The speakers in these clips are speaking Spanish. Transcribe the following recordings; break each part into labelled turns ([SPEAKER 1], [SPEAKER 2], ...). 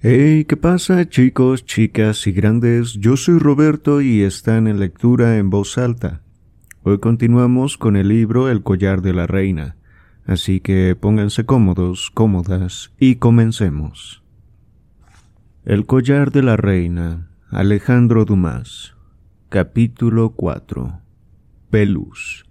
[SPEAKER 1] Hey, ¿qué pasa chicos, chicas y grandes? Yo soy Roberto y están en lectura en voz alta. Hoy continuamos con el libro El collar de la reina, así que pónganse cómodos, cómodas y comencemos. El collar de la reina, Alejandro Dumas, capítulo 4. Pelus.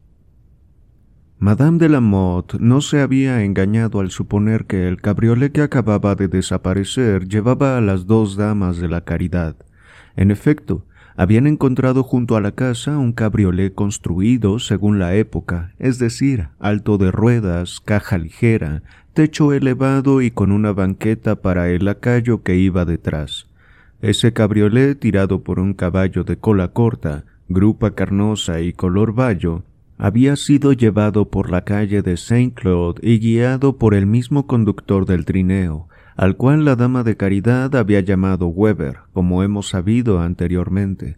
[SPEAKER 1] Madame de Lamotte no se había engañado al suponer que el cabriolé que acababa de desaparecer llevaba a las dos damas de la caridad. En efecto, habían encontrado junto a la casa un cabriolé construido según la época, es decir, alto de ruedas, caja ligera, techo elevado y con una banqueta para el lacayo que iba detrás. Ese cabriolé, tirado por un caballo de cola corta, grupa carnosa y color bayo, había sido llevado por la calle de Saint-Claude y guiado por el mismo conductor del trineo, al cual la dama de caridad había llamado Weber, como hemos sabido anteriormente.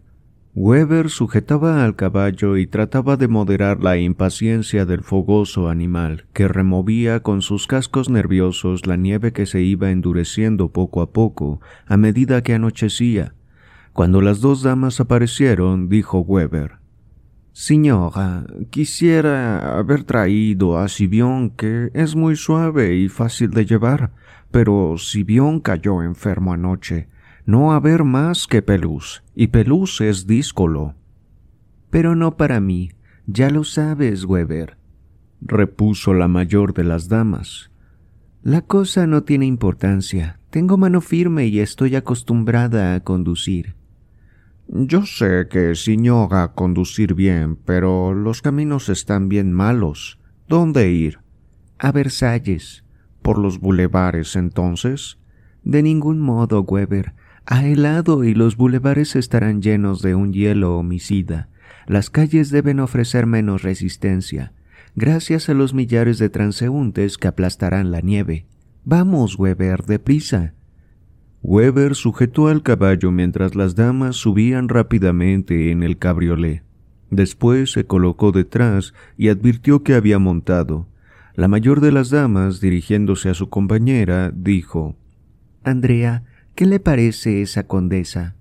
[SPEAKER 1] Weber sujetaba al caballo y trataba de moderar la impaciencia del fogoso animal, que removía con sus cascos nerviosos la nieve que se iba endureciendo poco a poco a medida que anochecía. Cuando las dos damas aparecieron, dijo Weber, Señora, quisiera haber traído a Sibión, que es muy suave y fácil de llevar, pero Sibión cayó enfermo anoche. No haber más que Pelús, y Pelús es díscolo.
[SPEAKER 2] Pero no para mí, ya lo sabes, Weber, repuso la mayor de las damas. La cosa no tiene importancia. Tengo mano firme y estoy acostumbrada a conducir.
[SPEAKER 1] Yo sé que señora conducir bien, pero los caminos están bien malos. ¿Dónde ir?
[SPEAKER 2] A Versalles.
[SPEAKER 1] ¿Por los bulevares entonces?
[SPEAKER 2] De ningún modo, Weber. A helado y los bulevares estarán llenos de un hielo homicida. Las calles deben ofrecer menos resistencia, gracias a los millares de transeúntes que aplastarán la nieve. Vamos, Weber, deprisa.
[SPEAKER 1] Weber sujetó al caballo mientras las damas subían rápidamente en el cabriolé. Después se colocó detrás y advirtió que había montado. La mayor de las damas, dirigiéndose a su compañera, dijo
[SPEAKER 2] Andrea, ¿qué le parece esa condesa?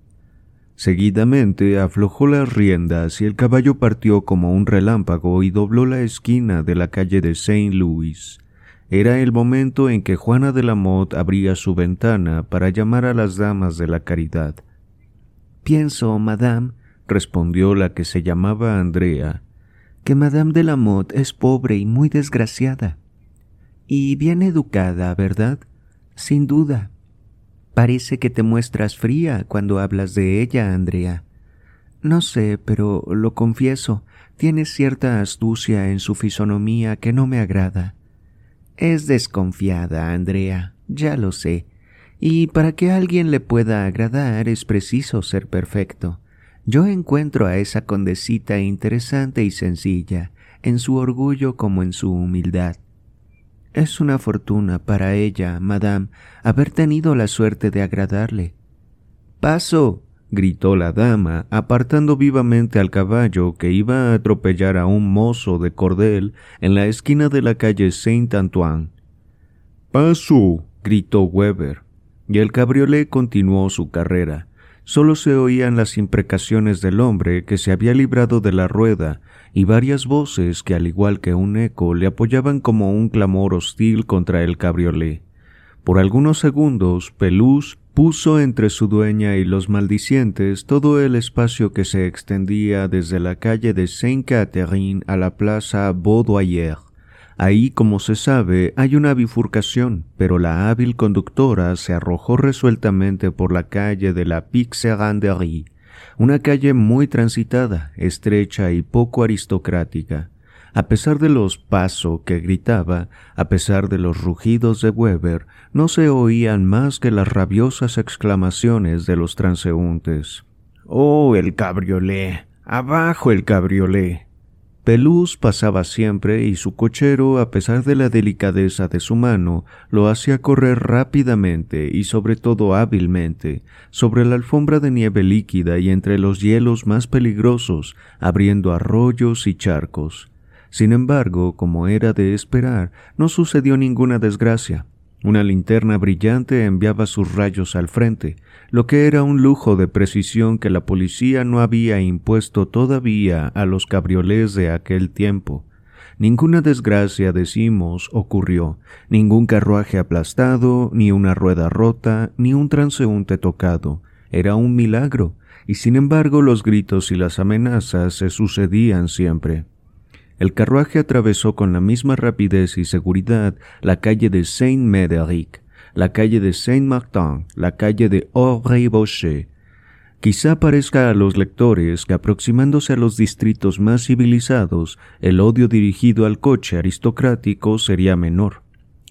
[SPEAKER 1] Seguidamente aflojó las riendas y el caballo partió como un relámpago y dobló la esquina de la calle de Saint Louis. Era el momento en que Juana de la Motte abría su ventana para llamar a las damas de la caridad.
[SPEAKER 2] Pienso, madame, respondió la que se llamaba Andrea, que madame de la Motte es pobre y muy desgraciada. Y bien educada, ¿verdad? Sin duda. Parece que te muestras fría cuando hablas de ella, Andrea. No sé, pero lo confieso, tienes cierta astucia en su fisonomía que no me agrada. Es desconfiada, Andrea, ya lo sé. Y para que alguien le pueda agradar es preciso ser perfecto. Yo encuentro a esa condesita interesante y sencilla, en su orgullo como en su humildad. Es una fortuna para ella, madame, haber tenido la suerte de agradarle.
[SPEAKER 1] Paso, gritó la dama, apartando vivamente al caballo que iba a atropellar a un mozo de cordel en la esquina de la calle Saint-Antoine. Paso, gritó Weber, y el cabriolé continuó su carrera. Solo se oían las imprecaciones del hombre que se había librado de la rueda y varias voces que, al igual que un eco, le apoyaban como un clamor hostil contra el cabriolé. Por algunos segundos, Pelús puso entre su dueña y los maldicientes todo el espacio que se extendía desde la calle de Saint-Catherine a la plaza Baudoyer. Ahí, como se sabe, hay una bifurcación, pero la hábil conductora se arrojó resueltamente por la calle de la Pixeranderie, una calle muy transitada, estrecha y poco aristocrática. A pesar de los pasos que gritaba, a pesar de los rugidos de Weber, no se oían más que las rabiosas exclamaciones de los transeúntes. ¡Oh, el cabriolé! ¡Abajo el cabriolé! Pelús pasaba siempre y su cochero, a pesar de la delicadeza de su mano, lo hacía correr rápidamente y sobre todo hábilmente sobre la alfombra de nieve líquida y entre los hielos más peligrosos, abriendo arroyos y charcos. Sin embargo, como era de esperar, no sucedió ninguna desgracia. Una linterna brillante enviaba sus rayos al frente, lo que era un lujo de precisión que la policía no había impuesto todavía a los cabriolés de aquel tiempo. Ninguna desgracia, decimos, ocurrió, ningún carruaje aplastado, ni una rueda rota, ni un transeúnte tocado. Era un milagro, y sin embargo los gritos y las amenazas se sucedían siempre. El carruaje atravesó con la misma rapidez y seguridad la calle de Saint-Médéric, la calle de Saint-Martin, la calle de Auvray-Boucher. Quizá parezca a los lectores que aproximándose a los distritos más civilizados, el odio dirigido al coche aristocrático sería menor.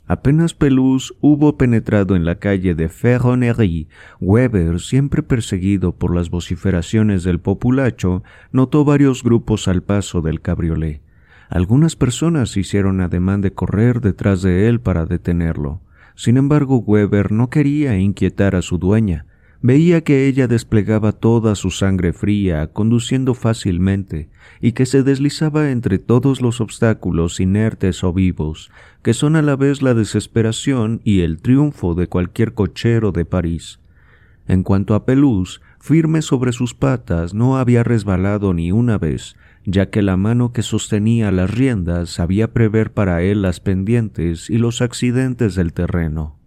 [SPEAKER 1] Apenas Pelouse hubo penetrado en la calle de Ferronnerie, Weber, siempre perseguido por las vociferaciones del populacho, notó varios grupos al paso del cabriolé. Algunas personas hicieron ademán de correr detrás de él para detenerlo. Sin embargo, Weber no quería inquietar a su dueña. Veía que ella desplegaba toda su sangre fría, conduciendo fácilmente, y que se deslizaba entre todos los obstáculos inertes o vivos, que son a la vez la desesperación y el triunfo de cualquier cochero de París. En cuanto a Pelouse, firme sobre sus patas, no había resbalado ni una vez, ya que la mano que sostenía las riendas sabía prever para él las pendientes y los accidentes del terreno.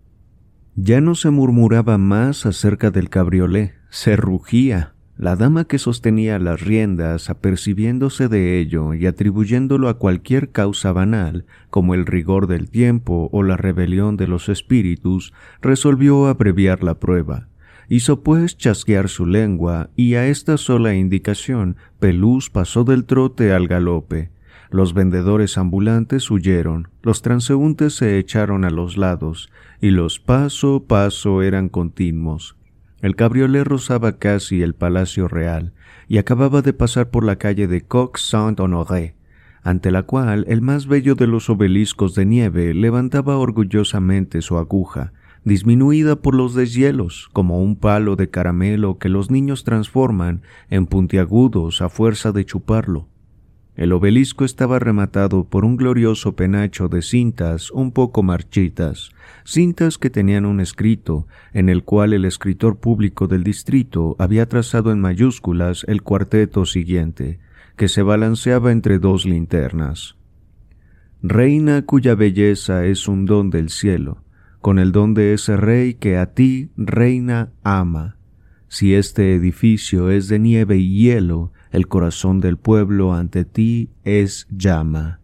[SPEAKER 1] Ya no se murmuraba más acerca del cabriolé, se rugía. La dama que sostenía las riendas, apercibiéndose de ello y atribuyéndolo a cualquier causa banal, como el rigor del tiempo o la rebelión de los espíritus, resolvió abreviar la prueba. Hizo pues chasquear su lengua, y a esta sola indicación Pelús pasó del trote al galope. Los vendedores ambulantes huyeron, los transeúntes se echaron a los lados, y los paso paso eran continuos. El cabriolé rozaba casi el Palacio Real, y acababa de pasar por la calle de Coq Saint-Honoré, ante la cual el más bello de los obeliscos de nieve levantaba orgullosamente su aguja, disminuida por los deshielos, como un palo de caramelo que los niños transforman en puntiagudos a fuerza de chuparlo. El obelisco estaba rematado por un glorioso penacho de cintas un poco marchitas, cintas que tenían un escrito, en el cual el escritor público del distrito había trazado en mayúsculas el cuarteto siguiente, que se balanceaba entre dos linternas. Reina cuya belleza es un don del cielo, con el don de ese rey que a ti, reina, ama. Si este edificio es de nieve y hielo, el corazón del pueblo ante ti es llama.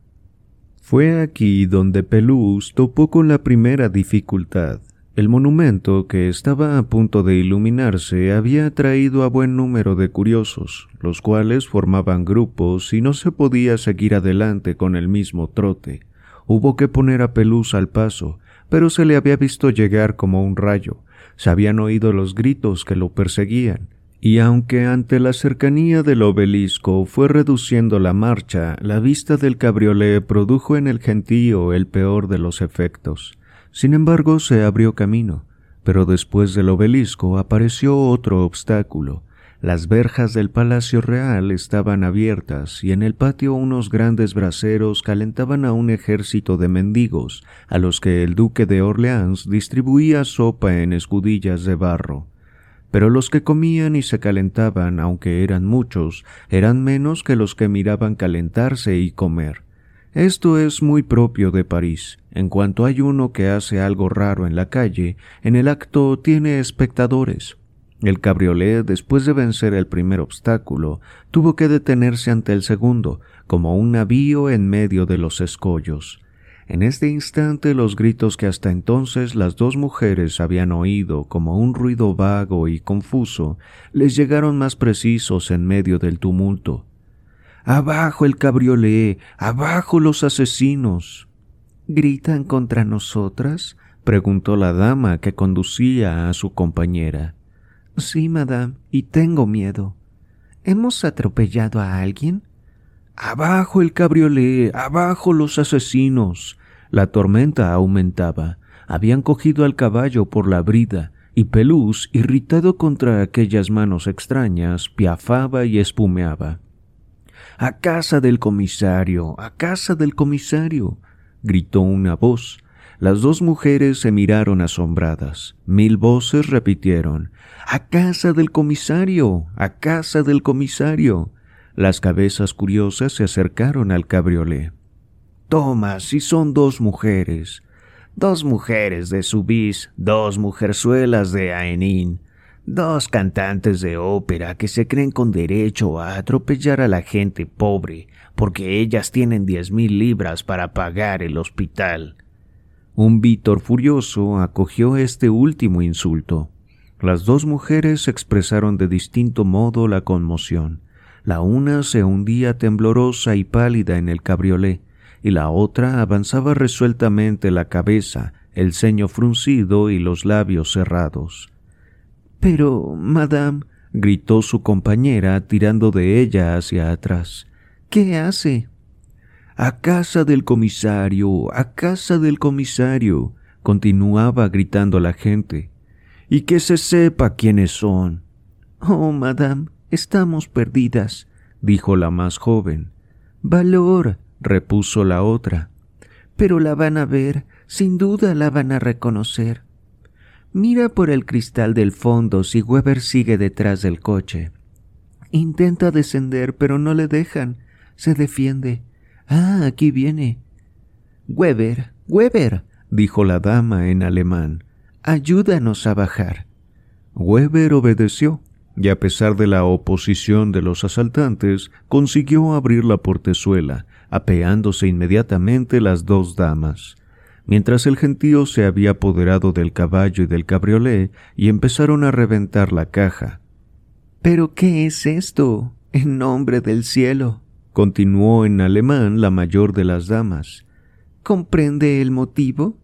[SPEAKER 1] Fue aquí donde Pelús topó con la primera dificultad. El monumento, que estaba a punto de iluminarse, había atraído a buen número de curiosos, los cuales formaban grupos y no se podía seguir adelante con el mismo trote. Hubo que poner a Pelús al paso, pero se le había visto llegar como un rayo, se habían oído los gritos que lo perseguían, y aunque ante la cercanía del obelisco fue reduciendo la marcha, la vista del cabriolé produjo en el gentío el peor de los efectos. Sin embargo, se abrió camino, pero después del obelisco apareció otro obstáculo, las verjas del Palacio Real estaban abiertas y en el patio unos grandes braseros calentaban a un ejército de mendigos, a los que el duque de Orleans distribuía sopa en escudillas de barro. Pero los que comían y se calentaban, aunque eran muchos, eran menos que los que miraban calentarse y comer. Esto es muy propio de París. En cuanto hay uno que hace algo raro en la calle, en el acto tiene espectadores. El cabriolé, después de vencer el primer obstáculo, tuvo que detenerse ante el segundo, como un navío en medio de los escollos. En este instante los gritos que hasta entonces las dos mujeres habían oído como un ruido vago y confuso, les llegaron más precisos en medio del tumulto. Abajo el cabriolé, abajo los asesinos. ¿Gritan contra nosotras? preguntó la dama que conducía a su compañera. Sí, madame, y tengo miedo. ¿Hemos atropellado a alguien? Abajo el cabriolé, abajo los asesinos. La tormenta aumentaba. Habían cogido al caballo por la brida, y Pelús, irritado contra aquellas manos extrañas, piafaba y espumeaba. A casa del comisario, a casa del comisario, gritó una voz. Las dos mujeres se miraron asombradas. Mil voces repitieron A casa del comisario. A casa del comisario. Las cabezas curiosas se acercaron al cabriolé. Toma, si son dos mujeres. Dos mujeres de Subís, dos mujerzuelas de Aenín, dos cantantes de ópera que se creen con derecho a atropellar a la gente pobre porque ellas tienen diez mil libras para pagar el hospital. Un Víctor furioso acogió este último insulto. Las dos mujeres expresaron de distinto modo la conmoción. La una se hundía temblorosa y pálida en el cabriolé, y la otra avanzaba resueltamente la cabeza, el ceño fruncido y los labios cerrados. Pero, madame, gritó su compañera tirando de ella hacia atrás. ¿Qué hace? A casa del comisario, a casa del comisario, continuaba gritando la gente. Y que se sepa quiénes son. Oh, madame, estamos perdidas, dijo la más joven. Valor, repuso la otra. Pero la van a ver, sin duda la van a reconocer. Mira por el cristal del fondo si Weber sigue detrás del coche. Intenta descender, pero no le dejan. Se defiende. Ah, aquí viene. Weber, Weber, dijo la dama en alemán. Ayúdanos a bajar. Weber obedeció y a pesar de la oposición de los asaltantes, consiguió abrir la portezuela, apeándose inmediatamente las dos damas. Mientras el gentío se había apoderado del caballo y del cabriolé y empezaron a reventar la caja. ¿Pero qué es esto? En nombre del cielo. continuó en alemán la mayor de las damas. ¿Comprende el motivo?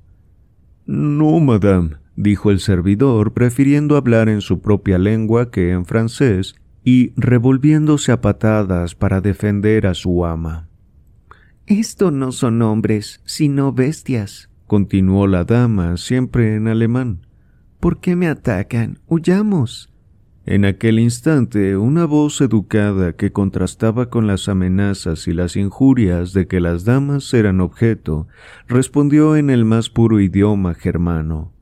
[SPEAKER 1] No, madame, dijo el servidor, prefiriendo hablar en su propia lengua que en francés, y revolviéndose a patadas para defender a su ama. Esto no son hombres, sino bestias, continuó la dama, siempre en alemán. ¿Por qué me atacan? Huyamos. En aquel instante, una voz educada que contrastaba con las amenazas y las injurias de que las damas eran objeto, respondió en el más puro idioma germano.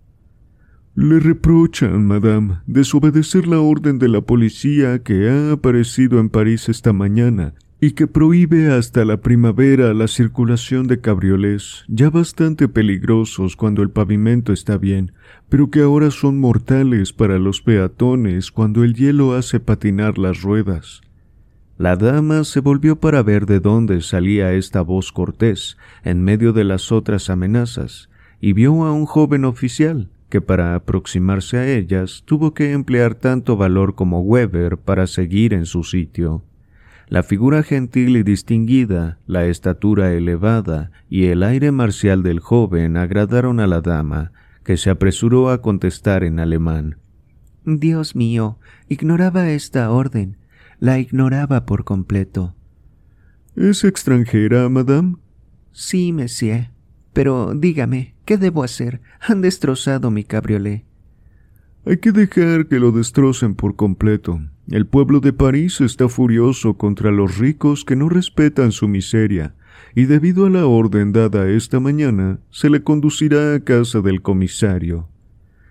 [SPEAKER 1] Le reprochan, madame, desobedecer la orden de la policía que ha aparecido en París esta mañana y que prohíbe hasta la primavera la circulación de cabriolés, ya bastante peligrosos cuando el pavimento está bien, pero que ahora son mortales para los peatones cuando el hielo hace patinar las ruedas. La dama se volvió para ver de dónde salía esta voz cortés en medio de las otras amenazas, y vio a un joven oficial, que para aproximarse a ellas tuvo que emplear tanto valor como Weber para seguir en su sitio. La figura gentil y distinguida, la estatura elevada y el aire marcial del joven agradaron a la dama, que se apresuró a contestar en alemán. Dios mío, ignoraba esta orden, la ignoraba por completo. ¿Es extranjera, madame? Sí, monsieur. Pero dígame, ¿qué debo hacer? Han destrozado mi cabriolé. Hay que dejar que lo destrocen por completo. El pueblo de París está furioso contra los ricos que no respetan su miseria, y debido a la orden dada esta mañana, se le conducirá a casa del comisario.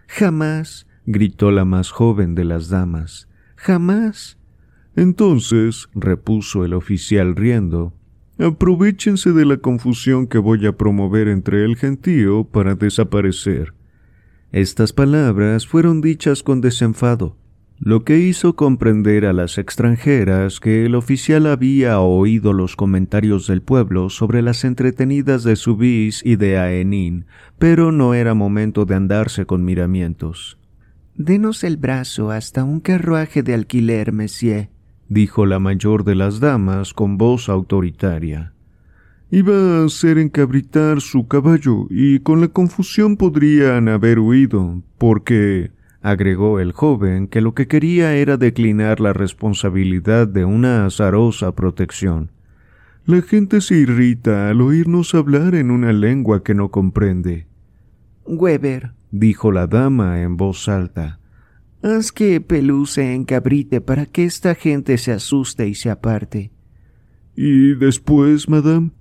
[SPEAKER 1] Jamás, gritó la más joven de las damas. Jamás. Entonces, repuso el oficial riendo, aprovechense de la confusión que voy a promover entre el gentío para desaparecer. Estas palabras fueron dichas con desenfado, lo que hizo comprender a las extranjeras que el oficial había oído los comentarios del pueblo sobre las entretenidas de Subís y de Aenín, pero no era momento de andarse con miramientos. Denos el brazo hasta un carruaje de alquiler, monsieur, dijo la mayor de las damas con voz autoritaria. Iba a hacer encabritar su caballo y con la confusión podrían haber huido, porque agregó el joven que lo que quería era declinar la responsabilidad de una azarosa protección. La gente se irrita al oírnos hablar en una lengua que no comprende. Weber, dijo la dama en voz alta, haz que Pelú se encabrite para que esta gente se asuste y se aparte. ¿Y después, madame?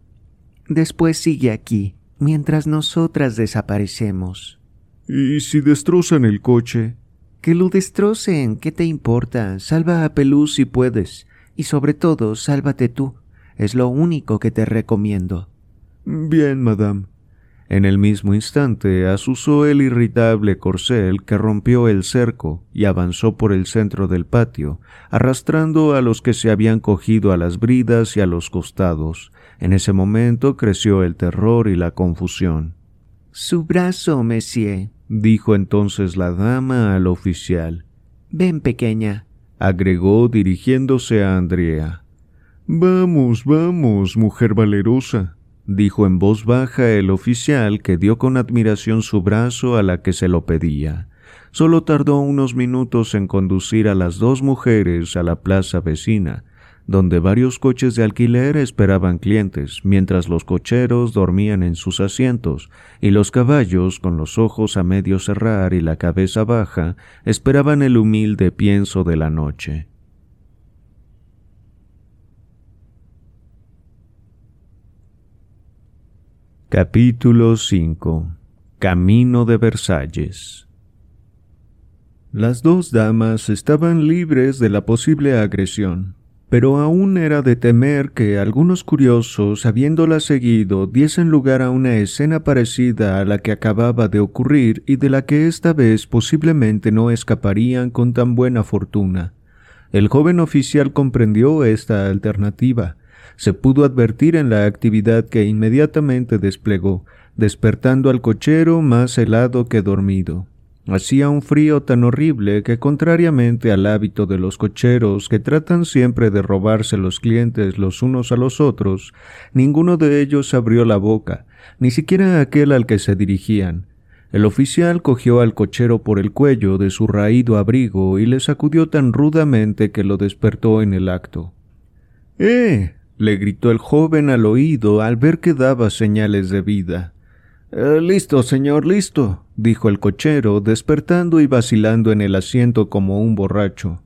[SPEAKER 1] Después sigue aquí,
[SPEAKER 2] mientras nosotras desaparecemos.
[SPEAKER 1] ¿Y si destrozan el coche?
[SPEAKER 2] Que lo destrocen, ¿qué te importa? Salva a Pelú si puedes, y sobre todo, sálvate tú. Es lo único que te recomiendo.
[SPEAKER 1] Bien, madame. En el mismo instante asusó el irritable corcel que rompió el cerco y avanzó por el centro del patio, arrastrando a los que se habían cogido a las bridas y a los costados. En ese momento creció el terror y la confusión.
[SPEAKER 2] Su brazo, monsieur,
[SPEAKER 1] dijo entonces la dama al oficial.
[SPEAKER 2] Ven, pequeña,
[SPEAKER 1] agregó dirigiéndose a Andrea. Vamos, vamos, mujer valerosa, dijo en voz baja el oficial que dio con admiración su brazo a la que se lo pedía. Solo tardó unos minutos en conducir a las dos mujeres a la plaza vecina, donde varios coches de alquiler esperaban clientes, mientras los cocheros dormían en sus asientos, y los caballos, con los ojos a medio cerrar y la cabeza baja, esperaban el humilde pienso de la noche. Capítulo 5 Camino de Versalles Las dos damas estaban libres de la posible agresión, pero aún era de temer que algunos curiosos, habiéndola seguido, diesen lugar a una escena parecida a la que acababa de ocurrir y de la que esta vez posiblemente no escaparían con tan buena fortuna. El joven oficial comprendió esta alternativa, se pudo advertir en la actividad que inmediatamente desplegó, despertando al cochero más helado que dormido. Hacía un frío tan horrible que, contrariamente al hábito de los cocheros que tratan siempre de robarse los clientes los unos a los otros, ninguno de ellos abrió la boca, ni siquiera aquel al que se dirigían. El oficial cogió al cochero por el cuello de su raído abrigo y le sacudió tan rudamente que lo despertó en el acto. ¡Eh! Le gritó el joven al oído al ver que daba señales de vida. Eh, listo, señor, listo, dijo el cochero, despertando y vacilando en el asiento como un borracho.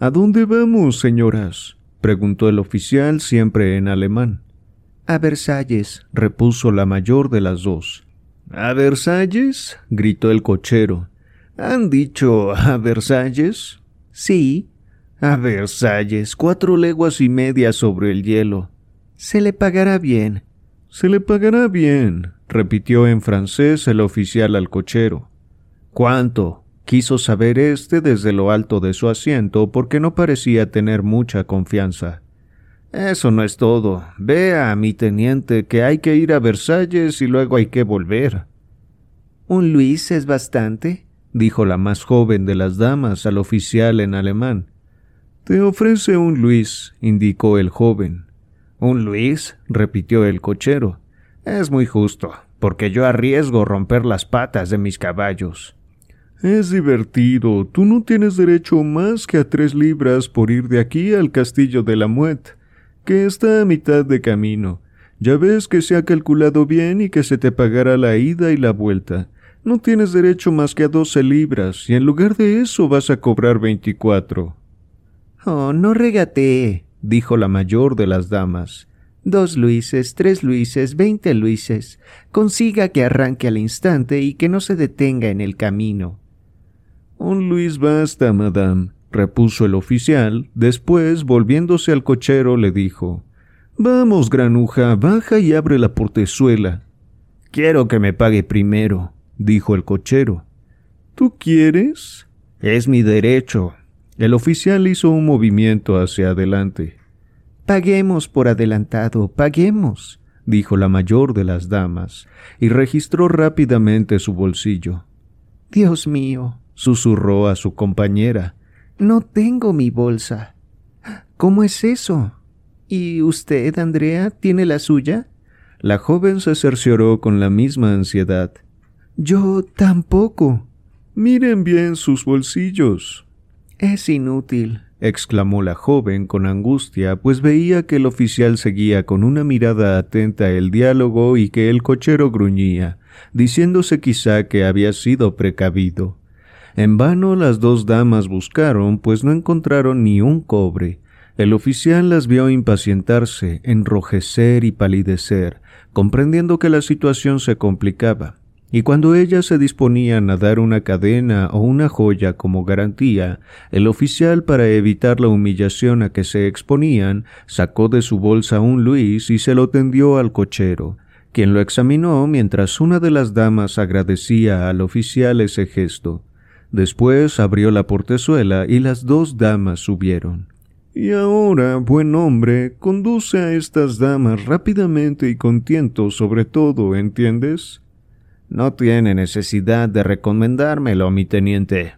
[SPEAKER 1] ¿A dónde vamos, señoras? preguntó el oficial siempre en alemán.
[SPEAKER 2] A Versalles,
[SPEAKER 1] repuso la mayor de las dos. ¿A Versalles? gritó el cochero. ¿Han dicho a Versalles?
[SPEAKER 2] Sí,
[SPEAKER 1] a Versalles, cuatro leguas y media sobre el hielo.
[SPEAKER 2] Se le pagará bien.
[SPEAKER 1] Se le pagará bien, repitió en francés el oficial al cochero. ¿Cuánto? quiso saber éste desde lo alto de su asiento porque no parecía tener mucha confianza. Eso no es todo. Vea, mi teniente, que hay que ir a Versalles y luego hay que volver.
[SPEAKER 2] ¿Un Luis es bastante?
[SPEAKER 1] dijo la más joven de las damas al oficial en alemán. Te ofrece un Luis, indicó el joven. ¿Un Luis? repitió el cochero. Es muy justo, porque yo arriesgo romper las patas de mis caballos. Es divertido. Tú no tienes derecho más que a tres libras por ir de aquí al castillo de la Muette, que está a mitad de camino. Ya ves que se ha calculado bien y que se te pagará la ida y la vuelta. No tienes derecho más que a doce libras, y en lugar de eso vas a cobrar veinticuatro.
[SPEAKER 2] Oh, no regatee, dijo la mayor de las damas. Dos luises, tres luises, veinte luises. Consiga que arranque al instante y que no se detenga en el camino.
[SPEAKER 1] Un luis basta, madame, repuso el oficial. Después, volviéndose al cochero, le dijo Vamos, granuja, baja y abre la portezuela. Quiero que me pague primero, dijo el cochero. ¿Tú quieres? Es mi derecho, el oficial hizo un movimiento hacia adelante.
[SPEAKER 2] Paguemos por adelantado, paguemos, dijo la mayor de las damas, y registró rápidamente su bolsillo. Dios mío, susurró a su compañera. No tengo mi bolsa. ¿Cómo es eso? ¿Y usted, Andrea, tiene la suya?
[SPEAKER 1] La joven se cercioró con la misma ansiedad.
[SPEAKER 2] Yo tampoco.
[SPEAKER 1] Miren bien sus bolsillos,
[SPEAKER 2] es inútil,
[SPEAKER 1] exclamó la joven con angustia, pues veía que el oficial seguía con una mirada atenta el diálogo y que el cochero gruñía, diciéndose quizá que había sido precavido. En vano las dos damas buscaron, pues no encontraron ni un cobre. El oficial las vio impacientarse, enrojecer y palidecer, comprendiendo que la situación se complicaba, y cuando ellas se disponían a dar una cadena o una joya como garantía, el oficial, para evitar la humillación a que se exponían, sacó de su bolsa un Luis y se lo tendió al cochero, quien lo examinó mientras una de las damas agradecía al oficial ese gesto. Después abrió la portezuela y las dos damas subieron. Y ahora, buen hombre, conduce a estas damas rápidamente y con tiento sobre todo, ¿entiendes?
[SPEAKER 2] No tiene necesidad de recomendármelo, mi teniente.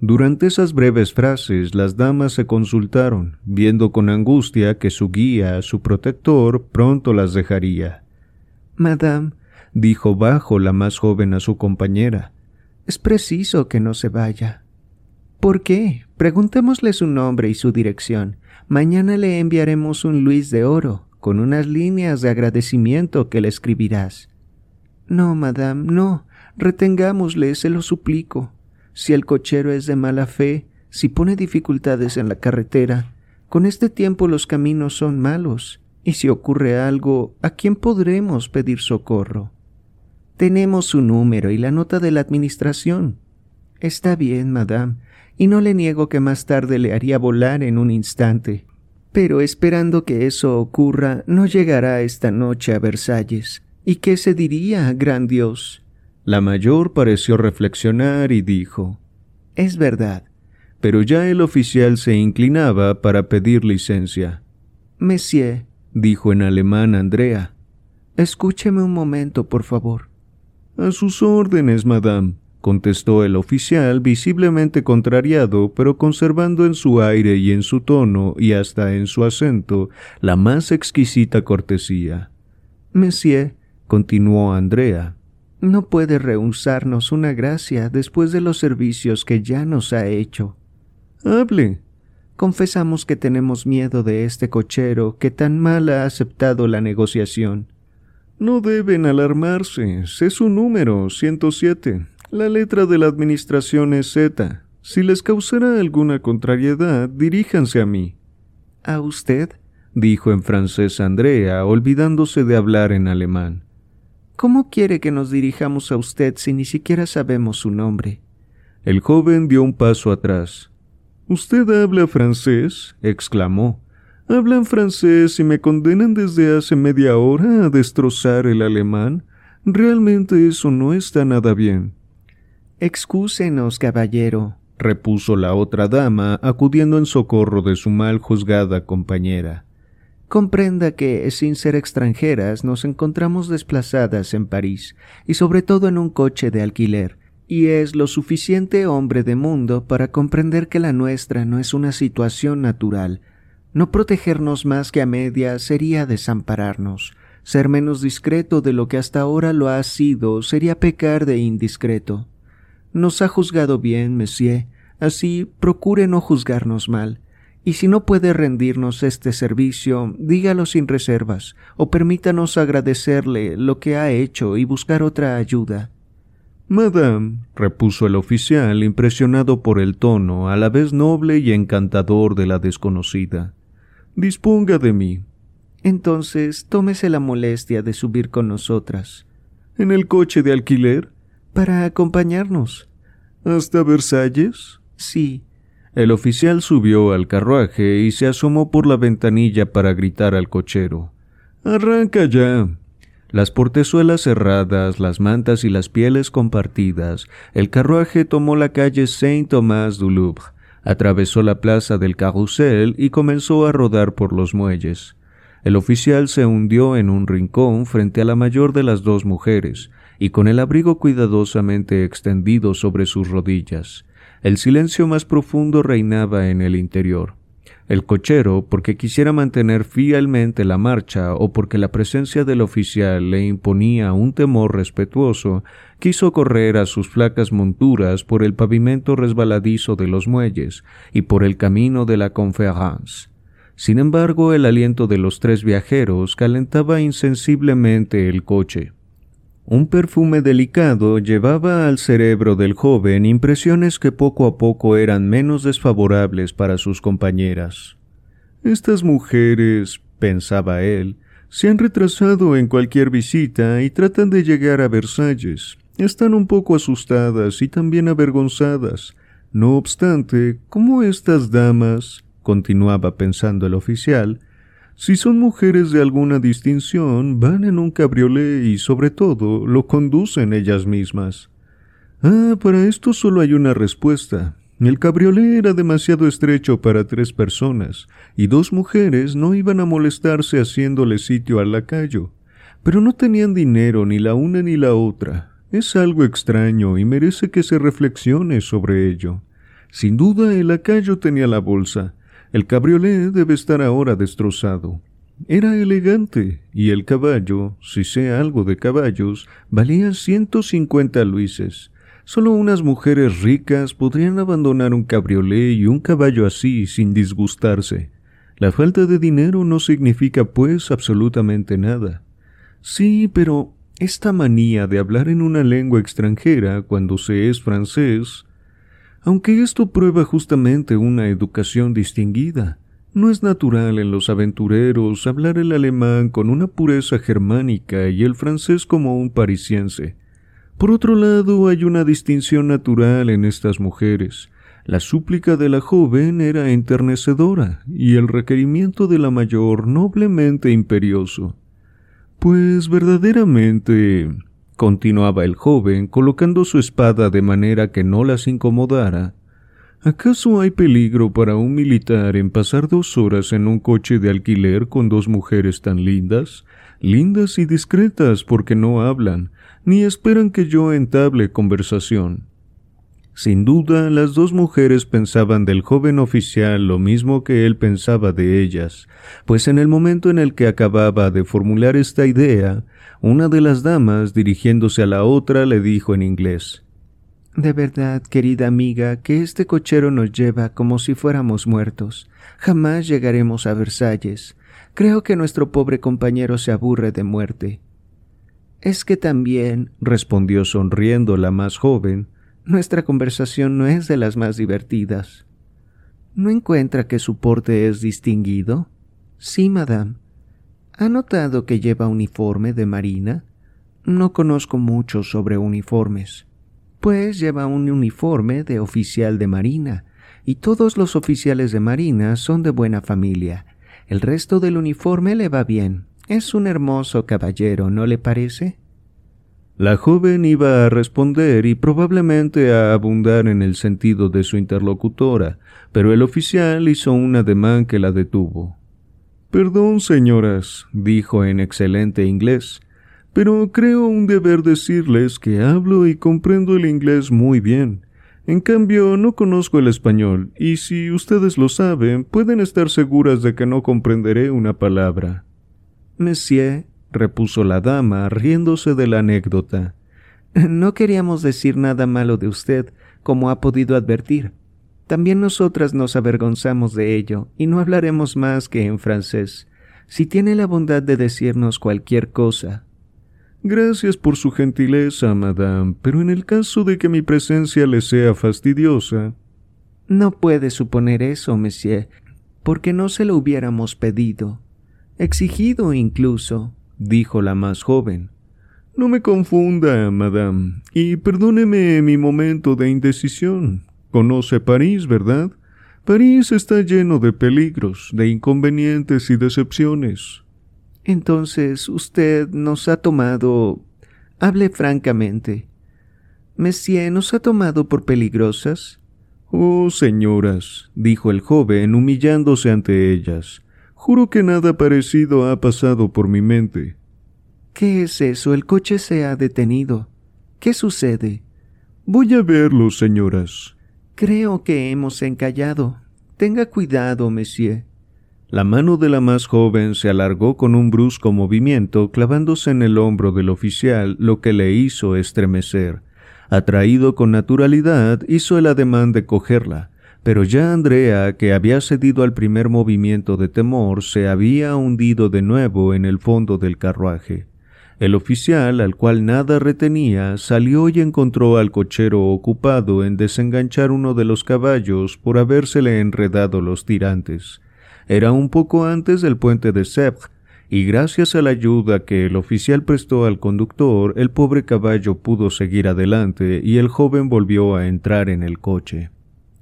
[SPEAKER 1] Durante esas breves frases las damas se consultaron, viendo con angustia que su guía, su protector, pronto las dejaría.
[SPEAKER 2] Madame, dijo bajo la más joven a su compañera, es preciso que no se vaya. ¿Por qué? Preguntémosle su nombre y su dirección. Mañana le enviaremos un Luis de oro, con unas líneas de agradecimiento que le escribirás. No, madame, no. Retengámosle, se lo suplico. Si el cochero es de mala fe, si pone dificultades en la carretera, con este tiempo los caminos son malos, y si ocurre algo, ¿a quién podremos pedir socorro? Tenemos su número y la nota de la administración. Está bien, madame y no le niego que más tarde le haría volar en un instante. Pero esperando que eso ocurra, no llegará esta noche a Versalles. ¿Y qué se diría, gran Dios?
[SPEAKER 1] La mayor pareció reflexionar y dijo
[SPEAKER 2] Es verdad.
[SPEAKER 1] Pero ya el oficial se inclinaba para pedir licencia.
[SPEAKER 2] Monsieur,
[SPEAKER 1] dijo en alemán Andrea.
[SPEAKER 2] Escúcheme un momento, por favor.
[SPEAKER 1] A sus órdenes, madame contestó el oficial visiblemente contrariado, pero conservando en su aire y en su tono y hasta en su acento la más exquisita cortesía.
[SPEAKER 2] Monsieur,
[SPEAKER 1] continuó Andrea,
[SPEAKER 2] no puede rehusarnos una gracia después de los servicios que ya nos ha hecho.
[SPEAKER 1] Hable.
[SPEAKER 2] Confesamos que tenemos miedo de este cochero que tan mal ha aceptado la negociación.
[SPEAKER 1] No deben alarmarse. Sé su número, 107. La letra de la administración es Z. Si les causara alguna contrariedad, diríjanse a mí.
[SPEAKER 2] ¿A usted?
[SPEAKER 1] dijo en francés Andrea, olvidándose de hablar en alemán.
[SPEAKER 2] ¿Cómo quiere que nos dirijamos a usted si ni siquiera sabemos su nombre?
[SPEAKER 1] El joven dio un paso atrás. ¿Usted habla francés? exclamó. ¿Hablan francés y me condenan desde hace media hora a destrozar el alemán? Realmente eso no está nada bien.
[SPEAKER 2] Excúsenos, caballero,
[SPEAKER 1] repuso la otra dama, acudiendo en socorro de su mal juzgada compañera.
[SPEAKER 2] Comprenda que, sin ser extranjeras, nos encontramos desplazadas en París, y sobre todo en un coche de alquiler, y es lo suficiente hombre de mundo para comprender que la nuestra no es una situación natural. No protegernos más que a media sería desampararnos. Ser menos discreto de lo que hasta ahora lo ha sido sería pecar de indiscreto. Nos ha juzgado bien, monsieur, así procure no juzgarnos mal, y si no puede rendirnos este servicio, dígalo sin reservas, o permítanos agradecerle lo que ha hecho y buscar otra ayuda.
[SPEAKER 1] Madame, repuso el oficial, impresionado por el tono, a la vez noble y encantador de la desconocida. Disponga de mí.
[SPEAKER 2] Entonces, tómese la molestia de subir con nosotras.
[SPEAKER 1] ¿En el coche de alquiler?
[SPEAKER 2] para acompañarnos.
[SPEAKER 1] ¿Hasta Versalles?
[SPEAKER 2] Sí.
[SPEAKER 1] El oficial subió al carruaje y se asomó por la ventanilla para gritar al cochero. Arranca ya. Las portezuelas cerradas, las mantas y las pieles compartidas, el carruaje tomó la calle Saint-Thomas du Louvre, atravesó la plaza del Carrousel y comenzó a rodar por los muelles. El oficial se hundió en un rincón frente a la mayor de las dos mujeres, y con el abrigo cuidadosamente extendido sobre sus rodillas. El silencio más profundo reinaba en el interior. El cochero, porque quisiera mantener fielmente la marcha o porque la presencia del oficial le imponía un temor respetuoso, quiso correr a sus flacas monturas por el pavimento resbaladizo de los muelles y por el camino de la Conférence. Sin embargo, el aliento de los tres viajeros calentaba insensiblemente el coche. Un perfume delicado llevaba al cerebro del joven impresiones que poco a poco eran menos desfavorables para sus compañeras. Estas mujeres, pensaba él, se han retrasado en cualquier visita y tratan de llegar a Versalles. Están un poco asustadas y también avergonzadas. No obstante, como estas damas, continuaba pensando el oficial, si son mujeres de alguna distinción, van en un cabriolé y sobre todo lo conducen ellas mismas. Ah, para esto solo hay una respuesta. El cabriolé era demasiado estrecho para tres personas, y dos mujeres no iban a molestarse haciéndole sitio al lacayo. Pero no tenían dinero ni la una ni la otra. Es algo extraño y merece que se reflexione sobre ello. Sin duda el lacayo tenía la bolsa, el cabriolé debe estar ahora destrozado. Era elegante, y el caballo, si sé algo de caballos, valía ciento cincuenta luises. Solo unas mujeres ricas podrían abandonar un cabriolé y un caballo así sin disgustarse. La falta de dinero no significa, pues, absolutamente nada. Sí, pero esta manía de hablar en una lengua extranjera cuando se es francés aunque esto prueba justamente una educación distinguida. No es natural en los aventureros hablar el alemán con una pureza germánica y el francés como un parisiense. Por otro lado, hay una distinción natural en estas mujeres. La súplica de la joven era enternecedora y el requerimiento de la mayor noblemente imperioso. Pues verdaderamente continuaba el joven, colocando su espada de manera que no las incomodara. ¿Acaso hay peligro para un militar en pasar dos horas en un coche de alquiler con dos mujeres tan lindas? Lindas y discretas porque no hablan, ni esperan que yo entable conversación. Sin duda, las dos mujeres pensaban del joven oficial lo mismo que él pensaba de ellas, pues en el momento en el que acababa de formular esta idea, una de las damas, dirigiéndose a la otra, le dijo en inglés
[SPEAKER 2] De verdad, querida amiga, que este cochero nos lleva como si fuéramos muertos. Jamás llegaremos a Versalles. Creo que nuestro pobre compañero se aburre de muerte. Es que también, respondió sonriendo la más joven, nuestra conversación no es de las más divertidas. ¿No encuentra que su porte es distinguido? Sí, madame. ¿Ha notado que lleva uniforme de marina? No conozco mucho sobre uniformes. Pues lleva un uniforme de oficial de marina, y todos los oficiales de marina son de buena familia. El resto del uniforme le va bien. Es un hermoso caballero, ¿no le parece?
[SPEAKER 1] La joven iba a responder y probablemente a abundar en el sentido de su interlocutora, pero el oficial hizo un ademán que la detuvo. Perdón, señoras, dijo en excelente inglés, pero creo un deber decirles que hablo y comprendo el inglés muy bien. En cambio, no conozco el español, y si ustedes lo saben, pueden estar seguras de que no comprenderé una palabra.
[SPEAKER 2] Monsieur, repuso la dama, riéndose de la anécdota, no queríamos decir nada malo de usted, como ha podido advertir. También nosotras nos avergonzamos de ello, y no hablaremos más que en francés. Si tiene la bondad de decirnos cualquier cosa.
[SPEAKER 1] Gracias por su gentileza, madame, pero en el caso de que mi presencia le sea fastidiosa.
[SPEAKER 2] No puede suponer eso, monsieur, porque no se lo hubiéramos pedido, exigido incluso, dijo la más joven.
[SPEAKER 1] No me confunda, madame, y perdóneme mi momento de indecisión. Conoce París, ¿verdad? París está lleno de peligros, de inconvenientes y decepciones.
[SPEAKER 2] Entonces usted nos ha tomado. Hable francamente. Monsieur nos ha tomado por peligrosas.
[SPEAKER 1] Oh, señoras, dijo el joven, humillándose ante ellas. Juro que nada parecido ha pasado por mi mente.
[SPEAKER 2] ¿Qué es eso? El coche se ha detenido. ¿Qué sucede?
[SPEAKER 1] Voy a verlo, señoras.
[SPEAKER 2] Creo que hemos encallado. Tenga cuidado, monsieur.
[SPEAKER 1] La mano de la más joven se alargó con un brusco movimiento, clavándose en el hombro del oficial, lo que le hizo estremecer. Atraído con naturalidad, hizo el ademán de cogerla, pero ya Andrea, que había cedido al primer movimiento de temor, se había hundido de nuevo en el fondo del carruaje. El oficial, al cual nada retenía, salió y encontró al cochero ocupado en desenganchar uno de los caballos por habérsele enredado los tirantes. Era un poco antes del puente de Sèvres, y gracias a la ayuda que el oficial prestó al conductor, el pobre caballo pudo seguir adelante y el joven volvió a entrar en el coche.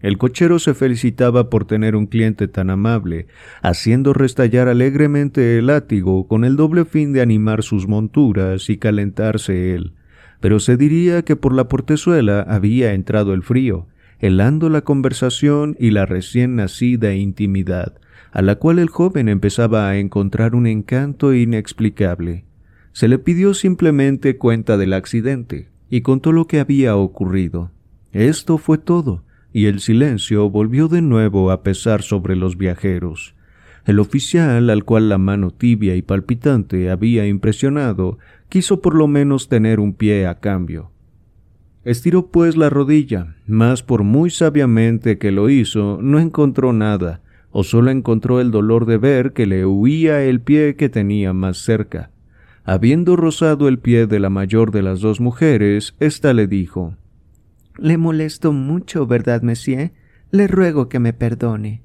[SPEAKER 1] El cochero se felicitaba por tener un cliente tan amable, haciendo restallar alegremente el látigo con el doble fin de animar sus monturas y calentarse él. Pero se diría que por la portezuela había entrado el frío, helando la conversación y la recién nacida intimidad, a la cual el joven empezaba a encontrar un encanto inexplicable. Se le pidió simplemente cuenta del accidente y contó lo que había ocurrido. Esto fue todo y el silencio volvió de nuevo a pesar sobre los viajeros. El oficial, al cual la mano tibia y palpitante había impresionado, quiso por lo menos tener un pie a cambio. Estiró pues la rodilla, mas por muy sabiamente que lo hizo, no encontró nada, o solo encontró el dolor de ver que le huía el pie que tenía más cerca. Habiendo rozado el pie de la mayor de las dos mujeres, ésta le dijo
[SPEAKER 2] le molesto mucho, ¿verdad, monsieur? Le ruego que me perdone.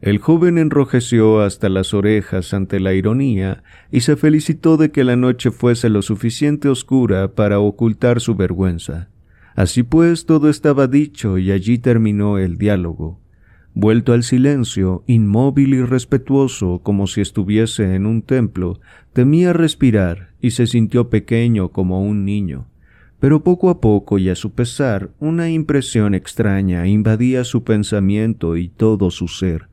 [SPEAKER 1] El joven enrojeció hasta las orejas ante la ironía y se felicitó de que la noche fuese lo suficiente oscura para ocultar su vergüenza. Así pues todo estaba dicho y allí terminó el diálogo. Vuelto al silencio, inmóvil y respetuoso como si estuviese en un templo, temía respirar y se sintió pequeño como un niño. Pero poco a poco y a su pesar, una impresión extraña invadía su pensamiento y todo su ser.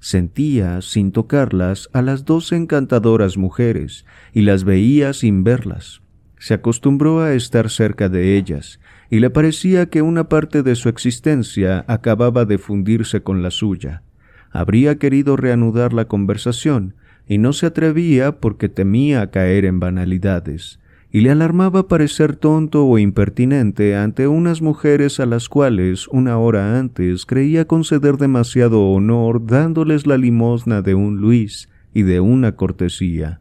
[SPEAKER 1] Sentía, sin tocarlas, a las dos encantadoras mujeres, y las veía sin verlas. Se acostumbró a estar cerca de ellas, y le parecía que una parte de su existencia acababa de fundirse con la suya. Habría querido reanudar la conversación, y no se atrevía porque temía caer en banalidades y le alarmaba parecer tonto o impertinente ante unas mujeres a las cuales una hora antes creía conceder demasiado honor dándoles la limosna de un Luis y de una cortesía.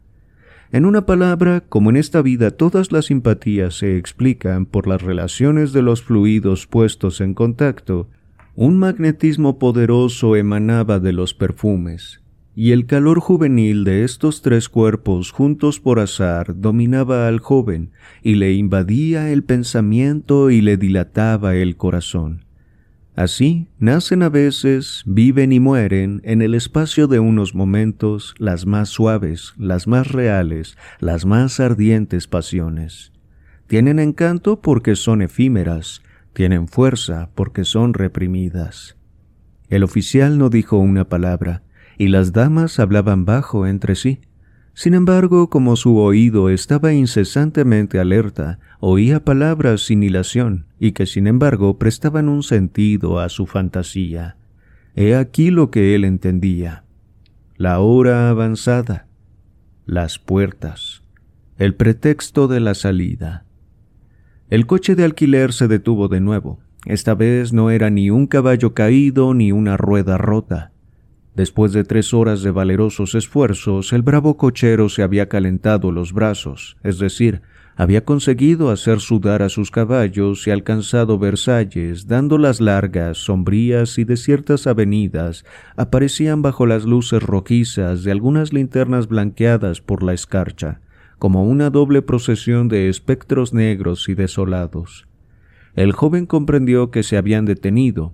[SPEAKER 1] En una palabra, como en esta vida todas las simpatías se explican por las relaciones de los fluidos puestos en contacto, un magnetismo poderoso emanaba de los perfumes, y el calor juvenil de estos tres cuerpos juntos por azar dominaba al joven y le invadía el pensamiento y le dilataba el corazón. Así nacen a veces, viven y mueren en el espacio de unos momentos las más suaves, las más reales, las más ardientes pasiones. Tienen encanto porque son efímeras, tienen fuerza porque son reprimidas. El oficial no dijo una palabra, y las damas hablaban bajo entre sí. Sin embargo, como su oído estaba incesantemente alerta, oía palabras sin hilación y que sin embargo prestaban un sentido a su fantasía. He aquí lo que él entendía. La hora avanzada, las puertas, el pretexto de la salida. El coche de alquiler se detuvo de nuevo. Esta vez no era ni un caballo caído ni una rueda rota. Después de tres horas de valerosos esfuerzos, el bravo cochero se había calentado los brazos, es decir, había conseguido hacer sudar a sus caballos y alcanzado Versalles, dando las largas, sombrías y desiertas avenidas aparecían bajo las luces rojizas de algunas linternas blanqueadas por la escarcha, como una doble procesión de espectros negros y desolados. El joven comprendió que se habían detenido,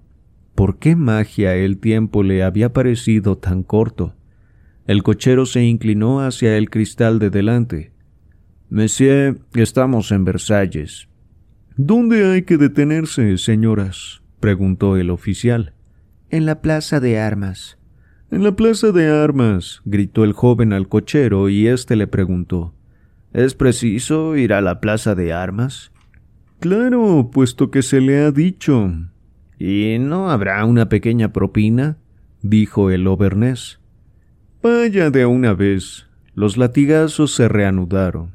[SPEAKER 1] ¿Por qué magia el tiempo le había parecido tan corto? El cochero se inclinó hacia el cristal de delante. Monsieur, estamos en Versalles. ¿Dónde hay que detenerse, señoras? preguntó el oficial.
[SPEAKER 2] En la plaza de armas.
[SPEAKER 1] En la plaza de armas, gritó el joven al cochero y éste le preguntó. ¿Es preciso ir a la plaza de armas? Claro, puesto que se le ha dicho. ¿Y no habrá una pequeña propina? dijo el Obernés. Vaya de una vez. Los latigazos se reanudaron.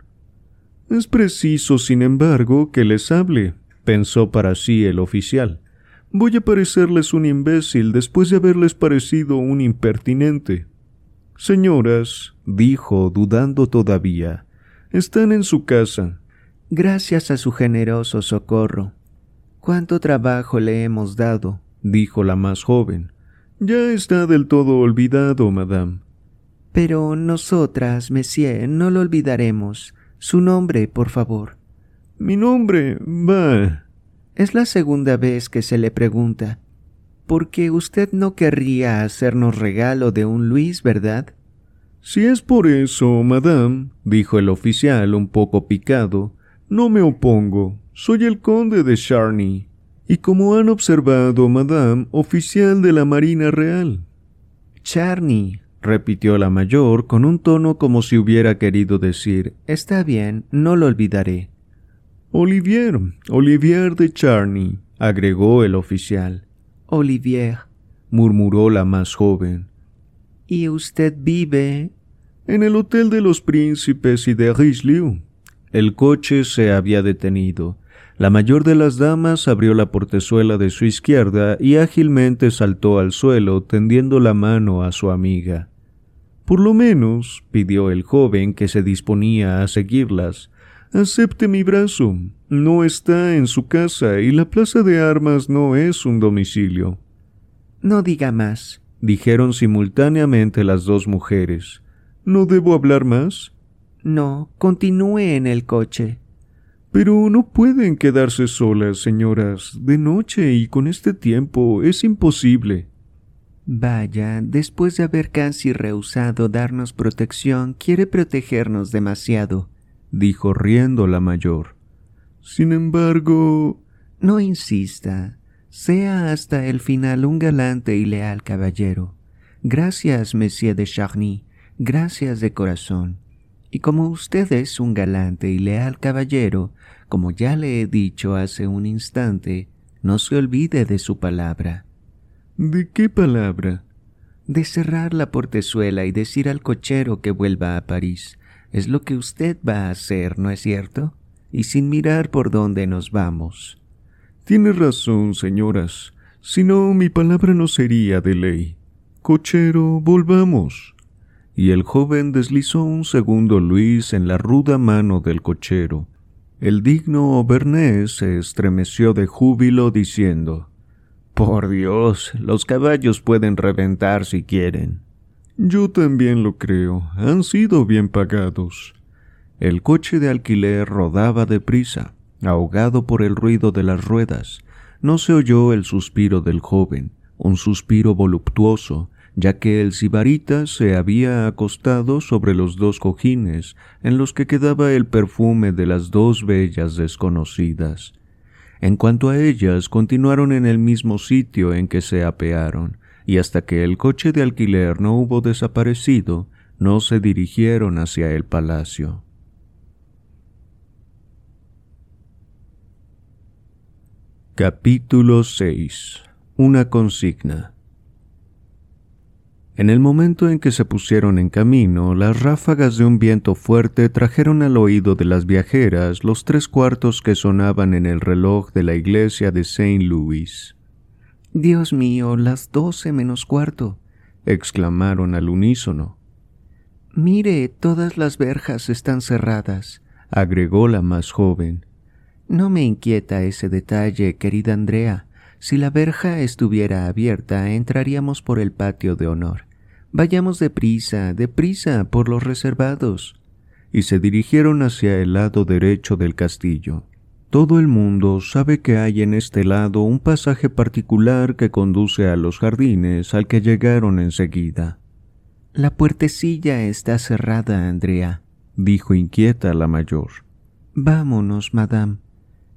[SPEAKER 1] Es preciso, sin embargo, que les hable, pensó para sí el oficial. Voy a parecerles un imbécil después de haberles parecido un impertinente. Señoras, dijo, dudando todavía, están en su casa.
[SPEAKER 2] Gracias a su generoso socorro, ¿Cuánto trabajo le hemos dado?
[SPEAKER 1] dijo la más joven. Ya está del todo olvidado, madame.
[SPEAKER 2] Pero nosotras, monsieur, no lo olvidaremos. Su nombre, por favor.
[SPEAKER 1] Mi nombre, va.
[SPEAKER 2] Es la segunda vez que se le pregunta. Porque usted no querría hacernos regalo de un Luis, ¿verdad?
[SPEAKER 1] Si es por eso, madame, dijo el oficial un poco picado, no me opongo. Soy el conde de Charny. Y como han observado, madame, oficial de la Marina Real.
[SPEAKER 2] Charny, repitió la mayor con un tono como si hubiera querido decir Está bien, no lo olvidaré.
[SPEAKER 1] Olivier, Olivier de Charny, agregó el oficial.
[SPEAKER 2] Olivier,
[SPEAKER 1] murmuró la más joven.
[SPEAKER 2] ¿Y usted vive?
[SPEAKER 1] En el Hotel de los Príncipes y de Richelieu. El coche se había detenido. La mayor de las damas abrió la portezuela de su izquierda y ágilmente saltó al suelo tendiendo la mano a su amiga. Por lo menos, pidió el joven que se disponía a seguirlas, acepte mi brazo. No está en su casa y la plaza de armas no es un domicilio.
[SPEAKER 2] No diga más,
[SPEAKER 1] dijeron simultáneamente las dos mujeres. ¿No debo hablar más?
[SPEAKER 2] No, continúe en el coche.
[SPEAKER 1] Pero no pueden quedarse solas, señoras. De noche y con este tiempo es imposible.
[SPEAKER 2] Vaya, después de haber casi rehusado darnos protección, quiere protegernos demasiado,
[SPEAKER 1] dijo riendo la mayor. Sin embargo.
[SPEAKER 2] No insista. Sea hasta el final un galante y leal caballero. Gracias, Monsieur de Charny. Gracias de corazón. Y como usted es un galante y leal caballero, como ya le he dicho hace un instante, no se olvide de su palabra.
[SPEAKER 1] ¿De qué palabra?
[SPEAKER 2] De cerrar la portezuela y decir al cochero que vuelva a París. Es lo que usted va a hacer, ¿no es cierto? Y sin mirar por dónde nos vamos.
[SPEAKER 1] Tiene razón, señoras. Si no, mi palabra no sería de ley. Cochero, volvamos y el joven deslizó un segundo Luis en la ruda mano del cochero. El digno Auvernés se estremeció de júbilo diciendo Por Dios, los caballos pueden reventar si quieren. Yo también lo creo, han sido bien pagados. El coche de alquiler rodaba deprisa, ahogado por el ruido de las ruedas. No se oyó el suspiro del joven, un suspiro voluptuoso, ya que el sibarita se había acostado sobre los dos cojines en los que quedaba el perfume de las dos bellas desconocidas. En cuanto a ellas, continuaron en el mismo sitio en que se apearon, y hasta que el coche de alquiler no hubo desaparecido, no se dirigieron hacia el palacio. Capítulo 6 Una consigna en el momento en que se pusieron en camino, las ráfagas de un viento fuerte trajeron al oído de las viajeras los tres cuartos que sonaban en el reloj de la iglesia de Saint Louis.
[SPEAKER 2] Dios mío, las doce menos cuarto,
[SPEAKER 1] exclamaron al unísono.
[SPEAKER 2] Mire, todas las verjas están cerradas,
[SPEAKER 1] agregó la más joven.
[SPEAKER 2] No me inquieta ese detalle, querida Andrea. Si la verja estuviera abierta, entraríamos por el patio de honor. Vayamos deprisa, deprisa, por los reservados.
[SPEAKER 1] Y se dirigieron hacia el lado derecho del castillo. Todo el mundo sabe que hay en este lado un pasaje particular que conduce a los jardines al que llegaron enseguida.
[SPEAKER 2] La puertecilla está cerrada, Andrea,
[SPEAKER 1] dijo inquieta la mayor.
[SPEAKER 2] Vámonos, madame.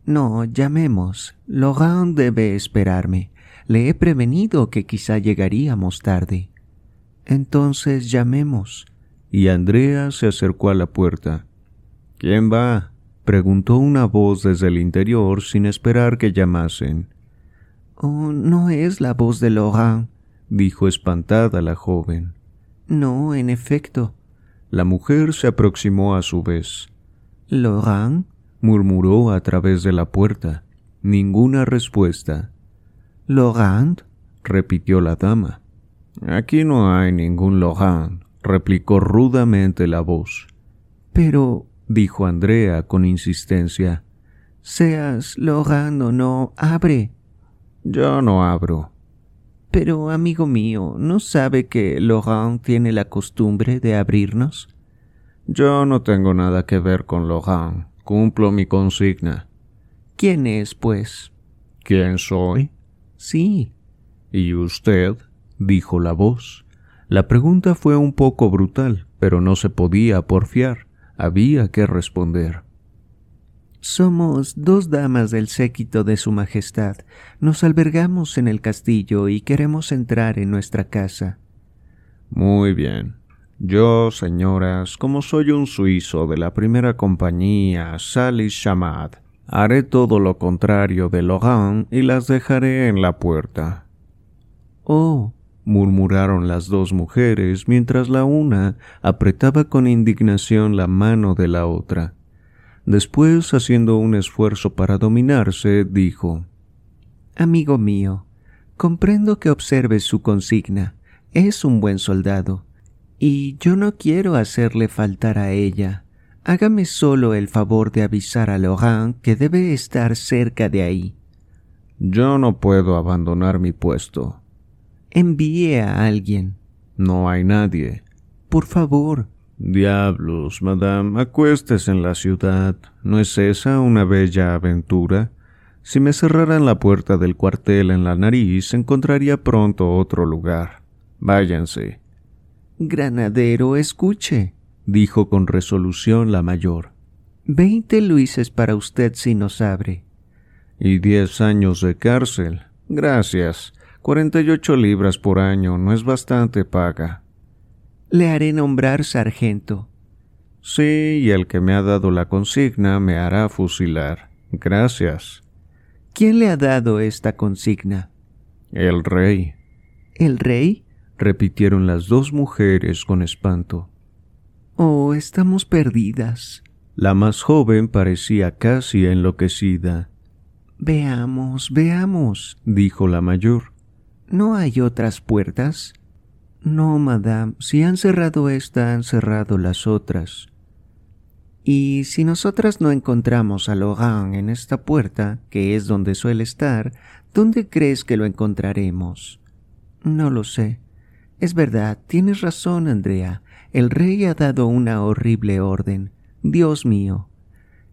[SPEAKER 2] No, llamemos. Laurent debe esperarme. Le he prevenido que quizá llegaríamos tarde. Entonces llamemos.
[SPEAKER 1] Y Andrea se acercó a la puerta. ¿Quién va? preguntó una voz desde el interior sin esperar que llamasen.
[SPEAKER 2] Oh, no es la voz de Laurent,
[SPEAKER 1] dijo espantada la joven.
[SPEAKER 2] No, en efecto.
[SPEAKER 1] La mujer se aproximó a su vez.
[SPEAKER 2] ¿Laurent?
[SPEAKER 1] murmuró a través de la puerta. Ninguna respuesta.
[SPEAKER 2] ¿Laurent?
[SPEAKER 1] repitió la dama. Aquí no hay ningún Lohan, replicó rudamente la voz.
[SPEAKER 2] Pero,
[SPEAKER 1] dijo Andrea con insistencia,
[SPEAKER 2] seas Lohan o no, abre.
[SPEAKER 1] Yo no abro.
[SPEAKER 2] Pero, amigo mío, ¿no sabe que Laurent tiene la costumbre de abrirnos?
[SPEAKER 1] Yo no tengo nada que ver con Laurent. Cumplo mi consigna.
[SPEAKER 2] ¿Quién es, pues?
[SPEAKER 1] ¿Quién soy?
[SPEAKER 2] Sí.
[SPEAKER 1] ¿Y usted? Dijo la voz. La pregunta fue un poco brutal, pero no se podía porfiar. Había que responder.
[SPEAKER 2] Somos dos damas del séquito de Su Majestad. Nos albergamos en el castillo y queremos entrar en nuestra casa.
[SPEAKER 1] Muy bien. Yo, señoras, como soy un suizo de la primera compañía Salis Chamad, haré todo lo contrario de Logan y las dejaré en la puerta.
[SPEAKER 2] Oh,
[SPEAKER 1] murmuraron las dos mujeres mientras la una apretaba con indignación la mano de la otra. Después, haciendo un esfuerzo para dominarse, dijo
[SPEAKER 2] Amigo mío, comprendo que observes su consigna. Es un buen soldado. Y yo no quiero hacerle faltar a ella. Hágame solo el favor de avisar a Laurent que debe estar cerca de ahí.
[SPEAKER 1] Yo no puedo abandonar mi puesto.
[SPEAKER 2] Envíe a alguien.
[SPEAKER 1] No hay nadie.
[SPEAKER 2] Por favor,
[SPEAKER 1] Diablos, madame, acuestes en la ciudad. ¿No es esa una bella aventura? Si me cerraran la puerta del cuartel en la nariz, encontraría pronto otro lugar. Váyanse.
[SPEAKER 2] Granadero, escuche,
[SPEAKER 1] dijo con resolución la mayor.
[SPEAKER 2] Veinte luises para usted si nos abre.
[SPEAKER 1] Y diez años de cárcel. Gracias. Cuarenta y ocho libras por año no es bastante paga.
[SPEAKER 2] Le haré nombrar sargento.
[SPEAKER 1] Sí, y el que me ha dado la consigna me hará fusilar. Gracias.
[SPEAKER 2] ¿Quién le ha dado esta consigna?
[SPEAKER 1] El rey.
[SPEAKER 2] ¿El rey?
[SPEAKER 1] repitieron las dos mujeres con espanto.
[SPEAKER 2] Oh, estamos perdidas.
[SPEAKER 1] La más joven parecía casi enloquecida.
[SPEAKER 2] Veamos, veamos,
[SPEAKER 1] dijo la mayor.
[SPEAKER 2] ¿No hay otras puertas? No, madame, si han cerrado esta, han cerrado las otras. Y si nosotras no encontramos a Logan en esta puerta, que es donde suele estar, ¿dónde crees que lo encontraremos? No lo sé. Es verdad, tienes razón, Andrea. El rey ha dado una horrible orden. Dios mío.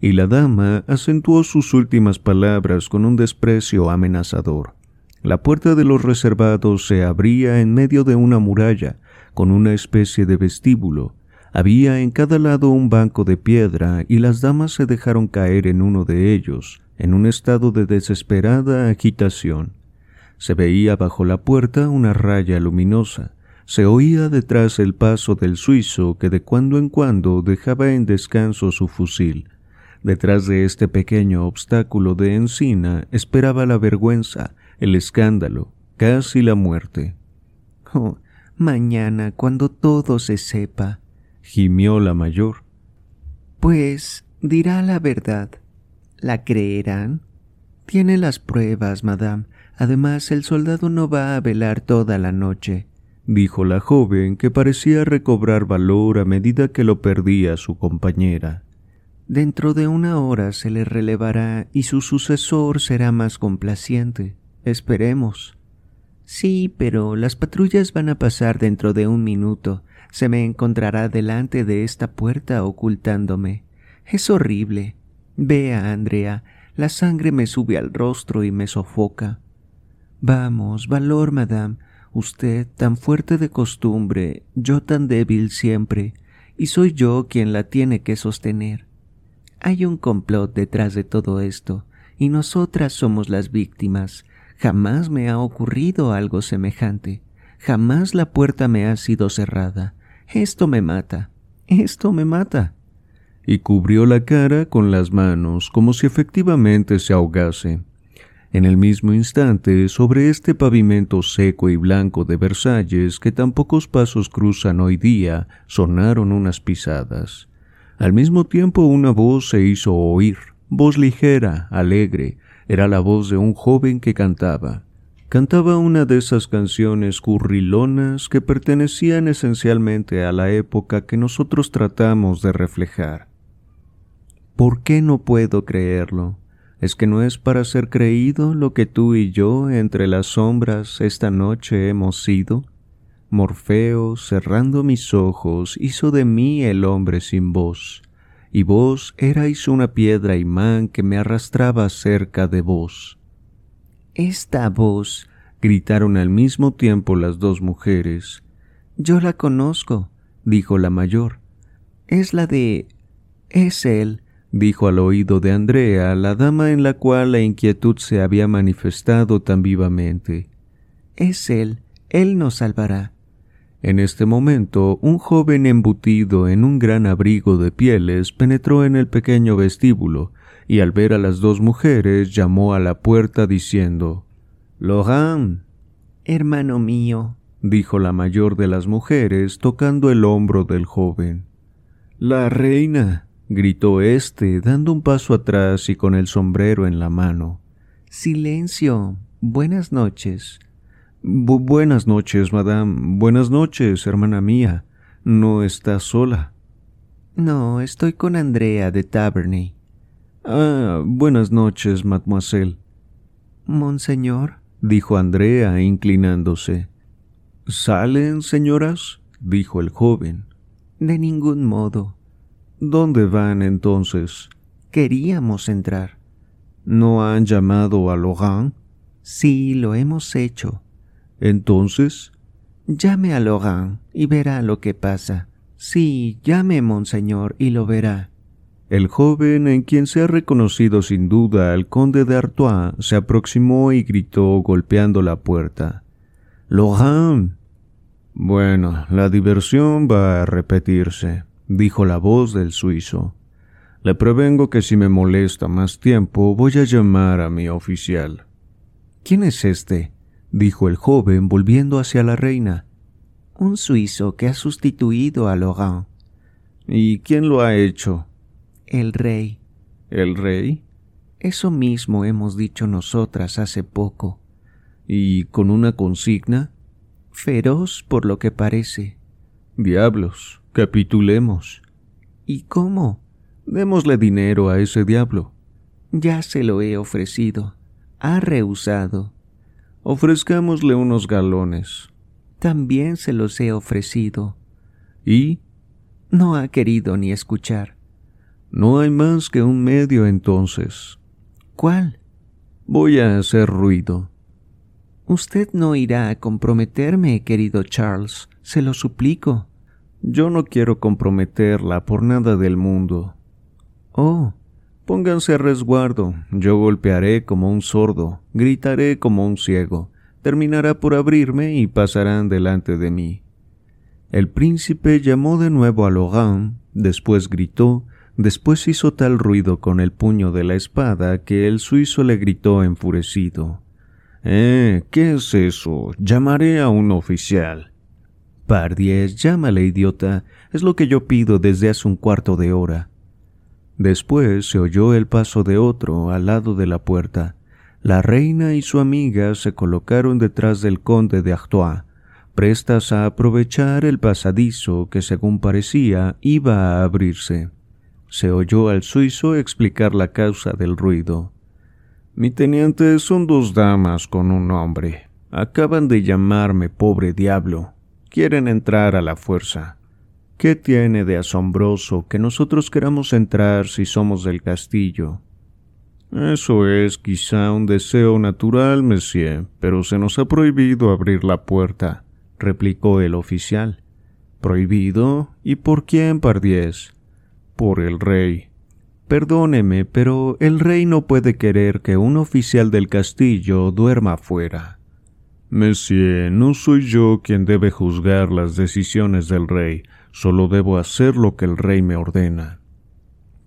[SPEAKER 1] Y la dama acentuó sus últimas palabras con un desprecio amenazador. La puerta de los reservados se abría en medio de una muralla, con una especie de vestíbulo. Había en cada lado un banco de piedra y las damas se dejaron caer en uno de ellos, en un estado de desesperada agitación. Se veía bajo la puerta una raya luminosa. Se oía detrás el paso del suizo que de cuando en cuando dejaba en descanso su fusil. Detrás de este pequeño obstáculo de encina esperaba la vergüenza, el escándalo, casi la muerte.
[SPEAKER 2] Oh, mañana, cuando todo se sepa,
[SPEAKER 1] gimió la mayor.
[SPEAKER 2] Pues dirá la verdad. ¿La creerán? Tiene las pruebas, madame. Además, el soldado no va a velar toda la noche,
[SPEAKER 1] dijo la joven, que parecía recobrar valor a medida que lo perdía su compañera.
[SPEAKER 2] Dentro de una hora se le relevará y su sucesor será más complaciente. Esperemos. Sí, pero las patrullas van a pasar dentro de un minuto. Se me encontrará delante de esta puerta ocultándome. Es horrible. Vea, Andrea, la sangre me sube al rostro y me sofoca. Vamos, valor, madame. Usted tan fuerte de costumbre, yo tan débil siempre, y soy yo quien la tiene que sostener. Hay un complot detrás de todo esto, y nosotras somos las víctimas, Jamás me ha ocurrido algo semejante. Jamás la puerta me ha sido cerrada. Esto me mata. Esto me mata.
[SPEAKER 1] Y cubrió la cara con las manos como si efectivamente se ahogase. En el mismo instante, sobre este pavimento seco y blanco de Versalles que tan pocos pasos cruzan hoy día, sonaron unas pisadas. Al mismo tiempo una voz se hizo oír, voz ligera, alegre, era la voz de un joven que cantaba. Cantaba una de esas canciones currilonas que pertenecían esencialmente a la época que nosotros tratamos de reflejar.
[SPEAKER 2] ¿Por qué no puedo creerlo?
[SPEAKER 1] ¿Es que no es para ser creído lo que tú y yo entre las sombras esta noche hemos sido? Morfeo, cerrando mis ojos, hizo de mí el hombre sin voz, y vos erais una piedra imán que me arrastraba cerca de vos.
[SPEAKER 2] Esta voz,
[SPEAKER 1] gritaron al mismo tiempo las dos mujeres.
[SPEAKER 2] Yo la conozco, dijo la mayor. Es la de... es él,
[SPEAKER 1] dijo al oído de Andrea la dama en la cual la inquietud se había manifestado tan vivamente.
[SPEAKER 2] Es él, él nos salvará.
[SPEAKER 1] En este momento, un joven embutido en un gran abrigo de pieles penetró en el pequeño vestíbulo y al ver a las dos mujeres llamó a la puerta diciendo Lohan.
[SPEAKER 2] Hermano mío,
[SPEAKER 1] dijo la mayor de las mujeres tocando el hombro del joven. La reina, gritó éste, dando un paso atrás y con el sombrero en la mano.
[SPEAKER 2] Silencio. Buenas noches
[SPEAKER 1] buenas noches, madame. Buenas noches, hermana mía. ¿No estás sola?
[SPEAKER 2] No, estoy con Andrea de Taberny.
[SPEAKER 1] Ah, buenas noches, mademoiselle.
[SPEAKER 2] Monseñor,
[SPEAKER 1] dijo Andrea, inclinándose. ¿Salen, señoras? dijo el joven.
[SPEAKER 2] De ningún modo.
[SPEAKER 1] ¿Dónde van entonces?
[SPEAKER 2] Queríamos entrar.
[SPEAKER 1] ¿No han llamado a Laurent?
[SPEAKER 2] Sí, lo hemos hecho.
[SPEAKER 1] Entonces,
[SPEAKER 2] llame a Laurent y verá lo que pasa. Sí, llame, monseñor, y lo verá.
[SPEAKER 1] El joven, en quien se ha reconocido sin duda al conde de Artois, se aproximó y gritó golpeando la puerta. Laurent. Bueno, la diversión va a repetirse, dijo la voz del suizo. Le prevengo que si me molesta más tiempo voy a llamar a mi oficial. ¿Quién es este? Dijo el joven volviendo hacia la reina.
[SPEAKER 2] Un suizo que ha sustituido a Laurent.
[SPEAKER 1] ¿Y quién lo ha hecho?
[SPEAKER 2] El rey.
[SPEAKER 1] ¿El rey?
[SPEAKER 2] Eso mismo hemos dicho nosotras hace poco.
[SPEAKER 1] ¿Y con una consigna?
[SPEAKER 2] Feroz por lo que parece.
[SPEAKER 1] Diablos, capitulemos.
[SPEAKER 2] ¿Y cómo?
[SPEAKER 1] Démosle dinero a ese diablo.
[SPEAKER 2] Ya se lo he ofrecido. Ha rehusado.
[SPEAKER 1] Ofrezcámosle unos galones.
[SPEAKER 2] También se los he ofrecido.
[SPEAKER 1] ¿Y?
[SPEAKER 2] No ha querido ni escuchar.
[SPEAKER 1] No hay más que un medio entonces.
[SPEAKER 2] ¿Cuál?
[SPEAKER 1] Voy a hacer ruido.
[SPEAKER 2] Usted no irá a comprometerme, querido Charles, se lo suplico.
[SPEAKER 1] Yo no quiero comprometerla por nada del mundo.
[SPEAKER 2] Oh,
[SPEAKER 1] Pónganse a resguardo, yo golpearé como un sordo, gritaré como un ciego, terminará por abrirme y pasarán delante de mí. El príncipe llamó de nuevo a Logan, después gritó, después hizo tal ruido con el puño de la espada que el suizo le gritó enfurecido. Eh, ¿qué es eso? Llamaré a un oficial.
[SPEAKER 2] Pardiez, llámale, idiota. Es lo que yo pido desde hace un cuarto de hora.
[SPEAKER 1] Después se oyó el paso de otro al lado de la puerta. La reina y su amiga se colocaron detrás del conde de Artois, prestas a aprovechar el pasadizo que, según parecía, iba a abrirse. Se oyó al suizo explicar la causa del ruido. Mi teniente son dos damas con un hombre. Acaban de llamarme pobre diablo. Quieren entrar a la fuerza. ¿Qué tiene de asombroso que nosotros queramos entrar si somos del castillo? Eso es quizá un deseo natural, monsieur, pero se nos ha prohibido abrir la puerta, replicó el oficial. ¿Prohibido? ¿Y por quién, Pardiez? Por el rey. Perdóneme, pero el rey no puede querer que un oficial del castillo duerma afuera. Monsieur, no soy yo quien debe juzgar las decisiones del rey, Solo debo hacer lo que el rey me ordena.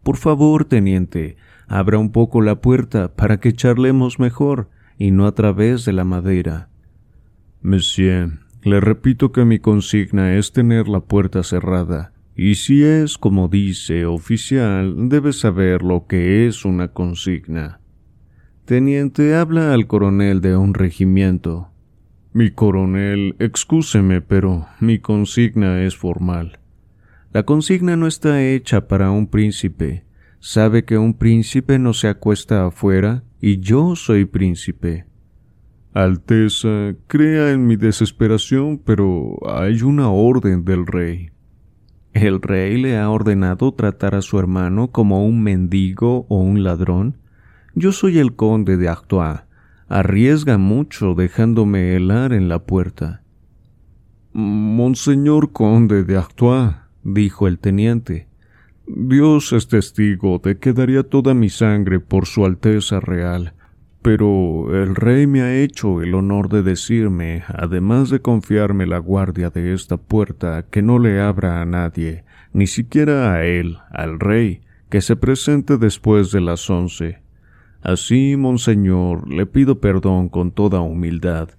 [SPEAKER 1] Por favor, teniente, abra un poco la puerta para que charlemos mejor y no a través de la madera. Monsieur, le repito que mi consigna es tener la puerta cerrada, y si es como dice oficial, debe saber lo que es una consigna. Teniente, habla al coronel de un regimiento. Mi coronel, excúseme, pero mi consigna es formal. La consigna no está hecha para un príncipe. Sabe que un príncipe no se acuesta afuera y yo soy príncipe. Alteza, crea en mi desesperación, pero hay una orden del rey. ¿El rey le ha ordenado tratar a su hermano como un mendigo o un ladrón? Yo soy el conde de Artois. Arriesga mucho dejándome helar en la puerta. Monseñor conde de Artois, dijo el teniente, Dios es testigo de que daría toda mi sangre por su Alteza Real, pero el rey me ha hecho el honor de decirme, además de confiarme la guardia de esta puerta, que no le abra a nadie, ni siquiera a él, al rey, que se presente después de las once. Así, monseñor, le pido perdón con toda humildad,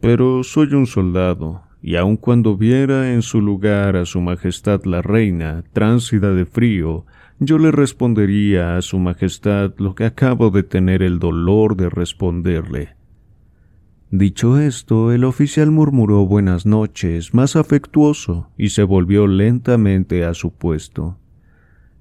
[SPEAKER 1] pero soy un soldado, y aun cuando viera en su lugar a su Majestad la Reina, tránsida de frío, yo le respondería a Su Majestad lo que acabo de tener el dolor de responderle. Dicho esto, el oficial murmuró buenas noches, más afectuoso, y se volvió lentamente a su puesto.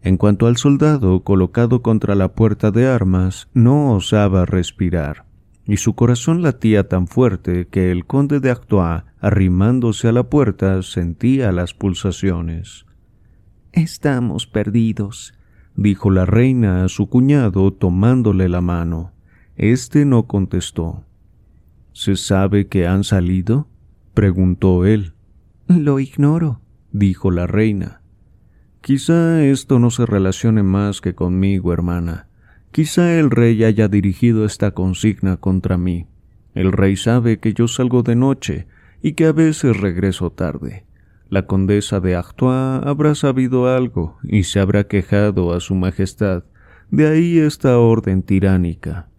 [SPEAKER 1] En cuanto al soldado colocado contra la puerta de armas, no osaba respirar, y su corazón latía tan fuerte que el conde de Artois, arrimándose a la puerta, sentía las pulsaciones.
[SPEAKER 2] Estamos perdidos,
[SPEAKER 1] dijo la reina a su cuñado tomándole la mano. Este no contestó. ¿Se sabe que han salido? preguntó él.
[SPEAKER 2] Lo ignoro,
[SPEAKER 1] dijo la reina. Quizá esto no se relacione más que conmigo, hermana. Quizá el rey haya dirigido esta consigna contra mí. El rey sabe que yo salgo de noche y que a veces regreso tarde. La condesa de Artois habrá sabido algo y se habrá quejado a su majestad. De ahí esta orden tiránica.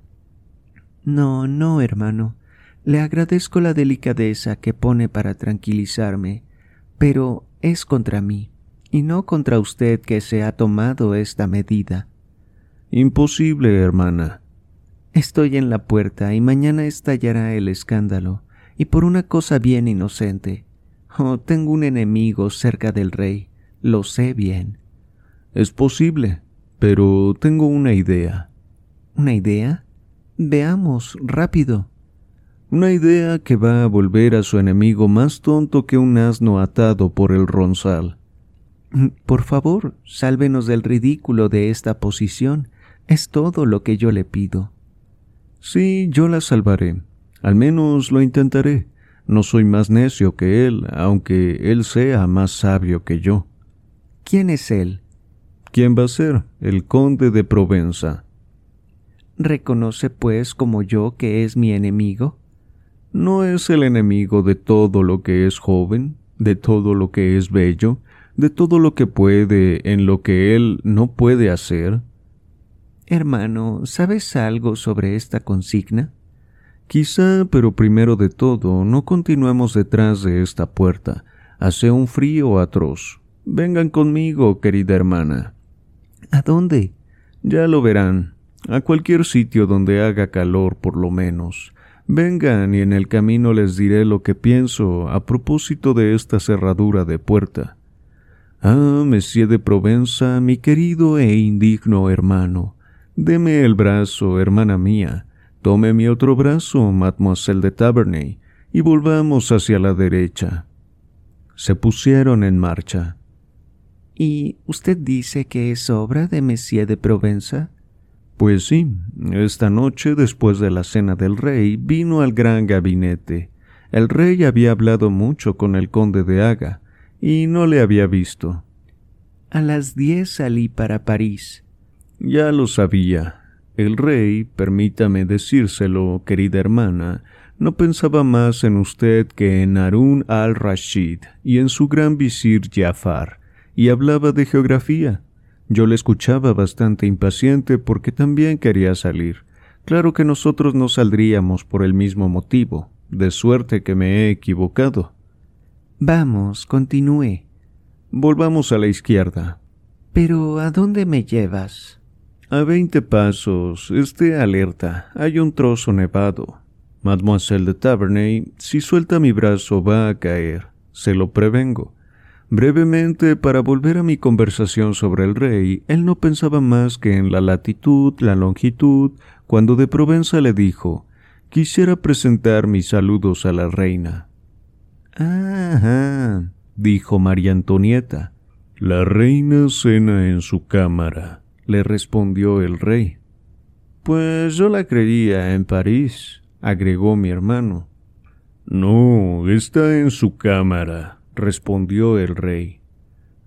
[SPEAKER 2] No, no, hermano. Le agradezco la delicadeza que pone para tranquilizarme, pero es contra mí, y no contra usted que se ha tomado esta medida.
[SPEAKER 1] Imposible, hermana.
[SPEAKER 2] Estoy en la puerta y mañana estallará el escándalo, y por una cosa bien inocente. Oh, tengo un enemigo cerca del rey, lo sé bien.
[SPEAKER 1] Es posible, pero tengo una idea.
[SPEAKER 2] ¿Una idea? Veamos, rápido.
[SPEAKER 1] Una idea que va a volver a su enemigo más tonto que un asno atado por el ronzal.
[SPEAKER 2] Por favor, sálvenos del ridículo de esta posición. Es todo lo que yo le pido.
[SPEAKER 1] Sí, yo la salvaré. Al menos lo intentaré. No soy más necio que él, aunque él sea más sabio que yo.
[SPEAKER 2] ¿Quién es él?
[SPEAKER 1] ¿Quién va a ser? El conde de Provenza.
[SPEAKER 2] ¿Reconoce, pues, como yo que es mi enemigo?
[SPEAKER 1] ¿No es el enemigo de todo lo que es joven, de todo lo que es bello, de todo lo que puede en lo que él no puede hacer?
[SPEAKER 2] Hermano, ¿sabes algo sobre esta consigna?
[SPEAKER 1] Quizá, pero primero de todo, no continuemos detrás de esta puerta. Hace un frío atroz. Vengan conmigo, querida hermana.
[SPEAKER 2] ¿A dónde?
[SPEAKER 1] Ya lo verán. A cualquier sitio donde haga calor, por lo menos. Vengan y en el camino les diré lo que pienso a propósito de esta cerradura de puerta. Ah, Monsieur de Provenza, mi querido e indigno hermano, deme el brazo, hermana mía, Tome mi otro brazo, mademoiselle de Taverney, y volvamos hacia la derecha. Se pusieron en marcha.
[SPEAKER 2] ¿Y usted dice que es obra de Monsieur de Provenza?
[SPEAKER 1] Pues sí, esta noche, después de la cena del rey, vino al gran gabinete. El rey había hablado mucho con el conde de Haga, y no le había visto.
[SPEAKER 2] A las diez salí para París.
[SPEAKER 1] Ya lo sabía, el rey, permítame decírselo, querida hermana, no pensaba más en usted que en Harun al-Rashid y en su gran visir Jafar, y hablaba de geografía. Yo le escuchaba bastante impaciente porque también quería salir. Claro que nosotros no saldríamos por el mismo motivo, de suerte que me he equivocado.
[SPEAKER 2] Vamos, continúe.
[SPEAKER 1] Volvamos a la izquierda.
[SPEAKER 2] Pero ¿a dónde me llevas?
[SPEAKER 1] A veinte pasos, esté alerta, hay un trozo nevado. Mademoiselle de Taverney, si suelta mi brazo va a caer, se lo prevengo. Brevemente, para volver a mi conversación sobre el rey, él no pensaba más que en la latitud, la longitud, cuando de Provenza le dijo Quisiera presentar mis saludos a la reina.
[SPEAKER 2] Ajá, dijo María Antonieta.
[SPEAKER 1] La reina cena en su cámara, le respondió el rey.
[SPEAKER 2] Pues yo la creía en París, agregó mi hermano.
[SPEAKER 1] No, está en su cámara, respondió el rey.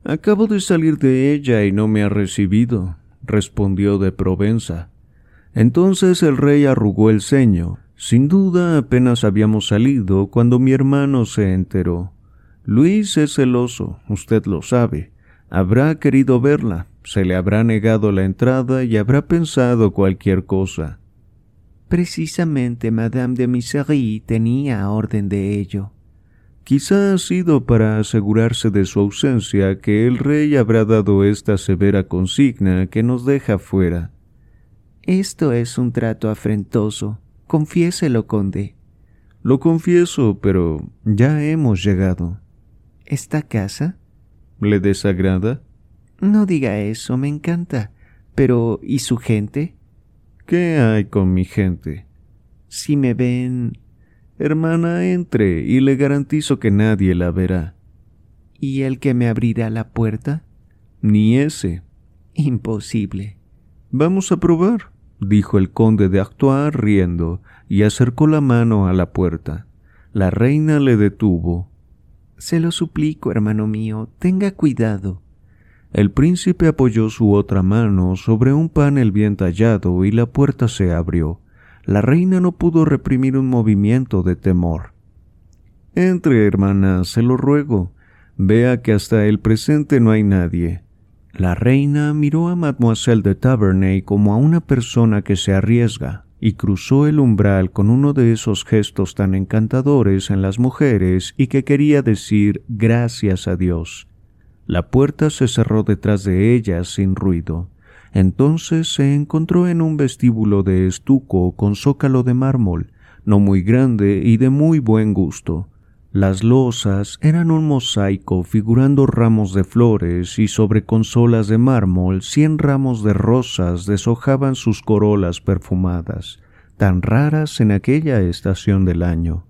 [SPEAKER 2] Acabo de salir de ella y no me ha recibido, respondió de Provenza. Entonces el rey arrugó el ceño. Sin duda apenas habíamos salido cuando mi hermano se enteró. Luis es celoso, usted lo sabe. Habrá querido verla, se le habrá negado la entrada y habrá pensado cualquier cosa. Precisamente Madame de Misery tenía orden de ello.
[SPEAKER 1] Quizá ha sido para asegurarse de su ausencia que el rey habrá dado esta severa consigna que nos deja fuera.
[SPEAKER 2] Esto es un trato afrentoso. Confiéselo, conde.
[SPEAKER 1] Lo confieso, pero ya hemos llegado.
[SPEAKER 2] ¿Esta casa?
[SPEAKER 1] ¿Le desagrada?
[SPEAKER 2] No diga eso, me encanta. Pero, ¿y su gente?
[SPEAKER 1] ¿Qué hay con mi gente?
[SPEAKER 2] Si me ven...
[SPEAKER 1] Hermana, entre y le garantizo que nadie la verá.
[SPEAKER 2] ¿Y el que me abrirá la puerta?
[SPEAKER 1] Ni ese.
[SPEAKER 2] Imposible.
[SPEAKER 1] Vamos a probar, dijo el conde de Artois riendo, y acercó la mano a la puerta. La reina le detuvo.
[SPEAKER 2] Se lo suplico, hermano mío, tenga cuidado.
[SPEAKER 1] El príncipe apoyó su otra mano sobre un panel bien tallado y la puerta se abrió. La reina no pudo reprimir un movimiento de temor. Entre, hermana, se lo ruego. Vea que hasta el presente no hay nadie. La reina miró a Mademoiselle de Taverney como a una persona que se arriesga, y cruzó el umbral con uno de esos gestos tan encantadores en las mujeres y que quería decir gracias a Dios. La puerta se cerró detrás de ella sin ruido. Entonces se encontró en un vestíbulo de estuco con zócalo de mármol, no muy grande y de muy buen gusto. Las losas eran un mosaico figurando ramos de flores y sobre consolas de mármol cien ramos de rosas deshojaban sus corolas perfumadas, tan raras en aquella estación del año.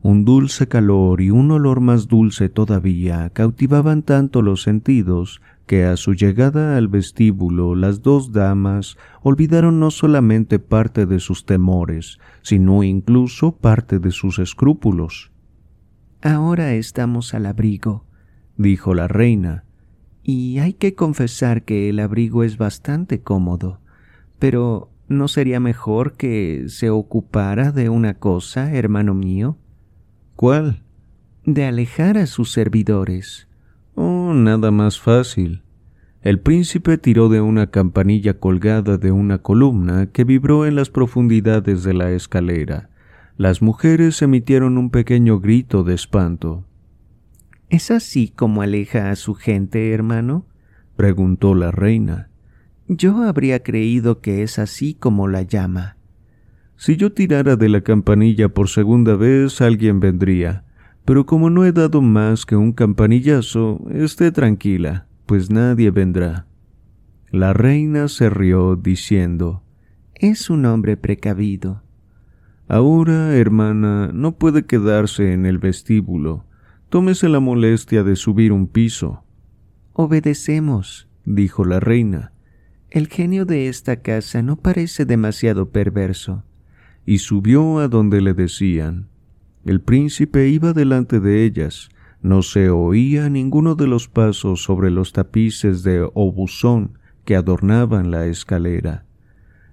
[SPEAKER 1] Un dulce calor y un olor más dulce todavía cautivaban tanto los sentidos que a su llegada al vestíbulo las dos damas olvidaron no solamente parte de sus temores, sino incluso parte de sus escrúpulos.
[SPEAKER 2] Ahora estamos al abrigo, dijo la reina, y hay que confesar que el abrigo es bastante cómodo, pero ¿no sería mejor que se ocupara de una cosa, hermano mío?
[SPEAKER 1] ¿Cuál?
[SPEAKER 2] De alejar a sus servidores.
[SPEAKER 1] Oh, nada más fácil. El príncipe tiró de una campanilla colgada de una columna que vibró en las profundidades de la escalera. Las mujeres emitieron un pequeño grito de espanto.
[SPEAKER 2] ¿Es así como aleja a su gente, hermano?
[SPEAKER 1] preguntó la reina.
[SPEAKER 2] Yo habría creído que es así como la llama.
[SPEAKER 1] Si yo tirara de la campanilla por segunda vez, alguien vendría. Pero como no he dado más que un campanillazo, esté tranquila, pues nadie vendrá. La reina se rió, diciendo,
[SPEAKER 2] Es un hombre precavido.
[SPEAKER 1] Ahora, hermana, no puede quedarse en el vestíbulo. Tómese la molestia de subir un piso.
[SPEAKER 2] Obedecemos, dijo la reina. El genio de esta casa no parece demasiado perverso
[SPEAKER 1] y subió a donde le decían. El príncipe iba delante de ellas, no se oía ninguno de los pasos sobre los tapices de obusón que adornaban la escalera.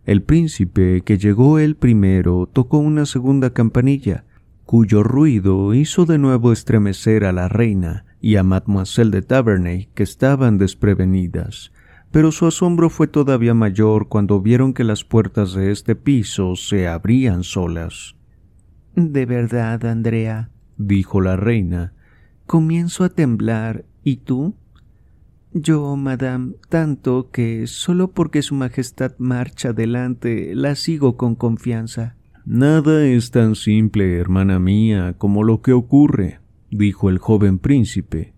[SPEAKER 1] El príncipe, que llegó el primero, tocó una segunda campanilla, cuyo ruido hizo de nuevo estremecer a la reina y a Mademoiselle de Taverney, que estaban desprevenidas pero su asombro fue todavía mayor cuando vieron que las puertas de este piso se abrían solas.
[SPEAKER 2] De verdad, Andrea, dijo la reina, comienzo a temblar. ¿Y tú? Yo, madame, tanto que solo porque Su Majestad marcha adelante la sigo con confianza.
[SPEAKER 1] Nada es tan simple, hermana mía, como lo que ocurre, dijo el joven príncipe.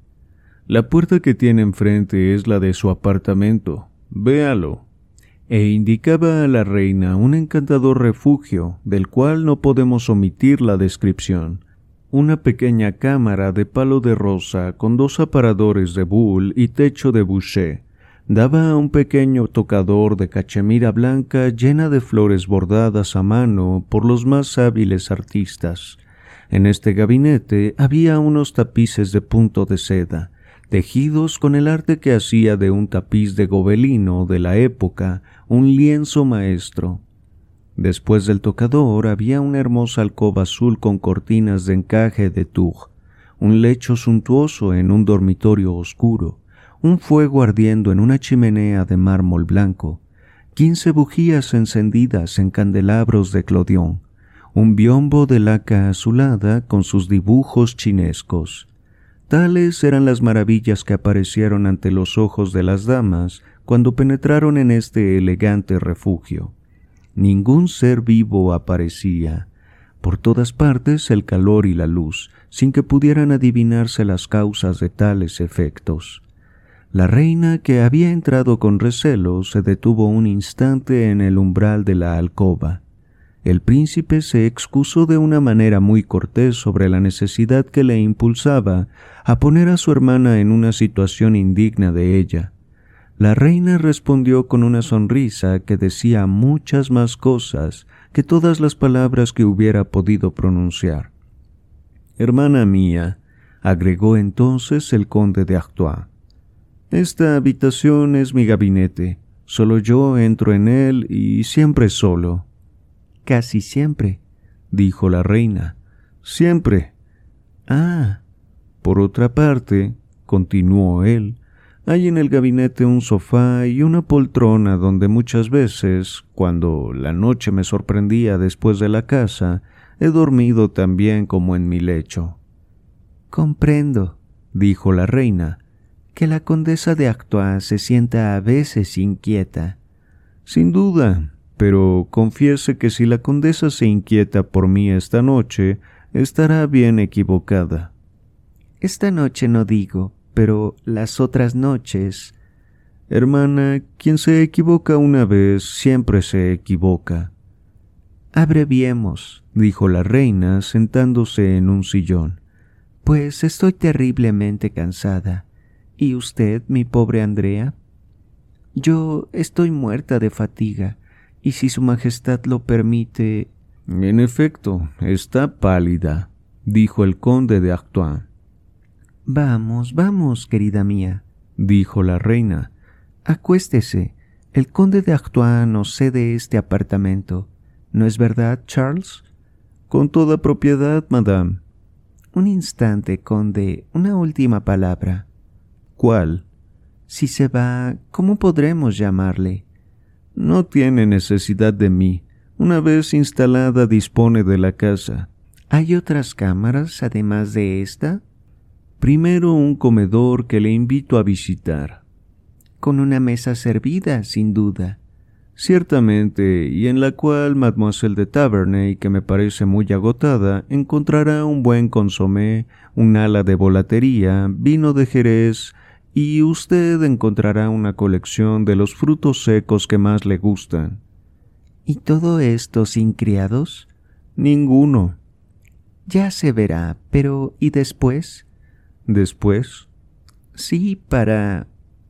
[SPEAKER 1] La puerta que tiene enfrente es la de su apartamento. Véalo. E indicaba a la reina un encantador refugio, del cual no podemos omitir la descripción. Una pequeña cámara de palo de rosa con dos aparadores de bull y techo de boucher daba a un pequeño tocador de cachemira blanca llena de flores bordadas a mano por los más hábiles artistas. En este gabinete había unos tapices de punto de seda, tejidos con el arte que hacía de un tapiz de gobelino de la época un lienzo maestro. Después del tocador había una hermosa alcoba azul con cortinas de encaje de Tours, un lecho suntuoso en un dormitorio oscuro, un fuego ardiendo en una chimenea de mármol blanco, quince bujías encendidas en candelabros de clodión, un biombo de laca azulada con sus dibujos chinescos. Tales eran las maravillas que aparecieron ante los ojos de las damas cuando penetraron en este elegante refugio. Ningún ser vivo aparecía. Por todas partes el calor y la luz, sin que pudieran adivinarse las causas de tales efectos. La reina, que había entrado con recelo, se detuvo un instante en el umbral de la alcoba. El príncipe se excusó de una manera muy cortés sobre la necesidad que le impulsaba a poner a su hermana en una situación indigna de ella. La reina respondió con una sonrisa que decía muchas más cosas que todas las palabras que hubiera podido pronunciar. Hermana mía, agregó entonces el conde de Artois, esta habitación es mi gabinete. Solo yo entro en él y siempre solo.
[SPEAKER 2] Casi siempre,
[SPEAKER 1] dijo la reina. Siempre.
[SPEAKER 2] Ah.
[SPEAKER 1] Por otra parte, continuó él, hay en el gabinete un sofá y una poltrona donde muchas veces, cuando la noche me sorprendía después de la casa, he dormido tan bien como en mi lecho.
[SPEAKER 2] Comprendo, dijo la reina, que la condesa de Artois se sienta a veces inquieta.
[SPEAKER 1] Sin duda, pero confiese que si la condesa se inquieta por mí esta noche, estará bien equivocada.
[SPEAKER 2] Esta noche no digo, pero las otras noches.
[SPEAKER 1] Hermana, quien se equivoca una vez siempre se equivoca.
[SPEAKER 2] Abreviemos, dijo la reina sentándose en un sillón, pues estoy terriblemente cansada. ¿Y usted, mi pobre Andrea? Yo estoy muerta de fatiga y si Su Majestad lo permite.
[SPEAKER 1] En efecto, está pálida, dijo el conde de Artois.
[SPEAKER 2] Vamos, vamos, querida mía,
[SPEAKER 1] dijo la reina.
[SPEAKER 2] Acuéstese. El conde de Artois nos cede este apartamento. ¿No es verdad, Charles?
[SPEAKER 1] Con toda propiedad, madame.
[SPEAKER 2] Un instante, conde, una última palabra.
[SPEAKER 1] ¿Cuál?
[SPEAKER 2] Si se va, ¿cómo podremos llamarle?
[SPEAKER 1] No tiene necesidad de mí. Una vez instalada dispone de la casa.
[SPEAKER 2] ¿Hay otras cámaras además de esta?
[SPEAKER 1] Primero un comedor que le invito a visitar.
[SPEAKER 2] Con una mesa servida, sin duda.
[SPEAKER 1] Ciertamente, y en la cual Mademoiselle de Taverney, que me parece muy agotada, encontrará un buen consomé, un ala de volatería, vino de Jerez, y usted encontrará una colección de los frutos secos que más le gustan.
[SPEAKER 2] ¿Y todo esto sin criados?
[SPEAKER 1] Ninguno.
[SPEAKER 2] Ya se verá, pero ¿y después?
[SPEAKER 1] ¿Después?
[SPEAKER 2] Sí, para...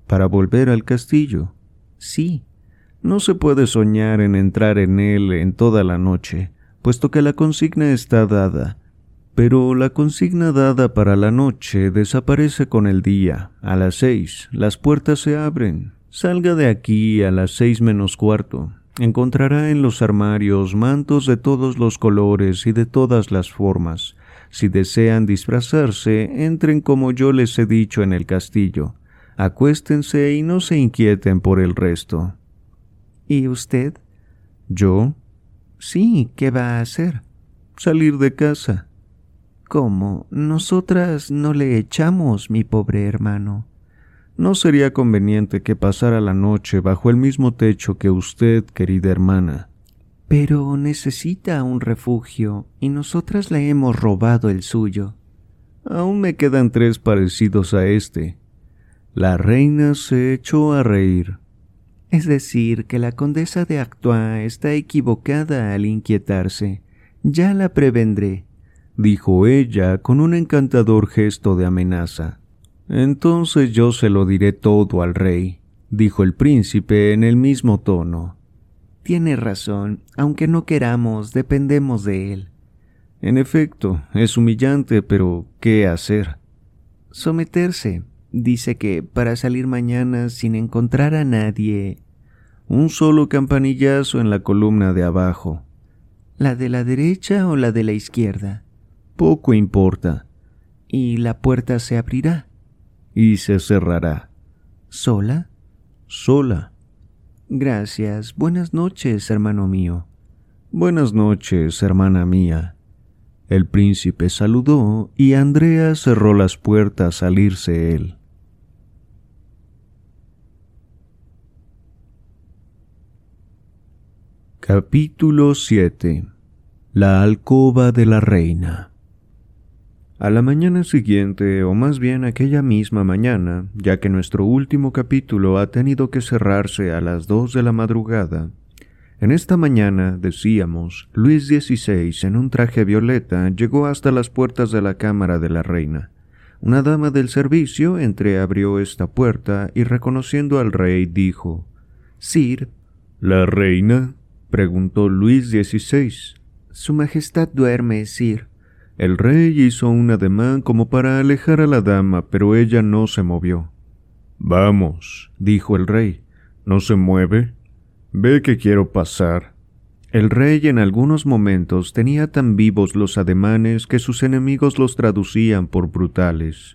[SPEAKER 1] para volver al castillo.
[SPEAKER 2] Sí.
[SPEAKER 1] No se puede soñar en entrar en él en toda la noche, puesto que la consigna está dada, pero la consigna dada para la noche desaparece con el día. A las seis, las puertas se abren. Salga de aquí a las seis menos cuarto. Encontrará en los armarios mantos de todos los colores y de todas las formas. Si desean disfrazarse, entren como yo les he dicho en el castillo. Acuéstense y no se inquieten por el resto.
[SPEAKER 2] ¿Y usted?
[SPEAKER 1] ¿Yo?
[SPEAKER 2] Sí, ¿qué va a hacer?
[SPEAKER 1] Salir de casa.
[SPEAKER 2] ¿Cómo? Nosotras no le echamos, mi pobre hermano.
[SPEAKER 1] No sería conveniente que pasara la noche bajo el mismo techo que usted, querida hermana.
[SPEAKER 2] Pero necesita un refugio y nosotras le hemos robado el suyo.
[SPEAKER 1] Aún me quedan tres parecidos a este, La reina se echó a reír.
[SPEAKER 2] Es decir, que la condesa de Artois está equivocada al inquietarse. Ya la prevendré,
[SPEAKER 1] dijo ella con un encantador gesto de amenaza. Entonces yo se lo diré todo al rey, dijo el príncipe en el mismo tono.
[SPEAKER 2] Tiene razón, aunque no queramos, dependemos de él.
[SPEAKER 1] En efecto, es humillante, pero ¿qué hacer?
[SPEAKER 2] Someterse. Dice que para salir mañana sin encontrar a nadie.
[SPEAKER 1] Un solo campanillazo en la columna de abajo.
[SPEAKER 2] ¿La de la derecha o la de la izquierda?
[SPEAKER 1] Poco importa.
[SPEAKER 2] ¿Y la puerta se abrirá?
[SPEAKER 1] Y se cerrará.
[SPEAKER 2] ¿Sola?
[SPEAKER 1] Sola.
[SPEAKER 2] Gracias. Buenas noches, hermano mío.
[SPEAKER 1] Buenas noches, hermana mía. El príncipe saludó y Andrea cerró las puertas al irse él. Capítulo 7 La alcoba de la reina A la mañana siguiente, o más bien aquella misma mañana, ya que nuestro último capítulo ha tenido que cerrarse a las dos de la madrugada, en esta mañana, decíamos, Luis XVI, en un traje violeta, llegó hasta las puertas de la cámara de la reina. Una dama del servicio entreabrió esta puerta y reconociendo al rey dijo, Sir. ¿La reina? preguntó Luis XVI.
[SPEAKER 2] Su Majestad duerme, Sir.
[SPEAKER 1] El rey hizo un ademán como para alejar a la dama, pero ella no se movió. Vamos, dijo el rey. ¿No se mueve? Ve que quiero pasar. El rey en algunos momentos tenía tan vivos los ademanes que sus enemigos los traducían por brutales.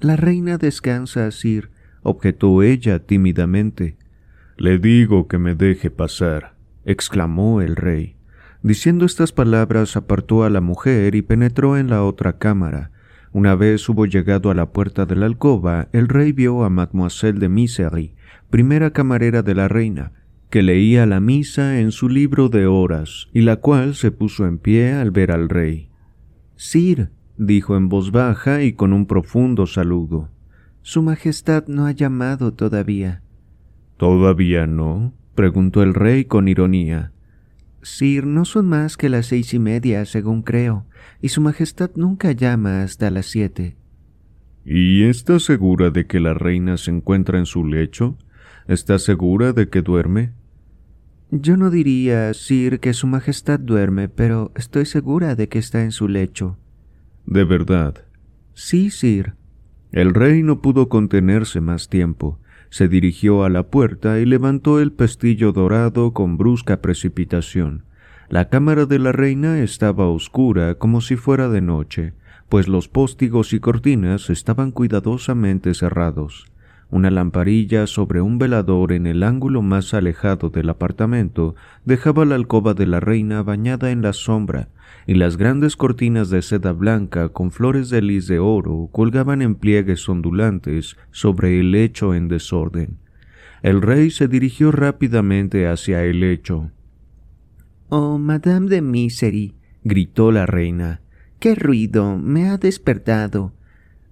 [SPEAKER 2] La reina descansa, Sir, objetó ella tímidamente.
[SPEAKER 1] Le digo que me deje pasar, exclamó el rey. Diciendo estas palabras apartó a la mujer y penetró en la otra cámara. Una vez hubo llegado a la puerta de la alcoba, el rey vio a mademoiselle de Misery, primera camarera de la reina, que leía la misa en su libro de horas, y la cual se puso en pie al ver al rey.
[SPEAKER 2] Sir,
[SPEAKER 1] dijo en voz baja y con un profundo saludo.
[SPEAKER 2] Su Majestad no ha llamado todavía.
[SPEAKER 1] ¿Todavía no? preguntó el rey con ironía.
[SPEAKER 2] Sir, no son más que las seis y media, según creo, y Su Majestad nunca llama hasta las siete.
[SPEAKER 1] ¿Y está segura de que la reina se encuentra en su lecho? ¿Está segura de que duerme?
[SPEAKER 2] Yo no diría, Sir, que Su Majestad duerme, pero estoy segura de que está en su lecho.
[SPEAKER 1] ¿De verdad?
[SPEAKER 2] Sí, Sir.
[SPEAKER 1] El rey no pudo contenerse más tiempo. Se dirigió a la puerta y levantó el pestillo dorado con brusca precipitación. La cámara de la reina estaba oscura como si fuera de noche, pues los póstigos y cortinas estaban cuidadosamente cerrados. Una lamparilla sobre un velador en el ángulo más alejado del apartamento dejaba la alcoba de la reina bañada en la sombra, y las grandes cortinas de seda blanca con flores de lis de oro colgaban en pliegues ondulantes sobre el lecho en desorden. El rey se dirigió rápidamente hacia el lecho.
[SPEAKER 2] Oh, Madame de Misery, gritó la reina. ¡Qué ruido! Me ha despertado.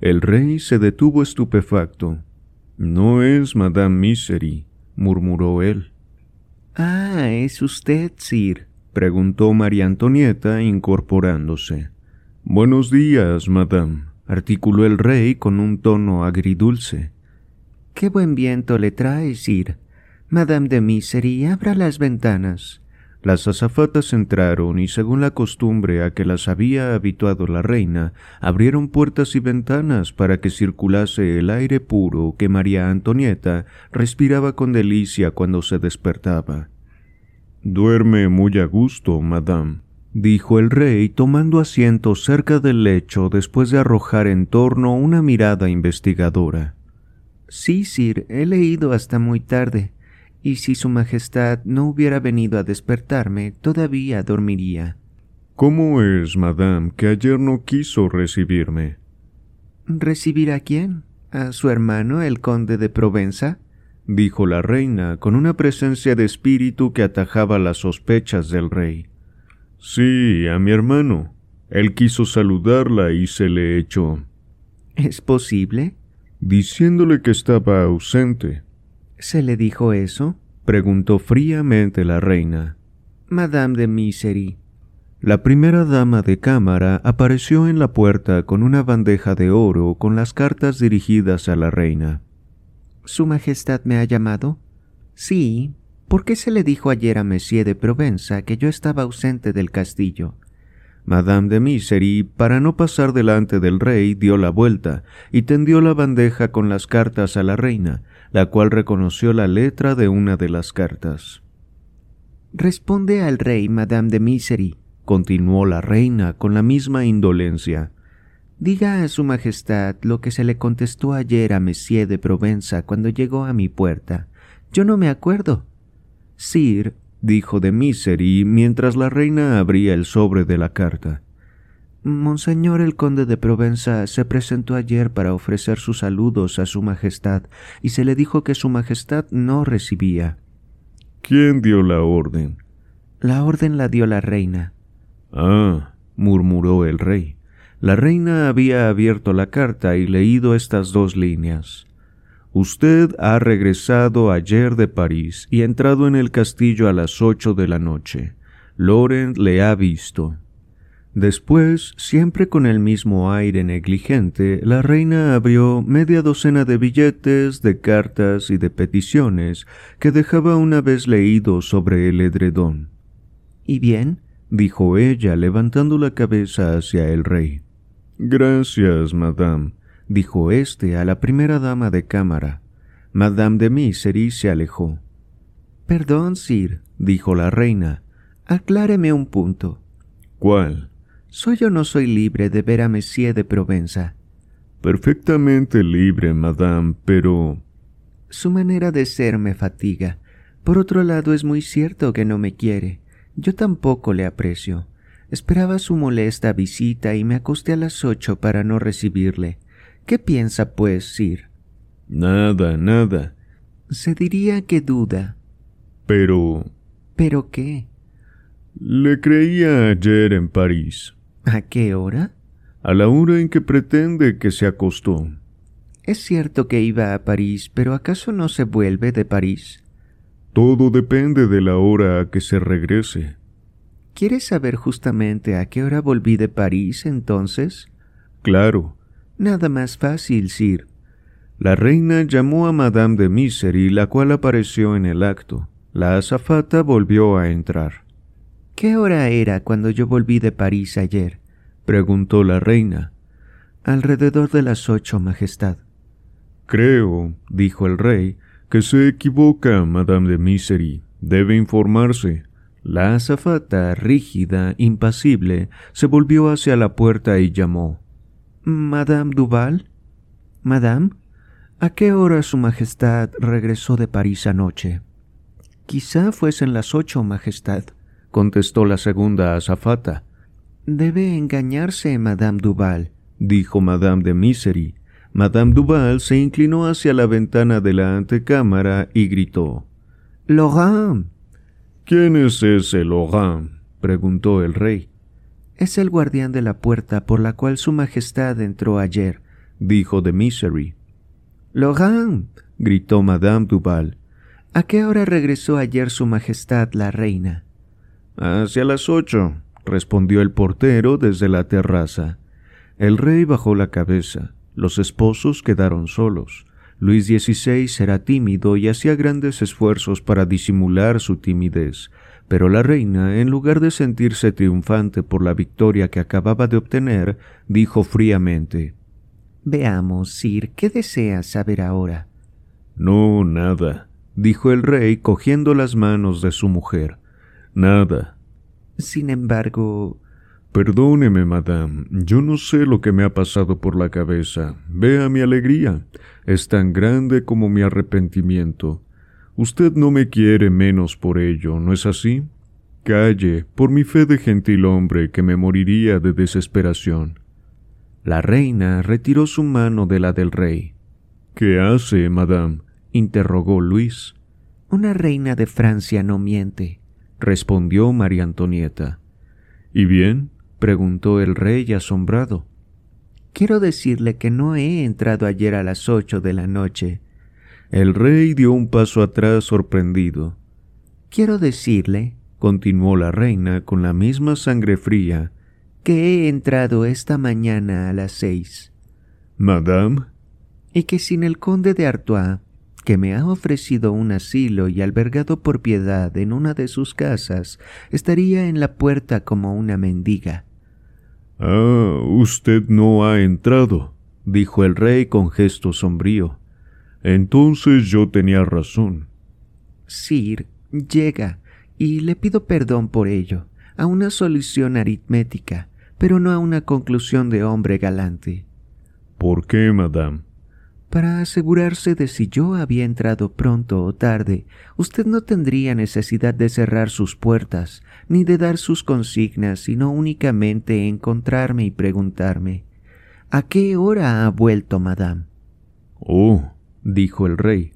[SPEAKER 1] El rey se detuvo estupefacto. No es Madame Misery, murmuró él.
[SPEAKER 2] Ah, es usted, Sir,
[SPEAKER 1] preguntó María Antonieta incorporándose. Buenos días, Madame, articuló el rey con un tono agridulce.
[SPEAKER 2] Qué buen viento le trae, Sir. Madame de Misery, abra las ventanas.
[SPEAKER 1] Las azafatas entraron y según la costumbre a que las había habituado la reina, abrieron puertas y ventanas para que circulase el aire puro que María Antonieta respiraba con delicia cuando se despertaba. Duerme muy a gusto, madame, dijo el rey tomando asiento cerca del lecho después de arrojar en torno una mirada investigadora.
[SPEAKER 2] Sí, sir, he leído hasta muy tarde y si Su Majestad no hubiera venido a despertarme, todavía dormiría.
[SPEAKER 1] ¿Cómo es, madame, que ayer no quiso recibirme?
[SPEAKER 2] ¿Recibir a quién? ¿A su hermano, el conde de Provenza?
[SPEAKER 1] dijo la reina con una presencia de espíritu que atajaba las sospechas del rey. Sí, a mi hermano. Él quiso saludarla y se le echó.
[SPEAKER 2] ¿Es posible?
[SPEAKER 1] diciéndole que estaba ausente.
[SPEAKER 2] ¿Se le dijo eso?
[SPEAKER 1] preguntó fríamente la reina.
[SPEAKER 2] Madame de Misery.
[SPEAKER 1] La primera dama de cámara apareció en la puerta con una bandeja de oro con las cartas dirigidas a la reina.
[SPEAKER 2] ¿Su Majestad me ha llamado? Sí. ¿Por qué se le dijo ayer a Monsieur de Provenza que yo estaba ausente del castillo?
[SPEAKER 1] Madame de Misery, para no pasar delante del rey, dio la vuelta y tendió la bandeja con las cartas a la reina, la cual reconoció la letra de una de las cartas.
[SPEAKER 2] Responde al rey, Madame de Misery,
[SPEAKER 1] continuó la reina con la misma indolencia.
[SPEAKER 2] Diga a su Majestad lo que se le contestó ayer a Monsieur de Provenza cuando llegó a mi puerta. Yo no me acuerdo.
[SPEAKER 1] Sir, dijo de Misery mientras la reina abría el sobre de la carta.
[SPEAKER 2] Monseñor el conde de Provenza se presentó ayer para ofrecer sus saludos a su Majestad y se le dijo que su Majestad no recibía.
[SPEAKER 1] ¿Quién dio la orden?
[SPEAKER 2] La orden la dio la reina.
[SPEAKER 1] Ah, murmuró el rey. La reina había abierto la carta y leído estas dos líneas. Usted ha regresado ayer de París y entrado en el castillo a las ocho de la noche. Loren le ha visto. Después, siempre con el mismo aire negligente, la reina abrió media docena de billetes, de cartas y de peticiones que dejaba una vez leído sobre el edredón.
[SPEAKER 2] ¿Y bien?
[SPEAKER 1] dijo ella, levantando la cabeza hacia el rey. Gracias, madame, dijo éste a la primera dama de cámara. Madame de Misery se alejó.
[SPEAKER 2] Perdón, sir, dijo la reina. Acláreme un punto.
[SPEAKER 1] ¿Cuál?
[SPEAKER 2] ¿Soy o no soy libre de ver a Monsieur de Provenza?
[SPEAKER 1] Perfectamente libre, madame, pero...
[SPEAKER 2] Su manera de ser me fatiga. Por otro lado, es muy cierto que no me quiere. Yo tampoco le aprecio. Esperaba su molesta visita y me acosté a las ocho para no recibirle. ¿Qué piensa, pues, Sir?
[SPEAKER 1] Nada, nada.
[SPEAKER 2] Se diría que duda.
[SPEAKER 1] Pero...
[SPEAKER 2] ¿Pero qué?
[SPEAKER 1] Le creía ayer en París.
[SPEAKER 2] ¿A qué hora?
[SPEAKER 1] A la hora en que pretende que se acostó.
[SPEAKER 2] Es cierto que iba a París, pero ¿acaso no se vuelve de París?
[SPEAKER 1] Todo depende de la hora a que se regrese.
[SPEAKER 2] ¿Quieres saber justamente a qué hora volví de París entonces?
[SPEAKER 1] Claro.
[SPEAKER 2] Nada más fácil, Sir.
[SPEAKER 1] La reina llamó a Madame de Misery, la cual apareció en el acto. La azafata volvió a entrar.
[SPEAKER 2] ¿Qué hora era cuando yo volví de París ayer?
[SPEAKER 1] preguntó la reina.
[SPEAKER 2] Alrededor de las ocho, Majestad.
[SPEAKER 1] Creo, dijo el rey, que se equivoca, Madame de Misery. Debe informarse.
[SPEAKER 2] La azafata, rígida, impasible, se volvió hacia la puerta y llamó. Madame Duval. Madame, ¿a qué hora Su Majestad regresó de París anoche? Quizá fuesen las ocho, Majestad, contestó la segunda azafata. Debe engañarse, Madame Duval, dijo Madame de Misery.
[SPEAKER 1] Madame Duval se inclinó hacia la ventana de la antecámara y gritó
[SPEAKER 2] Laurent.
[SPEAKER 1] ¿Quién es ese Laurent? preguntó el rey.
[SPEAKER 2] Es el guardián de la puerta por la cual Su Majestad entró ayer,
[SPEAKER 1] dijo de Misery.
[SPEAKER 2] Laurent. gritó Madame Duval. ¿A qué hora regresó ayer Su Majestad la reina?
[SPEAKER 1] Hacia las ocho, respondió el portero desde la terraza. El rey bajó la cabeza. Los esposos quedaron solos. Luis XVI era tímido y hacía grandes esfuerzos para disimular su timidez, pero la reina, en lugar de sentirse triunfante por la victoria que acababa de obtener, dijo fríamente
[SPEAKER 2] Veamos, Sir, ¿qué deseas saber ahora?
[SPEAKER 1] No, nada, dijo el rey cogiendo las manos de su mujer. Nada.
[SPEAKER 2] Sin embargo,
[SPEAKER 1] Perdóneme, madame, yo no sé lo que me ha pasado por la cabeza. Vea mi alegría. Es tan grande como mi arrepentimiento. Usted no me quiere menos por ello, ¿no es así? Calle, por mi fe de gentil hombre, que me moriría de desesperación.
[SPEAKER 2] La reina retiró su mano de la del rey.
[SPEAKER 1] ¿Qué hace, madame?
[SPEAKER 2] interrogó Luis. Una reina de Francia no miente, respondió María Antonieta.
[SPEAKER 1] ¿Y bien?
[SPEAKER 2] preguntó el rey asombrado. Quiero decirle que no he entrado ayer a las ocho de la noche.
[SPEAKER 1] El rey dio un paso atrás sorprendido.
[SPEAKER 2] Quiero decirle, continuó la reina con la misma sangre fría, que he entrado esta mañana a las seis.
[SPEAKER 1] Madame.
[SPEAKER 2] Y que sin el conde de Artois, que me ha ofrecido un asilo y albergado por piedad en una de sus casas, estaría en la puerta como una mendiga.
[SPEAKER 1] Ah, usted no ha entrado, dijo el rey con gesto sombrío. Entonces yo tenía razón.
[SPEAKER 2] Sir, llega, y le pido perdón por ello, a una solución aritmética, pero no a una conclusión de hombre galante.
[SPEAKER 1] ¿Por qué, madame?
[SPEAKER 2] Para asegurarse de si yo había entrado pronto o tarde, usted no tendría necesidad de cerrar sus puertas, ni de dar sus consignas, sino únicamente encontrarme y preguntarme ¿A qué hora ha vuelto, madame?
[SPEAKER 1] Oh, dijo el rey.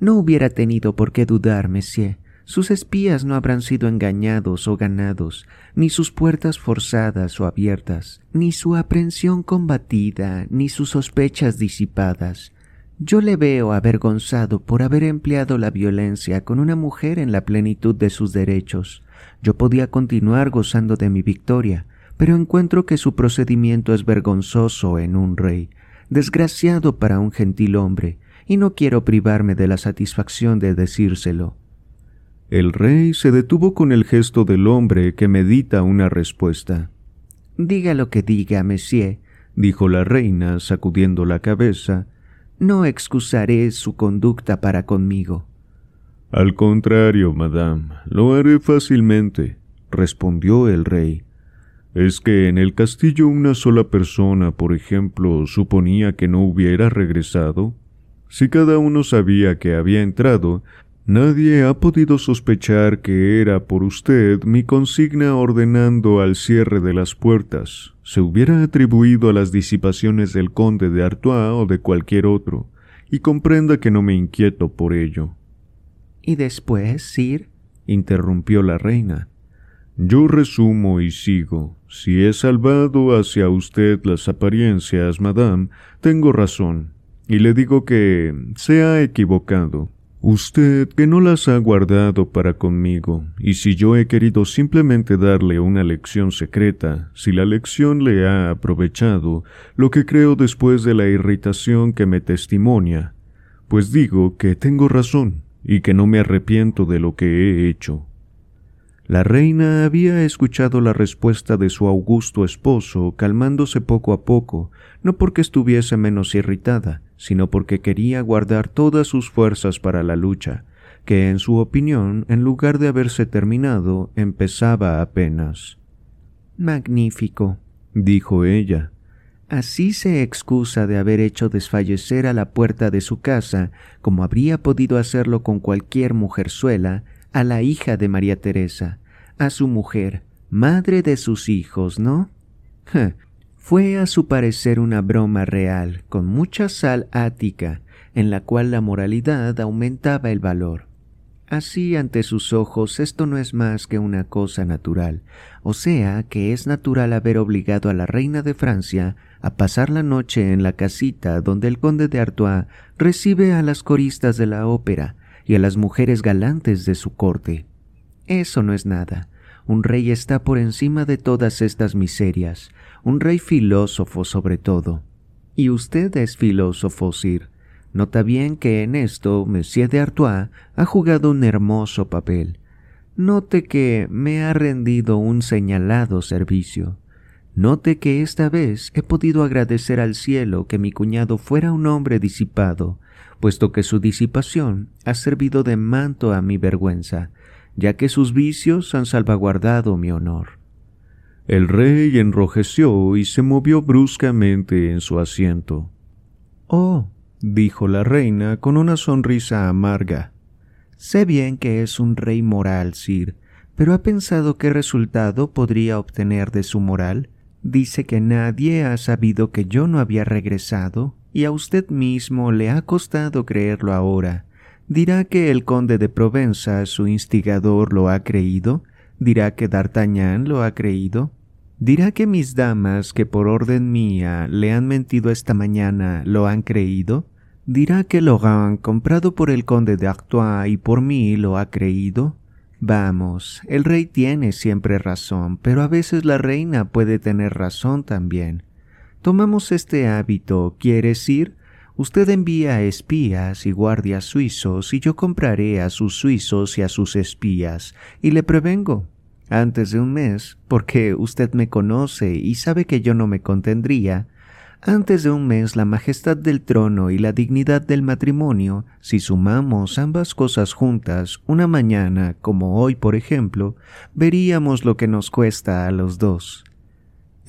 [SPEAKER 2] No hubiera tenido por qué dudar, monsieur. Sus espías no habrán sido engañados o ganados, ni sus puertas forzadas o abiertas, ni su aprehensión combatida, ni sus sospechas disipadas. Yo le veo avergonzado por haber empleado la violencia con una mujer en la plenitud de sus derechos. Yo podía continuar gozando de mi victoria, pero encuentro que su procedimiento es vergonzoso en un rey, desgraciado para un gentil hombre, y no quiero privarme de la satisfacción de decírselo.
[SPEAKER 1] El rey se detuvo con el gesto del hombre que medita una respuesta.
[SPEAKER 2] Diga lo que diga, monsieur, dijo la reina, sacudiendo la cabeza, no excusaré su conducta para conmigo.
[SPEAKER 1] Al contrario, madame, lo haré fácilmente, respondió el rey. ¿Es que en el castillo una sola persona, por ejemplo, suponía que no hubiera regresado? Si cada uno sabía que había entrado, Nadie ha podido sospechar que era por usted mi consigna ordenando al cierre de las puertas. Se hubiera atribuido a las disipaciones del conde de Artois o de cualquier otro, y comprenda que no me inquieto por ello.
[SPEAKER 2] ¿Y después, Sir?
[SPEAKER 1] interrumpió la reina. Yo resumo y sigo. Si he salvado hacia usted las apariencias, madame, tengo razón, y le digo que se ha equivocado. Usted que no las ha guardado para conmigo, y si yo he querido simplemente darle una lección secreta, si la lección le ha aprovechado, lo que creo después de la irritación que me testimonia, pues digo que tengo razón y que no me arrepiento de lo que he hecho. La reina había escuchado la respuesta de su augusto esposo, calmándose poco a poco, no porque estuviese menos irritada, sino porque quería guardar todas sus fuerzas para la lucha, que en su opinión, en lugar de haberse terminado, empezaba apenas. Magnífico, dijo ella. Así se excusa de haber hecho desfallecer a la puerta de su casa, como habría podido hacerlo con cualquier mujerzuela, a la hija de María Teresa, a su mujer, madre de sus hijos, ¿no? Fue a su parecer una broma real, con mucha sal ática, en la cual la moralidad aumentaba el valor. Así ante sus ojos esto no es más que una cosa natural, o sea que es natural haber obligado a la reina de Francia a pasar la noche en la casita donde el conde de Artois recibe a las coristas de la ópera y a las mujeres galantes de su corte. Eso no es nada. Un rey está por encima de todas estas miserias, un rey filósofo sobre todo. Y usted es filósofo, Sir. Nota bien que en esto Monsieur de Artois ha jugado un hermoso papel. Note que me ha rendido un señalado servicio. Note que esta vez he podido agradecer al cielo que mi cuñado fuera un hombre disipado, puesto que su disipación ha servido de manto a mi vergüenza, ya que sus vicios han salvaguardado mi honor. El rey enrojeció y se movió bruscamente en su asiento.
[SPEAKER 2] Oh, dijo la reina con una sonrisa amarga. Sé bien que es un rey moral, Sir, pero ¿ha pensado qué resultado podría obtener de su moral? Dice que nadie ha sabido que yo no había regresado, y a usted mismo le ha costado creerlo ahora. ¿Dirá que el conde de Provenza, su instigador, lo ha creído? ¿Dirá que D'Artagnan lo ha creído? ¿Dirá que mis damas, que por orden mía le han mentido esta mañana, lo han creído? ¿Dirá que Logan, comprado por el conde de Artois y por mí, lo ha creído? Vamos, el rey tiene siempre razón, pero a veces la reina puede tener razón también. Tomamos este hábito, ¿quieres ir? Usted envía espías y guardias suizos y yo compraré a sus suizos y a sus espías, y le prevengo, antes de un mes, porque usted me conoce y sabe que yo no me contendría, antes de un mes la majestad del trono y la dignidad del matrimonio, si sumamos ambas cosas juntas, una mañana, como hoy por ejemplo, veríamos lo que nos cuesta a los dos.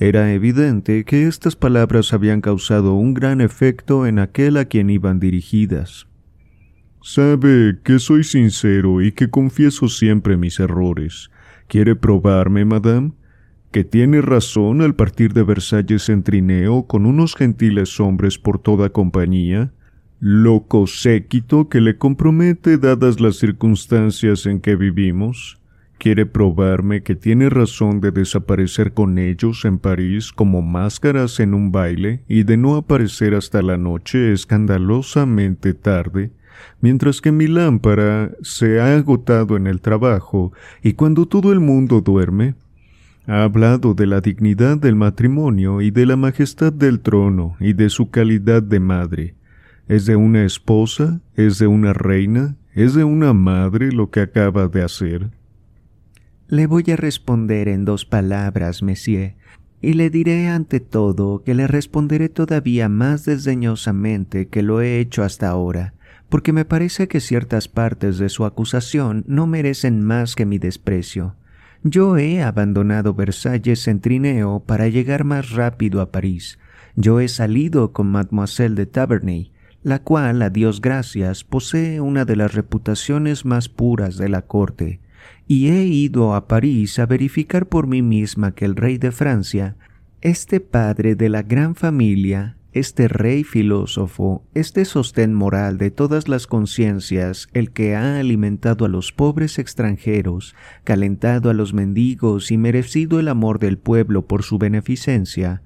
[SPEAKER 2] Era evidente que estas palabras habían causado un gran efecto en aquel a quien iban dirigidas.
[SPEAKER 1] Sabe que soy sincero y que confieso siempre mis errores, ¿Quiere probarme, madame? que tiene razón al partir de Versalles en trineo con unos gentiles hombres por toda compañía, loco séquito que le compromete dadas las circunstancias en que vivimos. Quiere probarme que tiene razón de desaparecer con ellos en París como máscaras en un baile y de no aparecer hasta la noche escandalosamente tarde mientras que mi lámpara se ha agotado en el trabajo y cuando todo el mundo duerme, ha hablado de la dignidad del matrimonio y de la majestad del trono y de su calidad de madre. ¿Es de una esposa? ¿Es de una reina? ¿Es de una madre lo que acaba de hacer?
[SPEAKER 2] Le voy a responder en dos palabras, Monsieur, y le diré ante todo que le responderé todavía más desdeñosamente que lo he hecho hasta ahora porque me parece que ciertas partes de su acusación no merecen más que mi desprecio. Yo he abandonado Versalles en trineo para llegar más rápido a París. Yo he salido con Mademoiselle de Taverney, la cual, a Dios gracias, posee una de las reputaciones más puras de la corte, y he ido a París a verificar por mí misma que el rey de Francia, este padre de la gran familia, este rey filósofo, este sostén moral de todas las conciencias, el que ha alimentado a los pobres extranjeros, calentado a los mendigos y merecido el amor del pueblo por su beneficencia,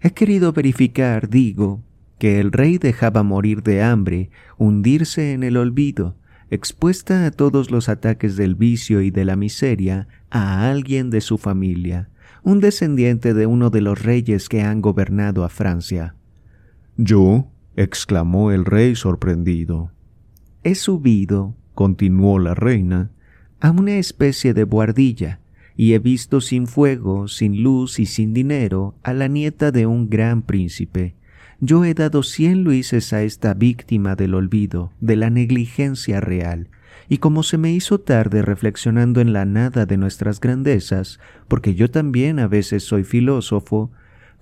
[SPEAKER 2] he querido verificar, digo, que el rey dejaba morir de hambre, hundirse en el olvido, expuesta a todos los ataques del vicio y de la miseria, a alguien de su familia, un descendiente de uno de los reyes que han gobernado a Francia.
[SPEAKER 1] Yo, exclamó el rey sorprendido.
[SPEAKER 2] He subido, continuó la reina, a una especie de buhardilla, y he visto sin fuego, sin luz y sin dinero a la nieta de un gran príncipe. Yo he dado cien luises a esta víctima del olvido, de la negligencia real, y como se me hizo tarde reflexionando en la nada de nuestras grandezas, porque yo también a veces soy filósofo,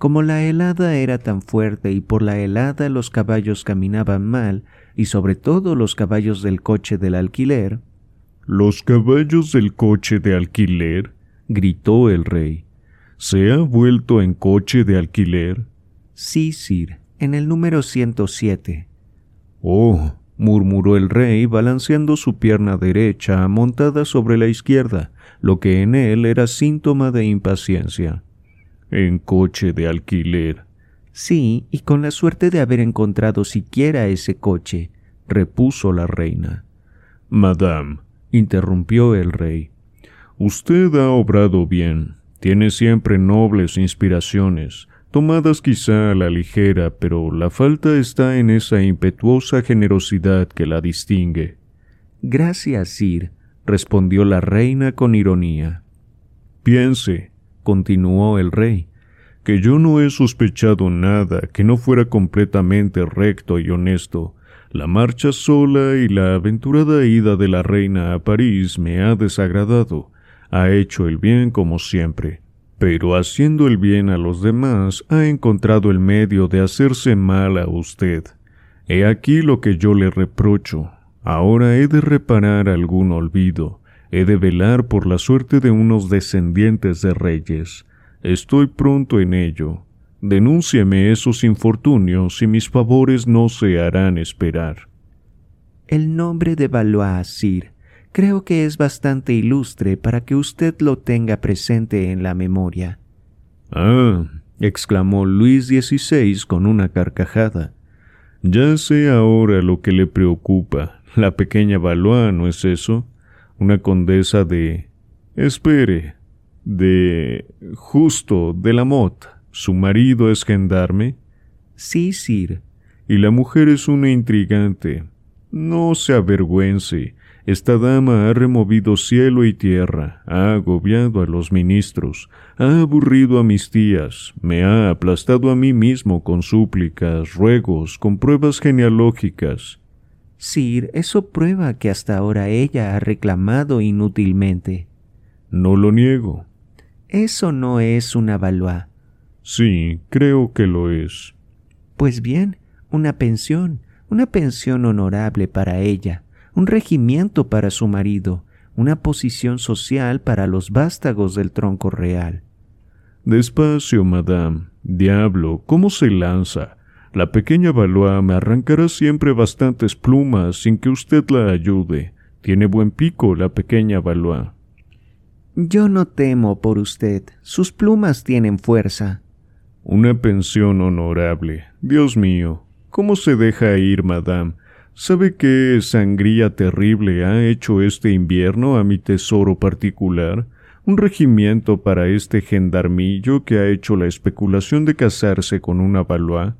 [SPEAKER 2] como la helada era tan fuerte y por la helada los caballos caminaban mal, y sobre todo los caballos del coche del alquiler.
[SPEAKER 1] ¿Los caballos del coche de alquiler? gritó el rey. ¿Se ha vuelto en coche de alquiler?
[SPEAKER 2] Sí, Sir, en el número 107.
[SPEAKER 1] Oh, murmuró el rey balanceando su pierna derecha montada sobre la izquierda, lo que en él era síntoma de impaciencia. En coche de alquiler.
[SPEAKER 2] Sí, y con la suerte de haber encontrado siquiera ese coche, repuso la reina.
[SPEAKER 1] Madame, interrumpió el rey, usted ha obrado bien, tiene siempre nobles inspiraciones, tomadas quizá a la ligera, pero la falta está en esa impetuosa generosidad que la distingue.
[SPEAKER 2] Gracias, Sir, respondió la reina con ironía.
[SPEAKER 1] Piense, continuó el rey, que yo no he sospechado nada que no fuera completamente recto y honesto. La marcha sola y la aventurada ida de la reina a París me ha desagradado. Ha hecho el bien como siempre, pero haciendo el bien a los demás ha encontrado el medio de hacerse mal a usted. He aquí lo que yo le reprocho. Ahora he de reparar algún olvido. He de velar por la suerte de unos descendientes de reyes. Estoy pronto en ello. Denúncieme esos infortunios y mis favores no se harán esperar.
[SPEAKER 2] El nombre de Valois, Sir, creo que es bastante ilustre para que usted lo tenga presente en la memoria.
[SPEAKER 1] Ah, exclamó Luis XVI con una carcajada. Ya sé ahora lo que le preocupa. La pequeña Valois, ¿no es eso? Una condesa de... Espere, de... justo, de la Mot. ¿Su marido es gendarme?
[SPEAKER 2] Sí, sir.
[SPEAKER 1] Y la mujer es una intrigante. No se avergüence. Esta dama ha removido cielo y tierra, ha agobiado a los ministros, ha aburrido a mis tías, me ha aplastado a mí mismo con súplicas, ruegos, con pruebas genealógicas.
[SPEAKER 2] Sir, eso prueba que hasta ahora ella ha reclamado inútilmente.
[SPEAKER 1] No lo niego.
[SPEAKER 2] Eso no es una Valois.
[SPEAKER 1] Sí, creo que lo es.
[SPEAKER 2] Pues bien, una pensión, una pensión honorable para ella un regimiento para su marido, una posición social para los vástagos del tronco real.
[SPEAKER 1] Despacio, madame. Diablo, ¿cómo se lanza? La pequeña Valois me arrancará siempre bastantes plumas sin que usted la ayude. Tiene buen pico la pequeña Valois.
[SPEAKER 2] Yo no temo por usted. Sus plumas tienen fuerza.
[SPEAKER 1] Una pensión honorable. Dios mío, ¿cómo se deja ir, madame? ¿Sabe qué sangría terrible ha hecho este invierno a mi tesoro particular? Un regimiento para este gendarmillo que ha hecho la especulación de casarse con una Valois.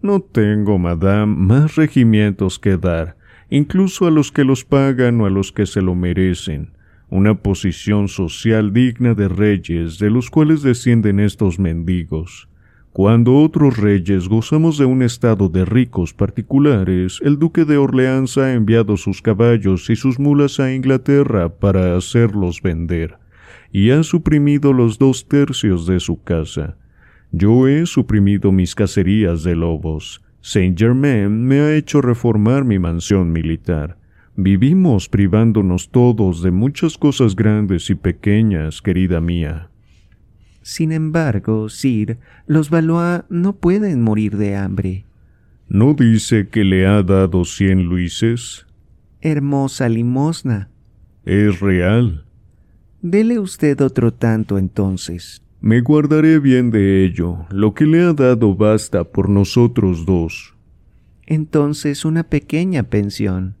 [SPEAKER 1] No tengo, madame, más regimientos que dar, incluso a los que los pagan o a los que se lo merecen. Una posición social digna de reyes de los cuales descienden estos mendigos. Cuando otros reyes gozamos de un estado de ricos particulares, el duque de Orleans ha enviado sus caballos y sus mulas a Inglaterra para hacerlos vender, y ha suprimido los dos tercios de su casa. Yo he suprimido mis cacerías de lobos. Saint Germain me ha hecho reformar mi mansión militar. Vivimos privándonos todos de muchas cosas grandes y pequeñas, querida mía.
[SPEAKER 2] Sin embargo, Sir, los Valois no pueden morir de hambre.
[SPEAKER 1] ¿No dice que le ha dado cien luises?
[SPEAKER 2] Hermosa limosna.
[SPEAKER 1] Es real.
[SPEAKER 2] Dele usted otro tanto entonces.
[SPEAKER 1] Me guardaré bien de ello. Lo que le ha dado basta por nosotros dos.
[SPEAKER 2] Entonces una pequeña pensión.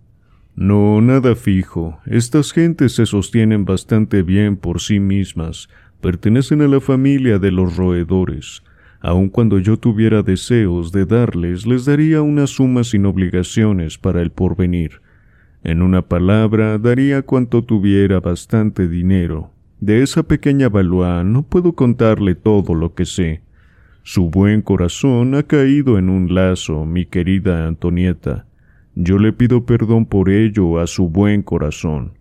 [SPEAKER 1] No, nada fijo. Estas gentes se sostienen bastante bien por sí mismas, pertenecen a la familia de los roedores. Aun cuando yo tuviera deseos de darles, les daría una suma sin obligaciones para el porvenir. En una palabra, daría cuanto tuviera bastante dinero. De esa pequeña Valois no puedo contarle todo lo que sé. Su buen corazón ha caído en un lazo, mi querida Antonieta. Yo le pido perdón por ello a su buen corazón.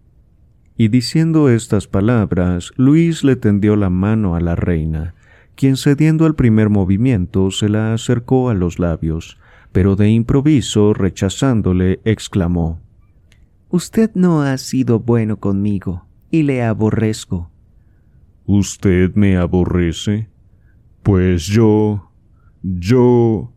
[SPEAKER 2] Y diciendo estas palabras, Luis le tendió la mano a la reina, quien cediendo al primer movimiento se la acercó a los labios, pero de improviso, rechazándole, exclamó Usted no ha sido bueno conmigo, y le aborrezco.
[SPEAKER 1] ¿Usted me aborrece? Pues yo... yo...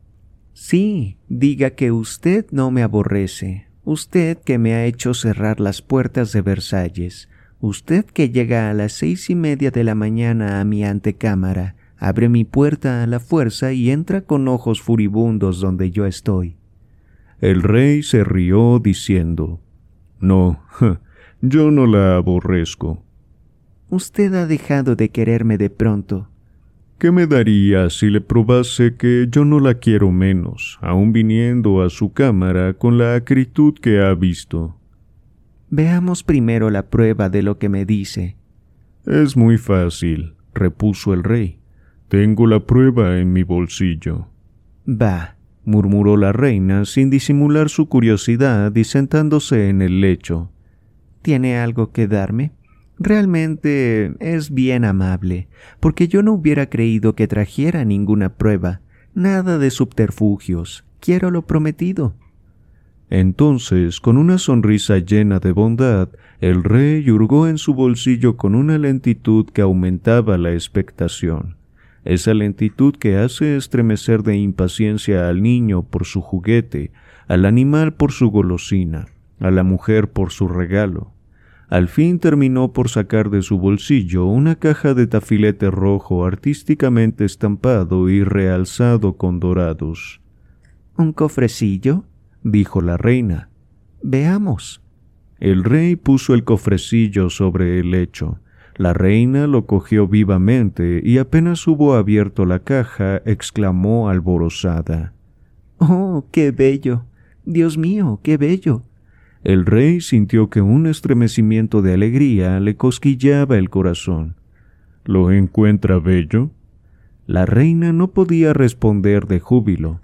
[SPEAKER 2] Sí, diga que usted no me aborrece, Usted que me ha hecho cerrar las puertas de Versalles, usted que llega a las seis y media de la mañana a mi antecámara, abre mi puerta a la fuerza y entra con ojos furibundos donde yo estoy.
[SPEAKER 1] El rey se rió diciendo, No, yo no la aborrezco.
[SPEAKER 2] Usted ha dejado de quererme de pronto,
[SPEAKER 1] ¿Qué me daría si le probase que yo no la quiero menos, aun viniendo a su cámara con la acritud que ha visto?
[SPEAKER 2] Veamos primero la prueba de lo que me dice.
[SPEAKER 1] Es muy fácil, repuso el rey. Tengo la prueba en mi bolsillo.
[SPEAKER 2] Va, murmuró la reina sin disimular su curiosidad y sentándose en el lecho. ¿Tiene algo que darme? Realmente es bien amable, porque yo no hubiera creído que trajera ninguna prueba, nada de subterfugios, quiero lo prometido.
[SPEAKER 1] Entonces, con una sonrisa llena de bondad, el rey hurgó en su bolsillo con una lentitud que aumentaba la expectación, esa lentitud que hace estremecer de impaciencia al niño por su juguete, al animal por su golosina, a la mujer por su regalo, Al fin terminó por sacar de su bolsillo una caja de tafilete rojo artísticamente estampado y realzado con dorados.
[SPEAKER 2] ¿Un cofrecillo? dijo la reina. Veamos.
[SPEAKER 1] El rey puso el cofrecillo sobre el lecho. La reina lo cogió vivamente y apenas hubo abierto la caja, exclamó alborozada.
[SPEAKER 2] Oh, qué bello. Dios mío, qué bello.
[SPEAKER 1] El rey sintió que un estremecimiento de alegría le cosquillaba el corazón. ¿Lo encuentra bello? La reina no podía responder de júbilo.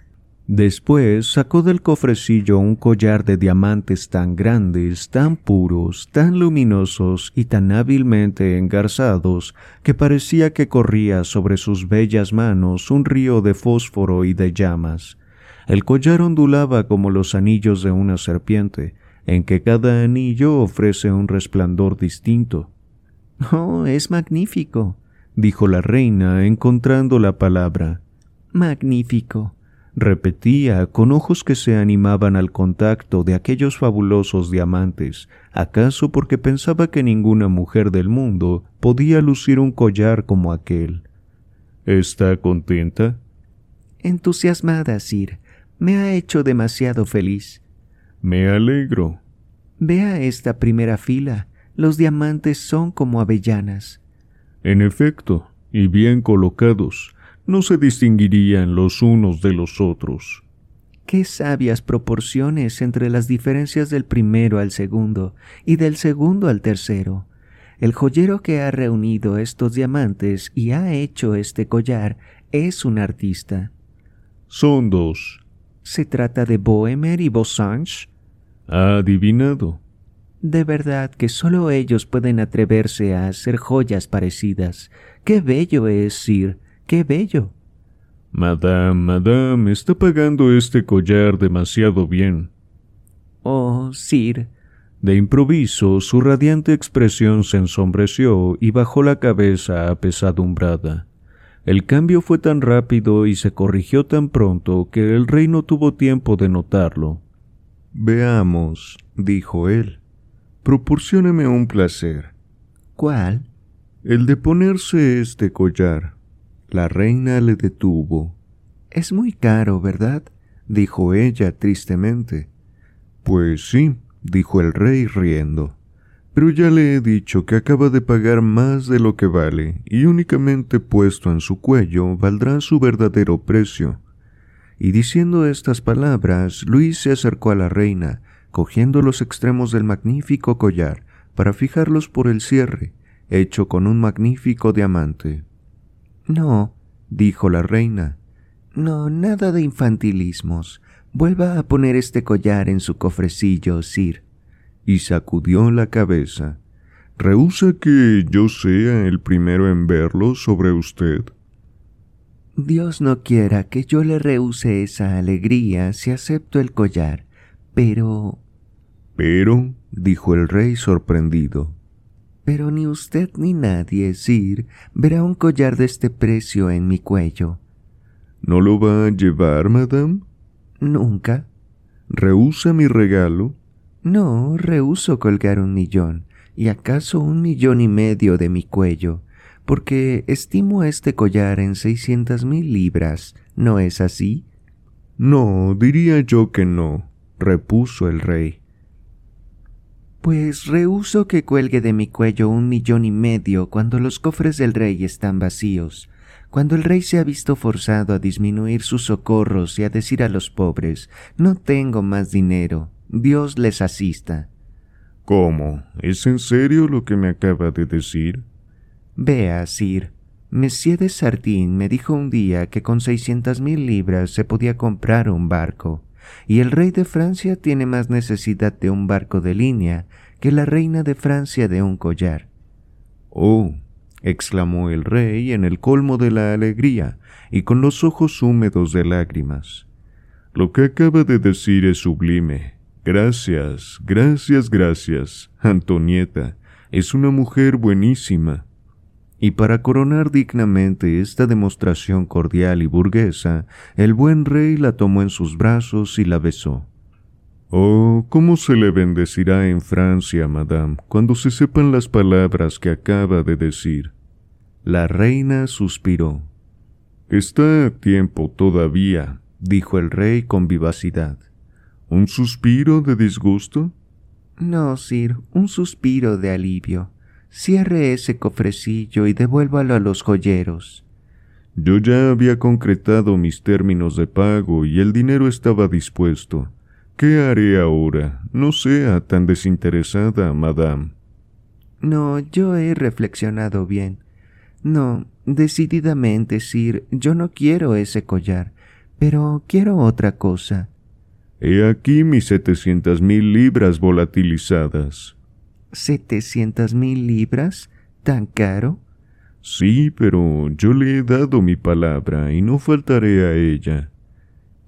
[SPEAKER 1] Después sacó del cofrecillo un collar de diamantes tan grandes, tan puros, tan luminosos y tan hábilmente engarzados que parecía que corría sobre sus bellas manos un río de fósforo y de llamas. El collar ondulaba como los anillos de una serpiente, en que cada anillo ofrece un resplandor distinto.
[SPEAKER 2] Oh, es magnífico,
[SPEAKER 1] dijo la reina, encontrando la palabra.
[SPEAKER 2] Magnífico,
[SPEAKER 1] repetía con ojos que se animaban al contacto de aquellos fabulosos diamantes, acaso porque pensaba que ninguna mujer del mundo podía lucir un collar como aquel. ¿Está contenta?
[SPEAKER 2] Entusiasmada, Sir. Me ha hecho demasiado feliz.
[SPEAKER 1] Me alegro.
[SPEAKER 2] Vea esta primera fila. Los diamantes son como avellanas.
[SPEAKER 1] En efecto, y bien colocados, no se distinguirían los unos de los otros.
[SPEAKER 2] Qué sabias proporciones entre las diferencias del primero al segundo y del segundo al tercero. El joyero que ha reunido estos diamantes y ha hecho este collar es un artista.
[SPEAKER 1] Son dos.
[SPEAKER 2] ¿Se trata de Boemer y Bosange?
[SPEAKER 1] Ha adivinado.
[SPEAKER 2] De verdad que solo ellos pueden atreverse a hacer joyas parecidas. Qué bello es, Sir, qué bello.
[SPEAKER 1] Madame, madame, está pagando este collar demasiado bien.
[SPEAKER 2] Oh, Sir.
[SPEAKER 1] De improviso, su radiante expresión se ensombreció y bajó la cabeza apesadumbrada. El cambio fue tan rápido y se corrigió tan pronto que el rey no tuvo tiempo de notarlo. Veamos, dijo él. Proporcióneme un placer.
[SPEAKER 2] ¿Cuál?
[SPEAKER 1] El de ponerse este collar. La reina le detuvo.
[SPEAKER 2] Es muy caro, ¿verdad?
[SPEAKER 1] dijo ella tristemente. Pues sí, dijo el rey riendo pero ya le he dicho que acaba de pagar más de lo que vale y únicamente puesto en su cuello valdrá su verdadero precio. Y diciendo estas palabras, Luis se acercó a la reina, cogiendo los extremos del magnífico collar para fijarlos por el cierre, hecho con un magnífico diamante.
[SPEAKER 2] No,
[SPEAKER 1] dijo la reina.
[SPEAKER 2] No, nada de infantilismos. Vuelva a poner este collar en su cofrecillo, Sir
[SPEAKER 1] y sacudió la cabeza. ¿Rehúsa que yo sea el primero en verlo sobre usted?
[SPEAKER 2] Dios no quiera que yo le rehúse esa alegría si acepto el collar, pero...
[SPEAKER 1] Pero, dijo el rey sorprendido.
[SPEAKER 2] Pero ni usted ni nadie, Sir, verá un collar de este precio en mi cuello.
[SPEAKER 1] ¿No lo va a llevar, madame?
[SPEAKER 2] Nunca.
[SPEAKER 1] ¿Rehúsa mi regalo?
[SPEAKER 2] No, rehuso colgar un millón, y acaso un millón y medio de mi cuello, porque estimo este collar en seiscientas mil libras, ¿no es así?
[SPEAKER 1] No, diría yo que no, repuso el rey.
[SPEAKER 2] Pues rehuso que cuelgue de mi cuello un millón y medio cuando los cofres del rey están vacíos, cuando el rey se ha visto forzado a disminuir sus socorros y a decir a los pobres, no tengo más dinero, Dios les asista.
[SPEAKER 1] ¿Cómo? ¿Es en serio lo que me acaba de decir?
[SPEAKER 2] Vea, Sir. Monsieur de Sartine me dijo un día que con seiscientas mil libras se podía comprar un barco, y el rey de Francia tiene más necesidad de un barco de línea que la reina de Francia de un collar.
[SPEAKER 1] Oh, exclamó el rey en el colmo de la alegría y con los ojos húmedos de lágrimas. Lo que acaba de decir es sublime. Gracias, gracias, gracias. Antonieta es una mujer buenísima. Y para coronar dignamente esta demostración cordial y burguesa, el buen rey la tomó en sus brazos y la besó. Oh, ¿cómo se le bendecirá en Francia, madame, cuando se sepan las palabras que acaba de decir?
[SPEAKER 2] La reina suspiró.
[SPEAKER 1] Está a tiempo todavía, dijo el rey con vivacidad. ¿Un suspiro de disgusto?
[SPEAKER 2] No, Sir, un suspiro de alivio. Cierre ese cofrecillo y devuélvalo a los joyeros.
[SPEAKER 1] Yo ya había concretado mis términos de pago y el dinero estaba dispuesto. ¿Qué haré ahora? No sea tan desinteresada, madame.
[SPEAKER 2] No, yo he reflexionado bien. No, decididamente, Sir, yo no quiero ese collar, pero quiero otra cosa.
[SPEAKER 1] He aquí mis setecientas mil libras volatilizadas.
[SPEAKER 2] ¿Setecientas mil libras? ¿Tan caro?
[SPEAKER 1] Sí, pero yo le he dado mi palabra y no faltaré a ella.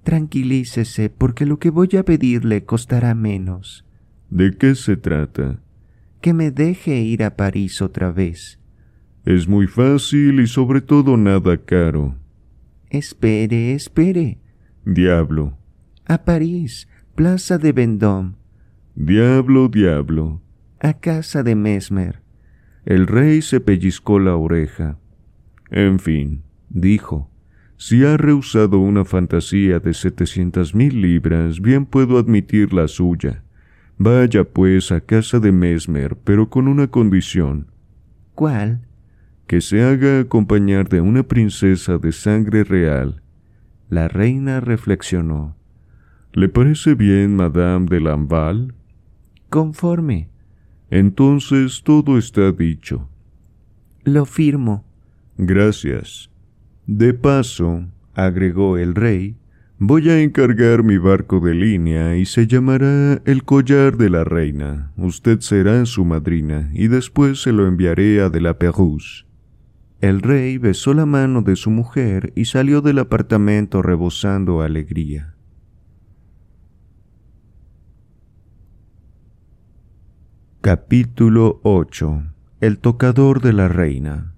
[SPEAKER 2] Tranquilícese, porque lo que voy a pedirle costará menos.
[SPEAKER 1] ¿De qué se trata?
[SPEAKER 2] Que me deje ir a París otra vez.
[SPEAKER 1] Es muy fácil y sobre todo nada caro.
[SPEAKER 2] Espere, espere.
[SPEAKER 1] Diablo,
[SPEAKER 2] a París, Plaza de Vendôme.
[SPEAKER 1] Diablo, diablo.
[SPEAKER 2] A casa de Mesmer.
[SPEAKER 1] El rey se pellizcó la oreja. En fin, dijo, si ha rehusado una fantasía de setecientas mil libras, bien puedo admitir la suya. Vaya pues a casa de Mesmer, pero con una condición.
[SPEAKER 2] ¿Cuál?
[SPEAKER 1] Que se haga acompañar de una princesa de sangre real.
[SPEAKER 2] La reina reflexionó.
[SPEAKER 1] ¿Le parece bien, Madame de Lamballe?
[SPEAKER 2] Conforme.
[SPEAKER 1] Entonces todo está dicho.
[SPEAKER 2] Lo firmo.
[SPEAKER 1] Gracias. De paso, agregó el rey, voy a encargar mi barco de línea y se llamará El Collar de la Reina. Usted será su madrina y después se lo enviaré a de la Pérouse. El rey besó la mano de su mujer y salió del apartamento rebosando alegría. Capítulo 8 El tocador de la reina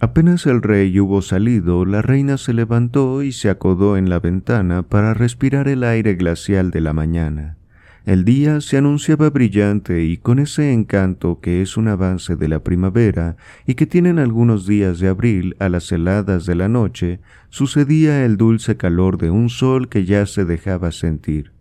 [SPEAKER 1] Apenas el rey hubo salido, la reina se levantó y se acodó en la ventana para respirar el aire glacial de la mañana. El día se anunciaba brillante y con ese encanto que es un avance de la primavera y que tienen algunos días de abril a las heladas de la noche, sucedía el dulce calor de un sol que ya se dejaba sentir.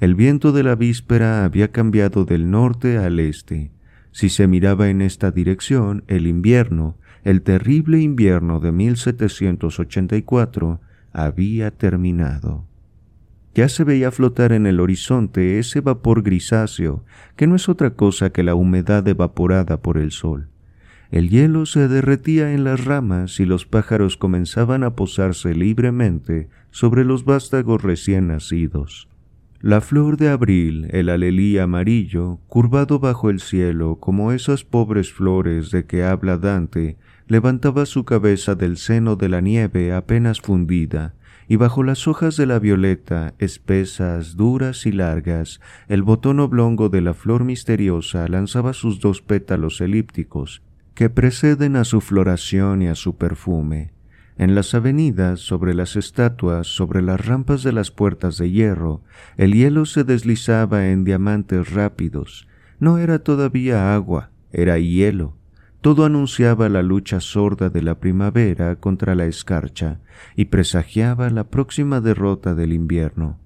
[SPEAKER 1] El viento de la víspera había cambiado del norte al este. Si se miraba en esta dirección, el invierno, el terrible invierno de 1784, había terminado. Ya se veía flotar en el horizonte ese vapor grisáceo, que no es otra cosa que la humedad evaporada por el sol. El hielo se derretía en las ramas y los pájaros comenzaban a posarse libremente sobre los vástagos recién nacidos. La flor de abril, el alelí amarillo, curvado bajo el cielo como esas pobres flores de que habla Dante, levantaba su cabeza del seno de la nieve apenas fundida, y bajo las hojas de la violeta, espesas, duras y largas, el botón oblongo de la flor misteriosa lanzaba sus dos pétalos elípticos, que preceden a su floración y a su perfume. En las avenidas, sobre las estatuas, sobre las rampas de las puertas de hierro, el hielo se deslizaba en diamantes rápidos. No era todavía agua, era hielo. Todo anunciaba la lucha sorda de la primavera contra la escarcha y presagiaba la próxima derrota del invierno.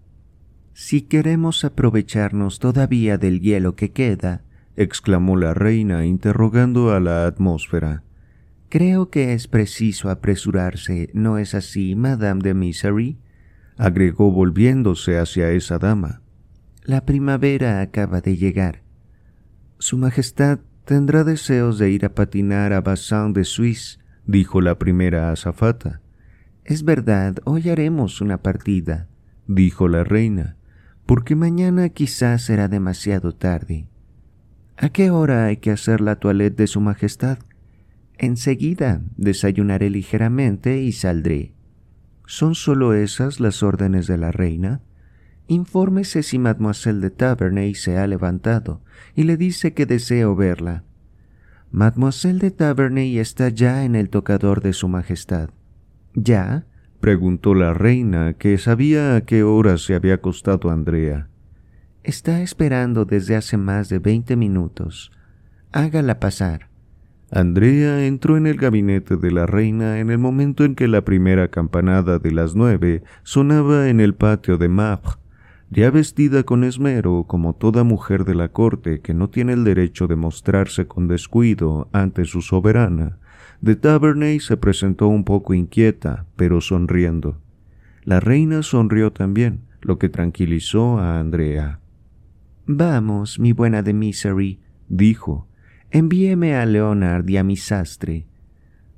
[SPEAKER 1] Si queremos aprovecharnos todavía del hielo que queda, exclamó la reina interrogando a la atmósfera, Creo que es preciso apresurarse, ¿no es así, Madame de Misery? agregó volviéndose hacia esa dama. La primavera acaba de llegar. Su Majestad tendrá deseos de ir a patinar a Bassin de Suisse, dijo la primera azafata. Es verdad, hoy haremos una partida, dijo la reina, porque mañana quizás será demasiado tarde. ¿A qué hora hay que hacer la toilette de Su Majestad? Enseguida desayunaré ligeramente y saldré. ¿Son solo esas las órdenes de la reina? Infórmese si Mademoiselle de Taverney se ha levantado y le dice que deseo verla. Mademoiselle de Taverney está ya en el tocador de Su Majestad. ¿Ya? preguntó la reina, que sabía a qué hora se había acostado Andrea.
[SPEAKER 2] Está esperando desde hace más de veinte minutos. Hágala pasar.
[SPEAKER 1] Andrea entró en el gabinete de la reina en el momento en que la primera campanada de las nueve sonaba en el patio de Mapre, ya vestida con esmero como toda mujer de la corte que no tiene el derecho de mostrarse con descuido ante su soberana. De Taverney se presentó un poco inquieta, pero sonriendo. La reina sonrió también, lo que tranquilizó a Andrea.
[SPEAKER 2] Vamos, mi buena de Misery, dijo, envíeme a Leonard y a mi sastre.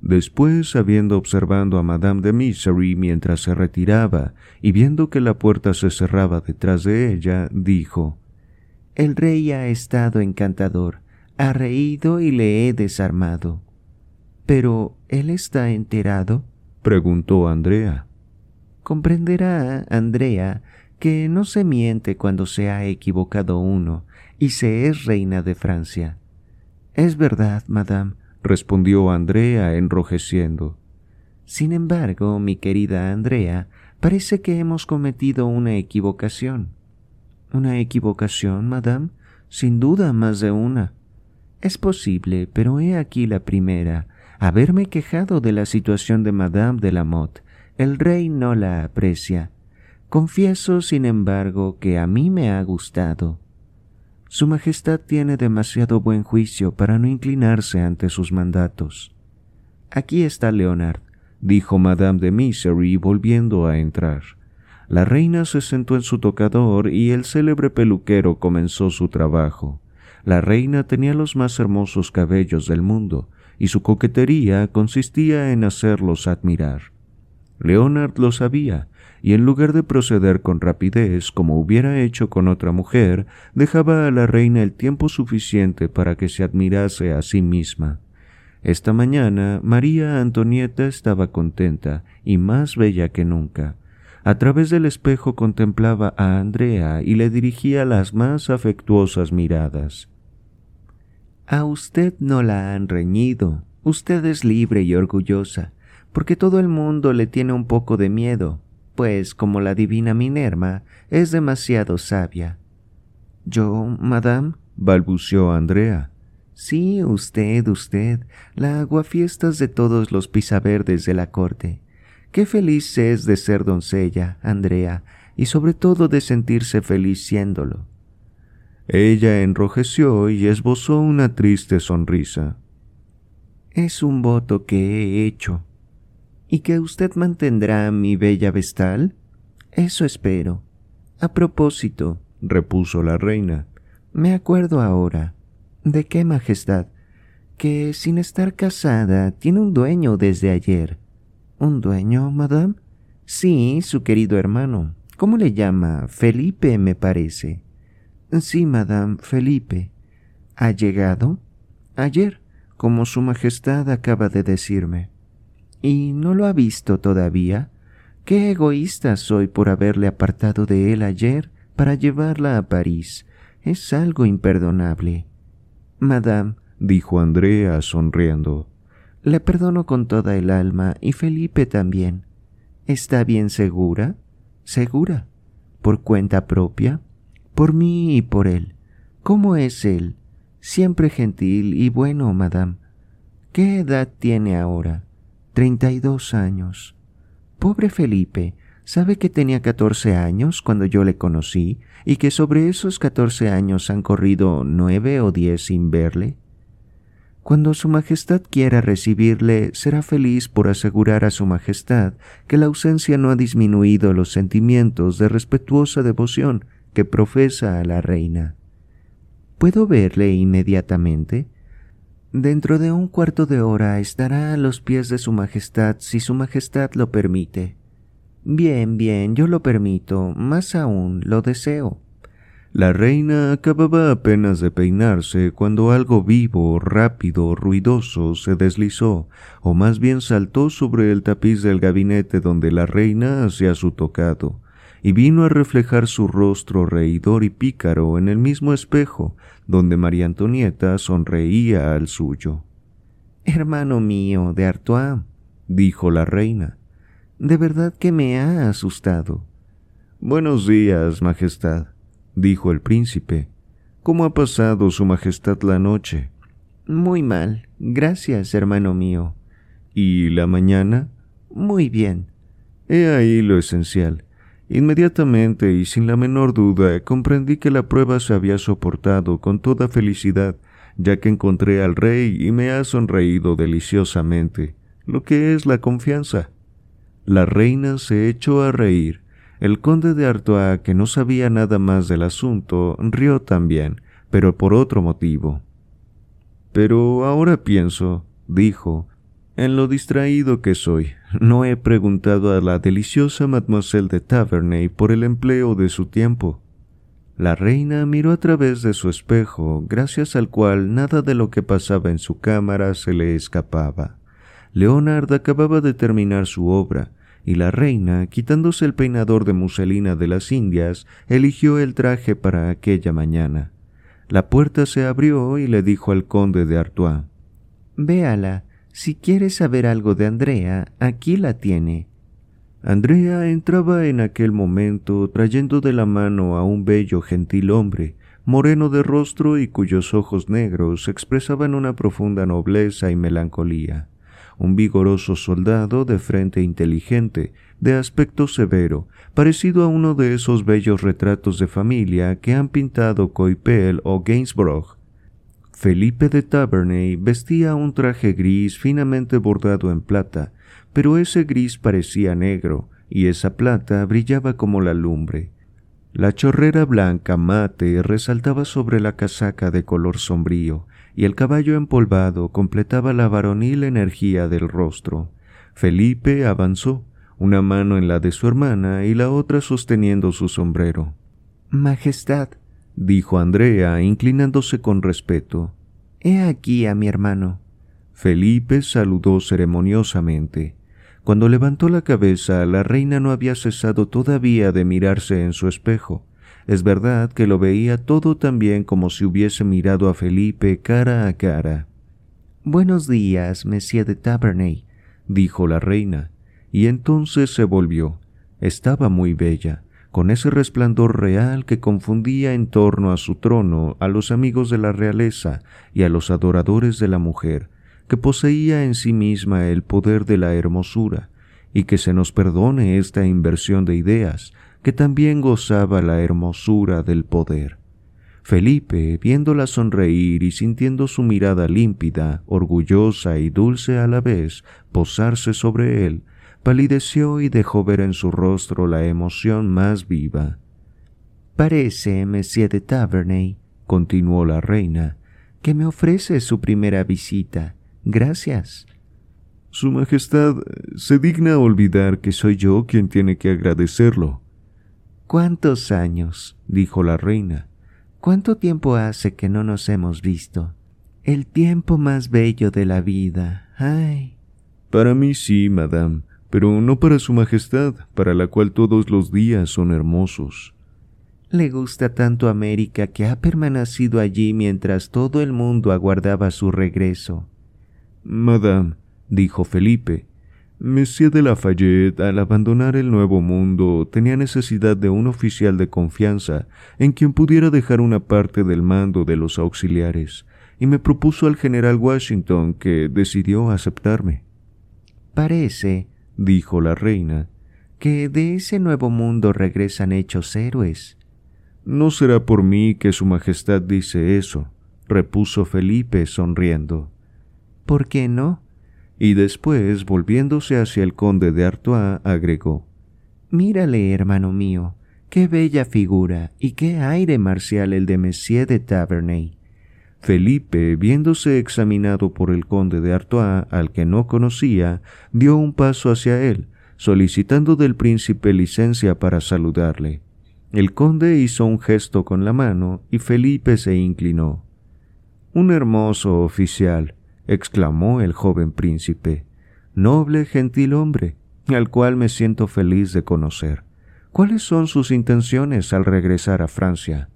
[SPEAKER 1] Después, habiendo observado a Madame de Misery mientras se retiraba y viendo que la puerta se cerraba detrás de ella, dijo
[SPEAKER 2] El rey ha estado encantador, ha reído y le he desarmado. ¿Pero él está enterado?
[SPEAKER 1] preguntó Andrea.
[SPEAKER 2] Comprenderá, Andrea, que no se miente cuando se ha equivocado uno y se es reina de Francia. Es verdad, madame, respondió Andrea enrojeciendo. Sin embargo, mi querida Andrea, parece que hemos cometido una equivocación. ¿Una equivocación, madame? Sin duda más de una. Es posible, pero he aquí la primera, haberme quejado de la situación de madame de la Motte. El rey no la aprecia. Confieso, sin embargo, que a mí me ha gustado. Su Majestad tiene demasiado buen juicio para no inclinarse ante sus mandatos. Aquí está Leonard, dijo Madame de Misery volviendo a entrar. La reina se sentó en su tocador y el célebre peluquero comenzó su trabajo. La reina tenía los más hermosos cabellos del mundo, y su coquetería consistía en hacerlos admirar. Leonard lo sabía, y en lugar de proceder con rapidez como hubiera hecho con otra mujer, dejaba a la reina el tiempo suficiente para que se admirase a sí misma. Esta mañana María Antonieta estaba contenta y más bella que nunca. A través del espejo contemplaba a Andrea y le dirigía las más afectuosas miradas. A usted no la han reñido. Usted es libre y orgullosa, porque todo el mundo le tiene un poco de miedo, pues como la divina Minerva es demasiado sabia. Yo, madame, balbuceó Andrea. Sí, usted, usted, la aguafiestas de todos los pisaverdes de la corte. Qué feliz es de ser doncella, Andrea, y sobre todo de sentirse feliz siéndolo.
[SPEAKER 1] Ella enrojeció y esbozó una triste sonrisa.
[SPEAKER 2] Es un voto que he hecho, ¿Y que usted mantendrá mi bella vestal? Eso espero. A propósito, repuso la reina, me acuerdo ahora. ¿De qué majestad? Que sin estar casada tiene un dueño desde ayer. ¿Un dueño, madame? Sí, su querido hermano. ¿Cómo le llama? Felipe, me parece. Sí, madame, Felipe. ¿Ha llegado? Ayer, como su majestad acaba de decirme. ¿Y no lo ha visto todavía? Qué egoísta soy por haberle apartado de él ayer para llevarla a París. Es algo imperdonable. Madame, dijo Andrea sonriendo, le perdono con toda el alma y Felipe también. ¿Está bien segura? Segura. ¿Por cuenta propia? Por mí y por él. ¿Cómo es él? Siempre gentil y bueno, madame. ¿Qué edad tiene ahora? Treinta y dos años. Pobre Felipe, ¿sabe que tenía catorce años cuando yo le conocí y que sobre esos catorce años han corrido nueve o diez sin verle? Cuando Su Majestad quiera recibirle, será feliz por asegurar a Su Majestad que la ausencia no ha disminuido los sentimientos de respetuosa devoción que profesa a la reina. ¿Puedo verle inmediatamente? Dentro de un cuarto de hora estará a los pies de Su Majestad si Su Majestad lo permite. Bien, bien, yo lo permito, más aún lo deseo.
[SPEAKER 1] La reina acababa apenas de peinarse cuando algo vivo, rápido, ruidoso se deslizó, o más bien saltó sobre el tapiz del gabinete donde la reina hacía su tocado, y vino a reflejar su rostro reidor y pícaro en el mismo espejo donde María Antonieta sonreía al suyo.
[SPEAKER 2] Hermano mío de Artois, dijo la reina, de verdad que me ha asustado.
[SPEAKER 1] Buenos días, Majestad, dijo el príncipe. ¿Cómo ha pasado Su Majestad la noche?
[SPEAKER 2] Muy mal, gracias, hermano mío.
[SPEAKER 1] ¿Y la mañana?
[SPEAKER 2] Muy bien.
[SPEAKER 1] He ahí lo esencial. Inmediatamente y sin la menor duda comprendí que la prueba se había soportado con toda felicidad, ya que encontré al rey y me ha sonreído deliciosamente, lo que es la confianza. La reina se echó a reír. El conde de Artois, que no sabía nada más del asunto, rió también, pero por otro motivo. Pero ahora pienso, dijo, en lo distraído que soy. No he preguntado a la deliciosa Mademoiselle de Taverney por el empleo de su tiempo. La reina miró a través de su espejo, gracias al cual nada de lo que pasaba en su cámara se le escapaba. Leonard acababa de terminar su obra, y la reina, quitándose el peinador de muselina de las Indias, eligió el traje para aquella mañana. La puerta se abrió y le dijo al conde de Artois
[SPEAKER 2] Véala, si quiere saber algo de Andrea, aquí la tiene.
[SPEAKER 1] Andrea entraba en aquel momento trayendo de la mano a un bello gentil hombre, moreno de rostro y cuyos ojos negros expresaban una profunda nobleza y melancolía un vigoroso soldado de frente inteligente, de aspecto severo, parecido a uno de esos bellos retratos de familia que han pintado Coypel o Gainsborough. Felipe de Taverney vestía un traje gris finamente bordado en plata, pero ese gris parecía negro y esa plata brillaba como la lumbre. La chorrera blanca mate resaltaba sobre la casaca de color sombrío, y el caballo empolvado completaba la varonil energía del rostro. Felipe avanzó, una mano en la de su hermana y la otra sosteniendo su sombrero.
[SPEAKER 2] Majestad,
[SPEAKER 1] dijo Andrea, inclinándose con respeto.
[SPEAKER 2] He aquí a mi hermano.
[SPEAKER 1] Felipe saludó ceremoniosamente. Cuando levantó la cabeza, la reina no había cesado todavía de mirarse en su espejo. Es verdad que lo veía todo tan bien como si hubiese mirado a Felipe cara a cara.
[SPEAKER 2] Buenos días, Monsieur de Taverney,
[SPEAKER 1] dijo la reina, y entonces se volvió. Estaba muy bella, con ese resplandor real que confundía en torno a su trono a los amigos de la realeza y a los adoradores de la mujer, que poseía en sí misma el poder de la hermosura, y que se nos perdone esta inversión de ideas, que también gozaba la hermosura del poder. Felipe, viéndola sonreír y sintiendo su mirada límpida, orgullosa y dulce a la vez posarse sobre él, palideció y dejó ver en su rostro la emoción más viva.
[SPEAKER 2] Parece, Monsieur de Taverney, continuó la reina, que me ofrece su primera visita. Gracias.
[SPEAKER 1] Su Majestad se digna olvidar que soy yo quien tiene que agradecerlo,
[SPEAKER 2] ¿Cuántos años? dijo la reina. ¿Cuánto tiempo hace que no nos hemos visto? El tiempo más bello de la vida. Ay.
[SPEAKER 1] Para mí sí, madame, pero no para su Majestad, para la cual todos los días son hermosos.
[SPEAKER 2] Le gusta tanto América que ha permanecido allí mientras todo el mundo aguardaba su regreso.
[SPEAKER 1] Madame, dijo Felipe, Monsieur de Lafayette, al abandonar el Nuevo Mundo, tenía necesidad de un oficial de confianza en quien pudiera dejar una parte del mando de los auxiliares, y me propuso al general Washington, que decidió aceptarme.
[SPEAKER 2] Parece,
[SPEAKER 1] dijo la reina,
[SPEAKER 2] que de ese Nuevo Mundo regresan hechos héroes.
[SPEAKER 1] No será por mí que Su Majestad dice eso, repuso Felipe sonriendo.
[SPEAKER 2] ¿Por qué no?
[SPEAKER 1] y después, volviéndose hacia el conde de Artois, agregó
[SPEAKER 2] Mírale, hermano mío, qué bella figura y qué aire marcial el de Monsieur de Taverney.
[SPEAKER 1] Felipe, viéndose examinado por el conde de Artois, al que no conocía, dio un paso hacia él, solicitando del príncipe licencia para saludarle. El conde hizo un gesto con la mano y Felipe se inclinó. Un hermoso oficial, exclamó el joven príncipe, noble, gentil hombre, al cual me siento feliz de conocer. ¿Cuáles son sus intenciones al regresar a Francia?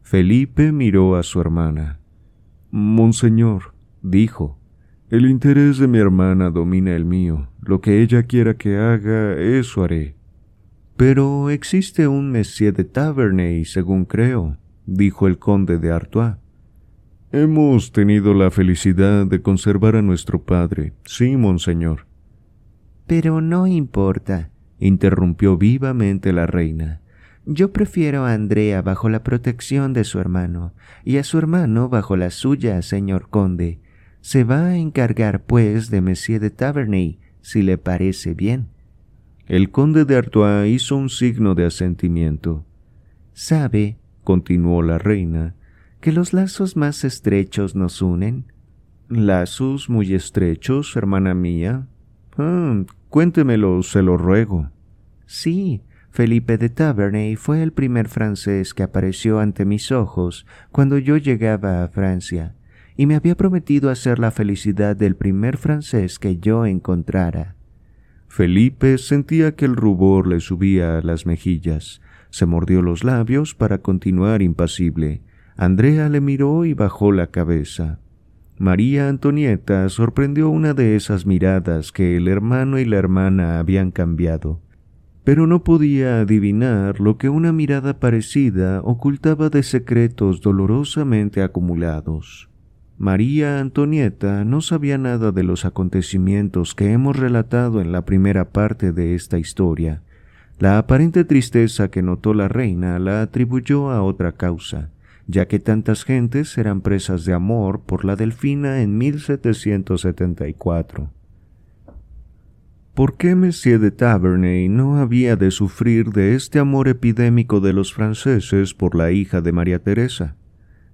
[SPEAKER 1] Felipe miró a su hermana. Monseñor, dijo, el interés de mi hermana domina el mío. Lo que ella quiera que haga, eso haré. Pero existe un Monsieur de Taverney, según creo, dijo el conde de Artois. Hemos tenido la felicidad de conservar a nuestro padre, sí, monseñor.
[SPEAKER 2] Pero no importa, interrumpió vivamente la reina. Yo prefiero a Andrea bajo la protección de su hermano, y a su hermano bajo la suya, señor conde. Se va a encargar, pues, de Monsieur de Taverney, si le parece bien.
[SPEAKER 1] El conde de Artois hizo un signo de asentimiento.
[SPEAKER 2] Sabe, continuó la reina, que los lazos más estrechos nos unen.
[SPEAKER 1] ¿Lazos muy estrechos, hermana mía? Ah, cuéntemelo, se lo ruego.
[SPEAKER 2] Sí, Felipe de Taverney fue el primer francés que apareció ante mis ojos cuando yo llegaba a Francia, y me había prometido hacer la felicidad del primer francés que yo encontrara.
[SPEAKER 1] Felipe sentía que el rubor le subía a las mejillas. Se mordió los labios para continuar impasible. Andrea le miró y bajó la cabeza. María Antonieta sorprendió una de esas miradas que el hermano y la hermana habían cambiado pero no podía adivinar lo que una mirada parecida ocultaba de secretos dolorosamente acumulados. María Antonieta no sabía nada de los acontecimientos que hemos relatado en la primera parte de esta historia. La aparente tristeza que notó la reina la atribuyó a otra causa, ya que tantas gentes eran presas de amor por la delfina en 1774. ¿Por qué Monsieur de Taverney no había de sufrir de este amor epidémico de los franceses por la hija de María Teresa?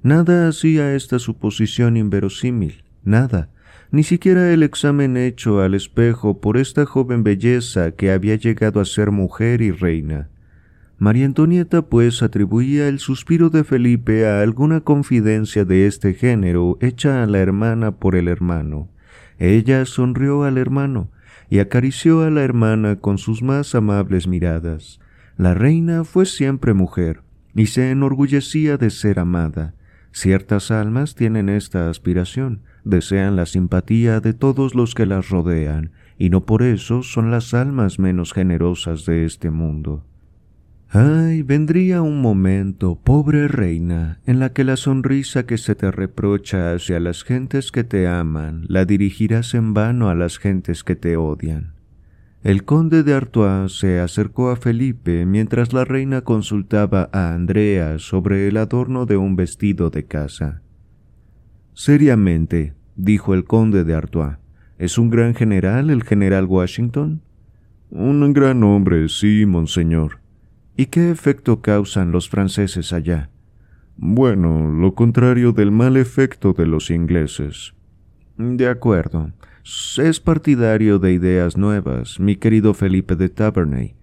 [SPEAKER 1] Nada hacía esta suposición inverosímil, nada, ni siquiera el examen hecho al espejo por esta joven belleza que había llegado a ser mujer y reina. María Antonieta pues atribuía el suspiro de Felipe a alguna confidencia de este género hecha a la hermana por el hermano. Ella sonrió al hermano, y acarició a la hermana con sus más amables miradas. La reina fue siempre mujer, y se enorgullecía de ser amada. Ciertas almas tienen esta aspiración, desean la simpatía de todos los que las rodean, y no por eso son las almas menos generosas de este mundo. Ay, vendría un momento, pobre reina, en la que la sonrisa que se te reprocha hacia las gentes que te aman la dirigirás en vano a las gentes que te odian. El conde de Artois se acercó a Felipe mientras la reina consultaba a Andrea sobre el adorno de un vestido de casa. Seriamente, dijo el conde de Artois, ¿es un gran general el general Washington? Un gran hombre, sí, monseñor. ¿Y qué efecto causan los franceses allá? Bueno, lo contrario del mal efecto de los ingleses. De acuerdo. Es partidario de ideas nuevas, mi querido Felipe de Taverney.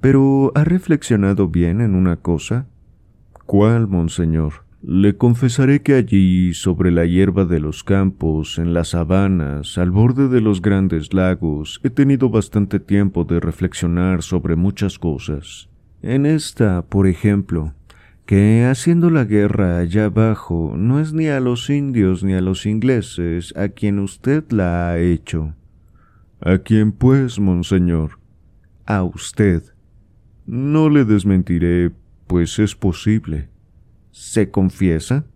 [SPEAKER 1] Pero ¿ha reflexionado bien en una cosa? ¿Cuál, monseñor? Le confesaré que allí, sobre la hierba de los campos, en las sabanas, al borde de los grandes lagos, he tenido bastante tiempo de reflexionar sobre muchas cosas. En esta, por ejemplo, que haciendo la guerra allá abajo no es ni a los indios ni a los ingleses a quien usted la ha hecho. ¿A quién pues, monseñor? A usted. No le desmentiré, pues es posible. ¿Se confiesa?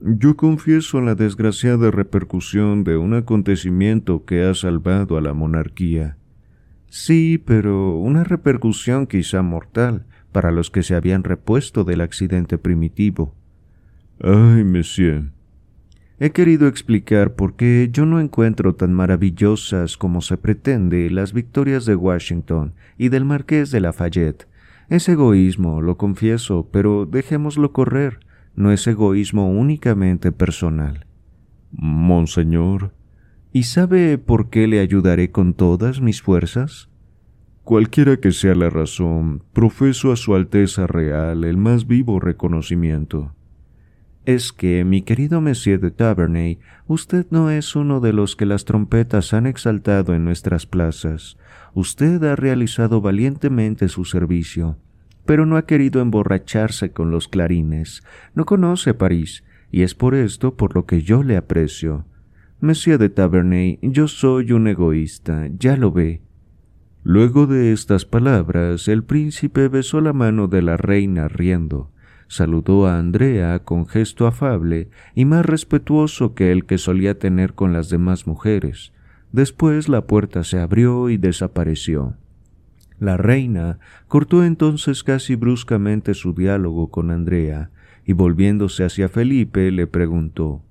[SPEAKER 1] Yo confieso la desgraciada repercusión de un acontecimiento que ha salvado a la monarquía. Sí, pero una repercusión quizá mortal para los que se habían repuesto del accidente primitivo. Ay, monsieur. He querido explicar por qué yo no encuentro tan maravillosas como se pretende las victorias de Washington y del marqués de Lafayette. Es egoísmo, lo confieso, pero dejémoslo correr. No es egoísmo únicamente personal. Monseñor, ¿Y sabe por qué le ayudaré con todas mis fuerzas? Cualquiera que sea la razón, profeso a Su Alteza Real el más vivo reconocimiento. Es que, mi querido Monsieur de Taverney, usted no es uno de los que las trompetas han exaltado en nuestras plazas. Usted ha realizado valientemente su servicio, pero no ha querido emborracharse con los clarines. No conoce París, y es por esto por lo que yo le aprecio. Monsieur de Taverney, yo soy un egoísta, ya lo ve. Luego de estas palabras, el príncipe besó la mano de la reina riendo, saludó a Andrea con gesto afable y más respetuoso que el que solía tener con las demás mujeres. Después la puerta se abrió y desapareció. La reina cortó entonces casi bruscamente su diálogo con Andrea y volviéndose hacia Felipe le preguntó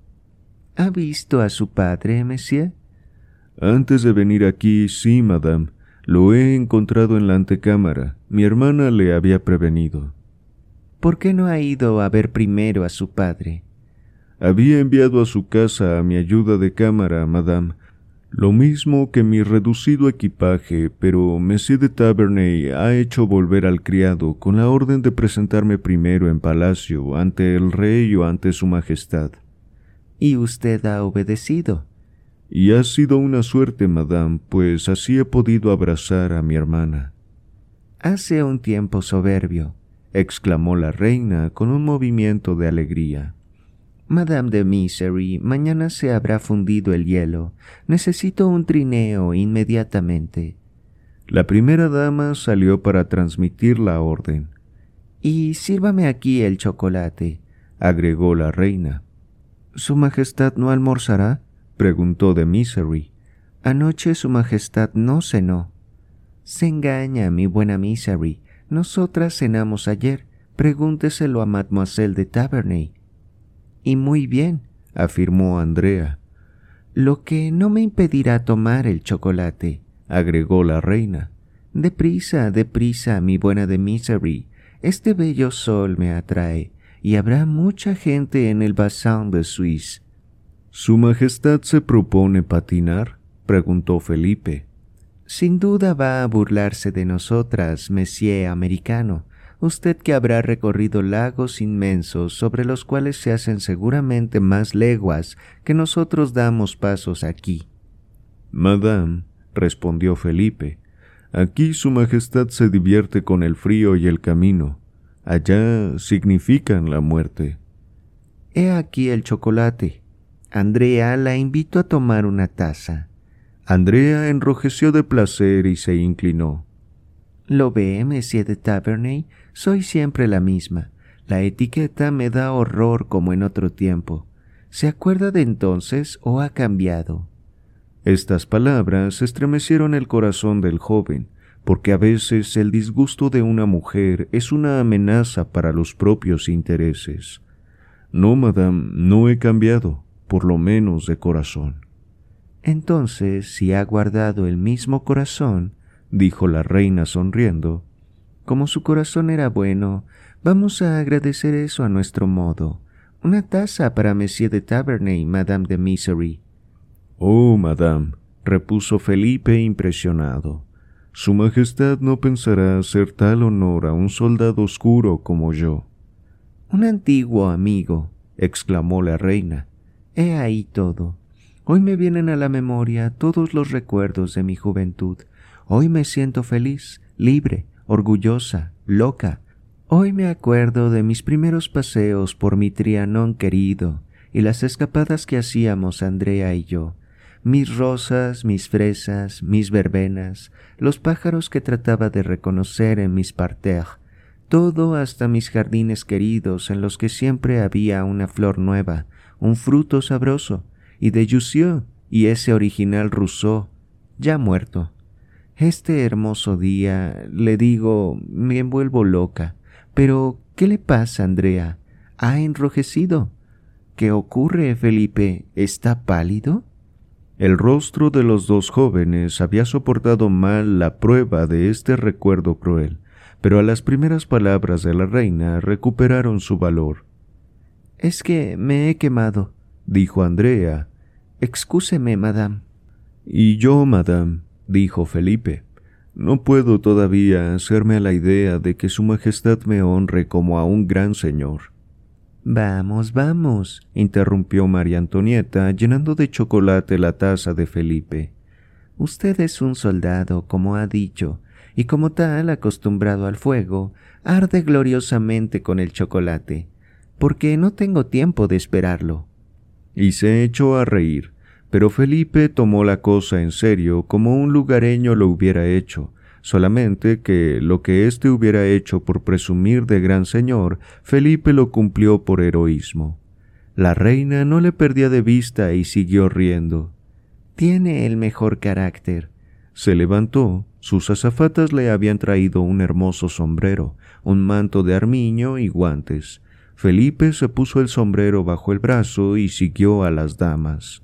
[SPEAKER 2] ¿Ha visto a su padre, monsieur?
[SPEAKER 1] Antes de venir aquí, sí, madame. Lo he encontrado en la antecámara. Mi hermana le había prevenido.
[SPEAKER 2] ¿Por qué no ha ido a ver primero a su padre?
[SPEAKER 1] Había enviado a su casa a mi ayuda de cámara, madame, lo mismo que mi reducido equipaje, pero Monsieur de Taverney ha hecho volver al criado con la orden de presentarme primero en palacio ante el rey o ante su majestad.
[SPEAKER 2] ¿Y usted ha obedecido?
[SPEAKER 1] Y ha sido una suerte, madame, pues así he podido abrazar a mi hermana.
[SPEAKER 2] Hace un tiempo soberbio, exclamó la reina con un movimiento de alegría. Madame de Misery, mañana se habrá fundido el hielo. Necesito un trineo inmediatamente.
[SPEAKER 1] La primera dama salió para transmitir la orden.
[SPEAKER 2] Y sírvame aquí el chocolate, agregó la reina. ¿Su Majestad no almorzará? preguntó de Misery. Anoche Su Majestad no cenó. Se engaña, mi buena Misery. Nosotras cenamos ayer. Pregúnteselo a Mademoiselle de Taverney. Y muy bien, afirmó Andrea. Lo que no me impedirá tomar el chocolate, agregó la reina. Deprisa, deprisa, mi buena de Misery. Este bello sol me atrae, y habrá mucha gente en el bassin de Suisse.
[SPEAKER 1] ¿Su Majestad se propone patinar? preguntó Felipe.
[SPEAKER 2] Sin duda va a burlarse de nosotras, Monsieur americano, usted que habrá recorrido lagos inmensos sobre los cuales se hacen seguramente más leguas que nosotros damos pasos aquí.
[SPEAKER 1] Madame, respondió Felipe, aquí Su Majestad se divierte con el frío y el camino. Allá significan la muerte.
[SPEAKER 2] He aquí el chocolate, Andrea, la invito a tomar una taza.
[SPEAKER 1] Andrea enrojeció de placer y se inclinó.
[SPEAKER 2] Lo ve, Monsieur de Taverney, soy siempre la misma. La etiqueta me da horror como en otro tiempo. ¿Se acuerda de entonces o ha cambiado?
[SPEAKER 1] Estas palabras estremecieron el corazón del joven, porque a veces el disgusto de una mujer es una amenaza para los propios intereses. No, madame, no he cambiado por lo menos de corazón.
[SPEAKER 2] Entonces, si ha guardado el mismo corazón, dijo la reina sonriendo, como su corazón era bueno, vamos a agradecer eso a nuestro modo. Una taza para Monsieur de Taverney, Madame de Misery.
[SPEAKER 1] Oh, Madame, repuso Felipe impresionado. Su Majestad no pensará hacer tal honor a un soldado oscuro como yo.
[SPEAKER 2] Un antiguo amigo, exclamó la reina. He ahí todo. Hoy me vienen a la memoria todos los recuerdos de mi juventud. Hoy me siento feliz, libre, orgullosa, loca. Hoy me acuerdo de mis primeros paseos por mi Trianón querido y las escapadas que hacíamos Andrea y yo, mis rosas, mis fresas, mis verbenas, los pájaros que trataba de reconocer en mis parterres, todo hasta mis jardines queridos en los que siempre había una flor nueva, un fruto sabroso, y de Jussieu y ese original Rousseau, ya muerto. Este hermoso día, le digo, me envuelvo loca. Pero, ¿qué le pasa, Andrea? ¿Ha enrojecido? ¿Qué ocurre, Felipe? ¿Está pálido?
[SPEAKER 1] El rostro de los dos jóvenes había soportado mal la prueba de este recuerdo cruel, pero a las primeras palabras de la reina recuperaron su valor.
[SPEAKER 2] Es que me he quemado, dijo Andrea. Excúseme, madame.
[SPEAKER 1] Y yo, madame, dijo Felipe. No puedo todavía hacerme a la idea de que Su Majestad me honre como a un gran señor.
[SPEAKER 2] Vamos, vamos, interrumpió María Antonieta, llenando de chocolate la taza de Felipe. Usted es un soldado, como ha dicho, y como tal, acostumbrado al fuego, arde gloriosamente con el chocolate porque no tengo tiempo de esperarlo.
[SPEAKER 1] Y se echó a reír, pero Felipe tomó la cosa en serio como un lugareño lo hubiera hecho, solamente que lo que éste hubiera hecho por presumir de gran señor, Felipe lo cumplió por heroísmo. La reina no le perdía de vista y siguió riendo.
[SPEAKER 2] Tiene el mejor carácter.
[SPEAKER 1] Se levantó, sus azafatas le habían traído un hermoso sombrero, un manto de armiño y guantes. Felipe se puso el sombrero bajo el brazo y siguió a las damas.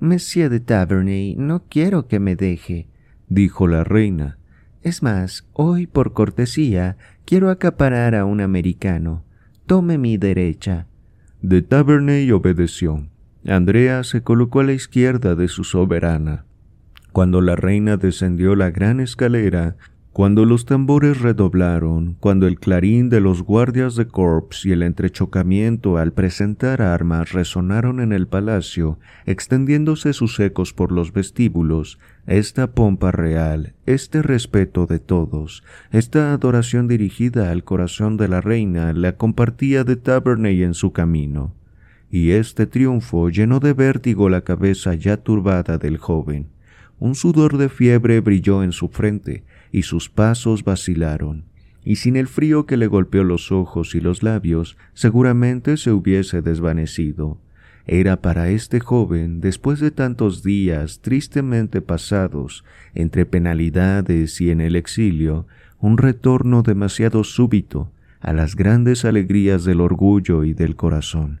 [SPEAKER 2] Monsieur de Taverney, no quiero que me deje, dijo la reina. Es más, hoy por cortesía quiero acaparar a un americano. Tome mi derecha.
[SPEAKER 1] De Taverney obedeció. Andrea se colocó a la izquierda de su soberana. Cuando la reina descendió la gran escalera, cuando los tambores redoblaron, cuando el clarín de los guardias de corps y el entrechocamiento al presentar armas resonaron en el palacio, extendiéndose sus ecos por los vestíbulos, esta pompa real, este respeto de todos, esta adoración dirigida al corazón de la reina la compartía de Taverney en su camino. Y este triunfo llenó de vértigo la cabeza ya turbada del joven. Un sudor de fiebre brilló en su frente, y sus pasos vacilaron, y sin el frío que le golpeó los ojos y los labios, seguramente se hubiese desvanecido. Era para este joven, después de tantos días tristemente pasados entre penalidades y en el exilio, un retorno demasiado súbito a las grandes alegrías del orgullo y del corazón.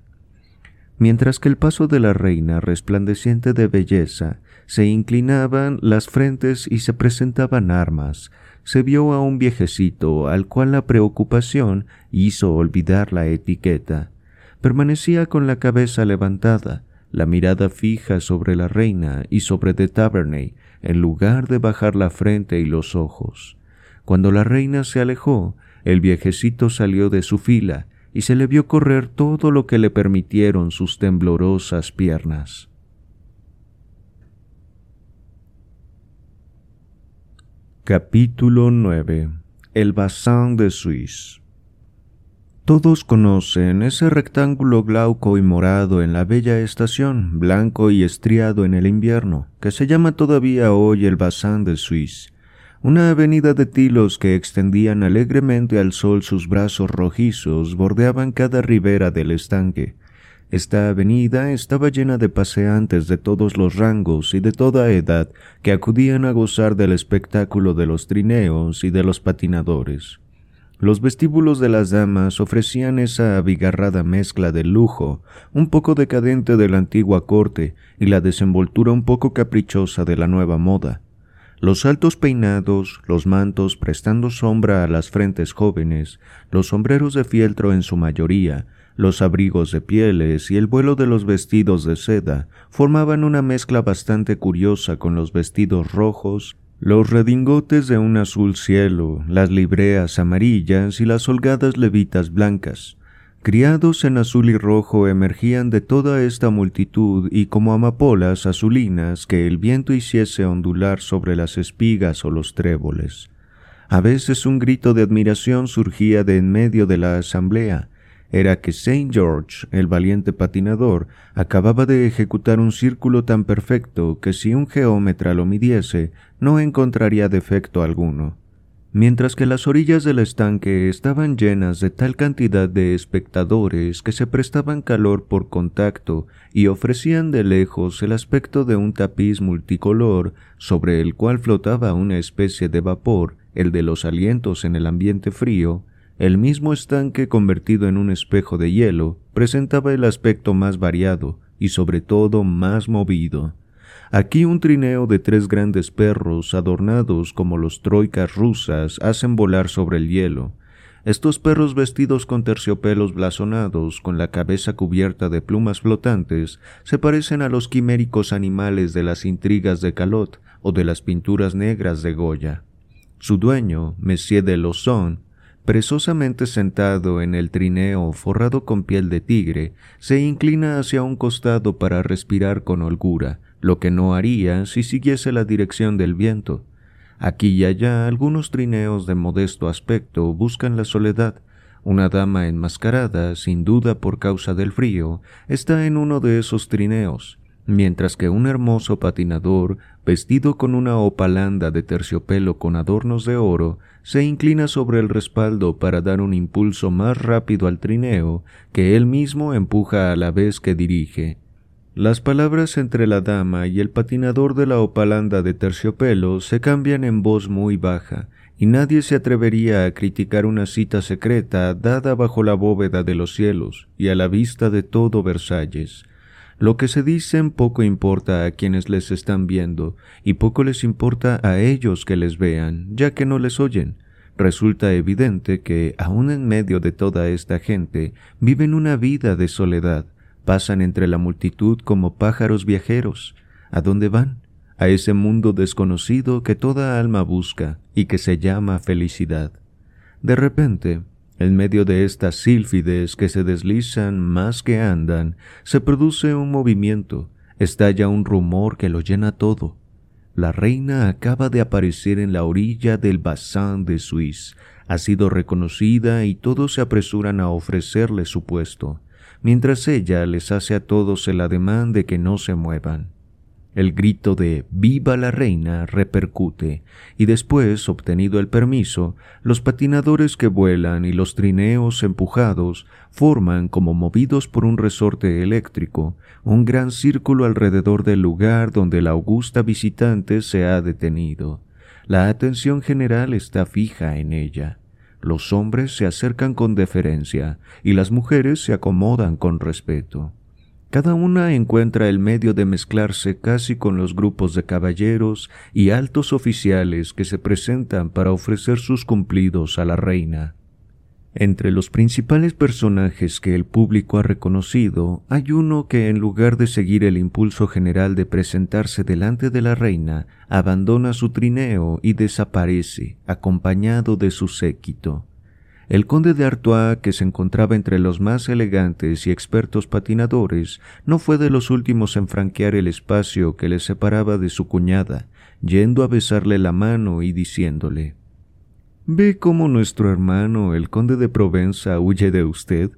[SPEAKER 1] Mientras que el paso de la reina resplandeciente de belleza se inclinaban las frentes y se presentaban armas, se vio a un viejecito al cual la preocupación hizo olvidar la etiqueta. Permanecía con la cabeza levantada, la mirada fija sobre la reina y sobre de Taverney, en lugar de bajar la frente y los ojos. Cuando la reina se alejó, el viejecito salió de su fila y se le vio correr todo lo que le permitieron sus temblorosas piernas. Capítulo 9 El Bassin de Suisse Todos conocen ese rectángulo glauco y morado en la bella estación, blanco y estriado en el invierno, que se llama todavía hoy el Bassin de Suisse una avenida de tilos que extendían alegremente al sol sus brazos rojizos bordeaban cada ribera del estanque. Esta avenida estaba llena de paseantes de todos los rangos y de toda edad que acudían a gozar del espectáculo de los trineos y de los patinadores. Los vestíbulos de las damas ofrecían esa abigarrada mezcla de lujo, un poco decadente de la antigua corte y la desenvoltura un poco caprichosa de la nueva moda. Los altos peinados, los mantos prestando sombra a las frentes jóvenes, los sombreros de fieltro en su mayoría, los abrigos de pieles y el vuelo de los vestidos de seda formaban una mezcla bastante curiosa con los vestidos rojos, los redingotes de un azul cielo, las libreas amarillas y las holgadas levitas blancas. Criados en azul y rojo emergían de toda esta multitud y como amapolas azulinas que el viento hiciese ondular sobre las espigas o los tréboles. A veces un grito de admiración surgía de en medio de la asamblea. Era que Saint George, el valiente patinador, acababa de ejecutar un círculo tan perfecto que si un geómetra lo midiese, no encontraría defecto alguno mientras que las orillas del estanque estaban llenas de tal cantidad de espectadores que se prestaban calor por contacto y ofrecían de lejos el aspecto de un tapiz multicolor sobre el cual flotaba una especie de vapor, el de los alientos en el ambiente frío, el mismo estanque convertido en un espejo de hielo presentaba el aspecto más variado y sobre todo más movido. Aquí un trineo de tres grandes perros adornados como los troicas rusas hacen volar sobre el hielo. Estos perros vestidos con terciopelos blasonados, con la cabeza cubierta de plumas flotantes, se parecen a los quiméricos animales de las intrigas de Calot o de las pinturas negras de Goya. Su dueño, Monsieur de Lozon, presosamente sentado en el trineo forrado con piel de tigre, se inclina hacia un costado para respirar con holgura, lo que no haría si siguiese la dirección del viento. Aquí y allá algunos trineos de modesto aspecto buscan la soledad. Una dama enmascarada, sin duda por causa del frío, está en uno de esos trineos. Mientras que un hermoso patinador, vestido con una opalanda de terciopelo con adornos de oro, se inclina sobre el respaldo para dar un impulso más rápido al trineo que él mismo empuja a la vez que dirige. Las palabras entre la dama y el patinador de la opalanda de terciopelo se cambian en voz muy baja, y nadie se atrevería a criticar una cita secreta dada bajo la bóveda de los cielos y a la vista de todo Versalles. Lo que se dicen poco importa a quienes les están viendo, y poco les importa a ellos que les vean, ya que no les oyen. Resulta evidente que, aun en medio de toda esta gente, viven una vida de soledad, Pasan entre la multitud como pájaros viajeros. ¿A dónde van? A ese mundo desconocido que toda alma busca y que se llama felicidad. De repente, en medio de estas sílfides que se deslizan más que andan, se produce un movimiento, estalla un rumor que lo llena todo. La reina acaba de aparecer en la orilla del Bassin de Suisse, ha sido reconocida y todos se apresuran a ofrecerle su puesto mientras ella les hace a todos el ademán de que no se muevan. El grito de Viva la reina repercute, y después, obtenido el permiso, los patinadores que vuelan y los trineos empujados forman, como movidos por un resorte eléctrico, un gran círculo alrededor del lugar donde la augusta visitante se ha detenido. La atención general está fija en ella. Los hombres se acercan con deferencia y las mujeres se acomodan con respeto. Cada una encuentra el medio de mezclarse casi con los grupos de caballeros y altos oficiales que se presentan para ofrecer sus cumplidos a la reina. Entre los principales personajes que el público ha reconocido, hay uno que en lugar de seguir el impulso general de presentarse delante de la reina, abandona su trineo y desaparece, acompañado de su séquito. El conde de Artois, que se encontraba entre los más elegantes y expertos patinadores, no fue de los últimos en franquear el espacio que le separaba de su cuñada, yendo a besarle la mano y diciéndole ¿Ve cómo nuestro hermano, el conde de Provenza, huye de usted?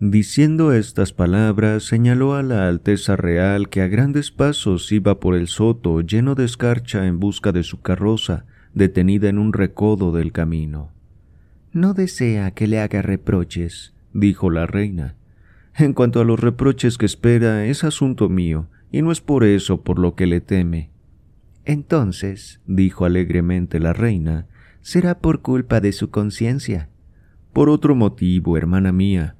[SPEAKER 1] Diciendo estas palabras, señaló a la Alteza Real que a grandes pasos iba por el soto lleno de escarcha en busca de su carroza, detenida en un recodo del camino.
[SPEAKER 2] No desea que le haga reproches, dijo la reina.
[SPEAKER 1] En cuanto a los reproches que espera, es asunto mío, y no es por eso por lo que le teme.
[SPEAKER 2] Entonces, dijo alegremente la reina, será por culpa de su conciencia.
[SPEAKER 1] Por otro motivo, hermana mía.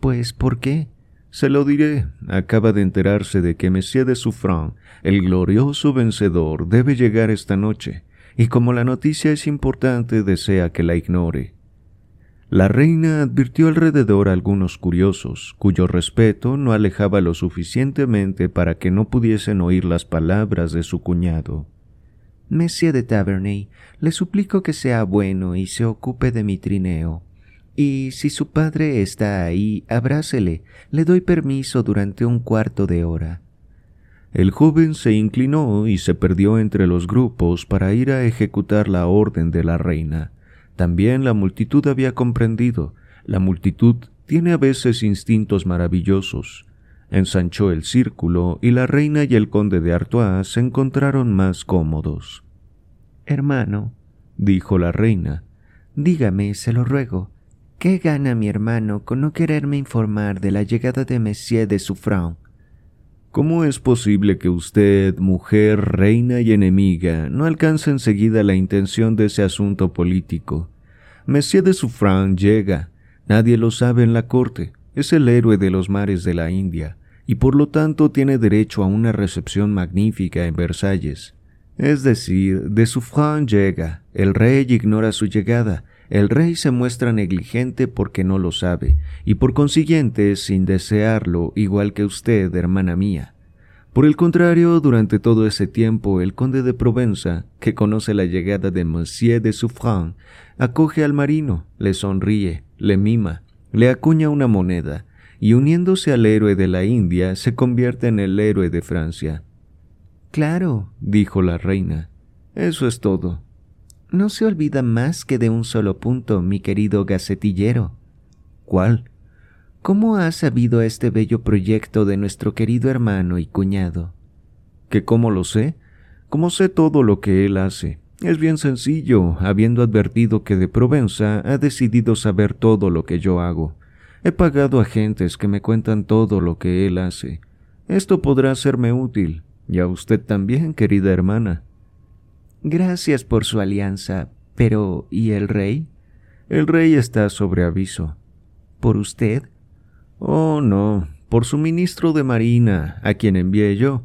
[SPEAKER 2] Pues, ¿por qué?
[SPEAKER 1] Se lo diré. Acaba de enterarse de que Monsieur de Souffran, el glorioso vencedor, debe llegar esta noche, y como la noticia es importante, desea que la ignore. La reina advirtió alrededor a algunos curiosos, cuyo respeto no alejaba lo suficientemente para que no pudiesen oír las palabras de su cuñado.
[SPEAKER 2] Monsieur de Taverney, le suplico que sea bueno y se ocupe de mi trineo. Y si su padre está ahí, abrácele. Le doy permiso durante un cuarto de hora.
[SPEAKER 1] El joven se inclinó y se perdió entre los grupos para ir a ejecutar la orden de la reina. También la multitud había comprendido. La multitud tiene a veces instintos maravillosos. Ensanchó el círculo y la reina y el conde de Artois se encontraron más cómodos.
[SPEAKER 2] Hermano, dijo la reina, dígame, se lo ruego, ¿qué gana mi hermano con no quererme informar de la llegada de Monsieur de Souffran?
[SPEAKER 1] ¿Cómo es posible que usted, mujer, reina y enemiga, no alcance enseguida la intención de ese asunto político? Monsieur de Souffran llega, nadie lo sabe en la corte, es el héroe de los mares de la India y por lo tanto tiene derecho a una recepción magnífica en Versalles. Es decir, de Suffren llega, el rey ignora su llegada, el rey se muestra negligente porque no lo sabe, y por consiguiente sin desearlo, igual que usted, hermana mía. Por el contrario, durante todo ese tiempo, el conde de Provenza, que conoce la llegada de Monsieur de Suffren, acoge al marino, le sonríe, le mima, le acuña una moneda, y uniéndose al héroe de la India se convierte en el héroe de Francia.
[SPEAKER 2] Claro, dijo la reina. Eso es todo. No se olvida más que de un solo punto, mi querido gacetillero.
[SPEAKER 1] ¿Cuál?
[SPEAKER 2] ¿Cómo ha sabido este bello proyecto de nuestro querido hermano y cuñado?
[SPEAKER 1] ¿Que cómo lo sé? Como sé todo lo que él hace. Es bien sencillo, habiendo advertido que de Provenza ha decidido saber todo lo que yo hago. He pagado agentes que me cuentan todo lo que él hace. Esto podrá serme útil, y a usted también, querida hermana.
[SPEAKER 2] Gracias por su alianza, pero ¿y el rey?
[SPEAKER 1] El rey está sobre aviso.
[SPEAKER 2] ¿Por usted?
[SPEAKER 1] Oh, no, por su ministro de Marina, a quien envié yo.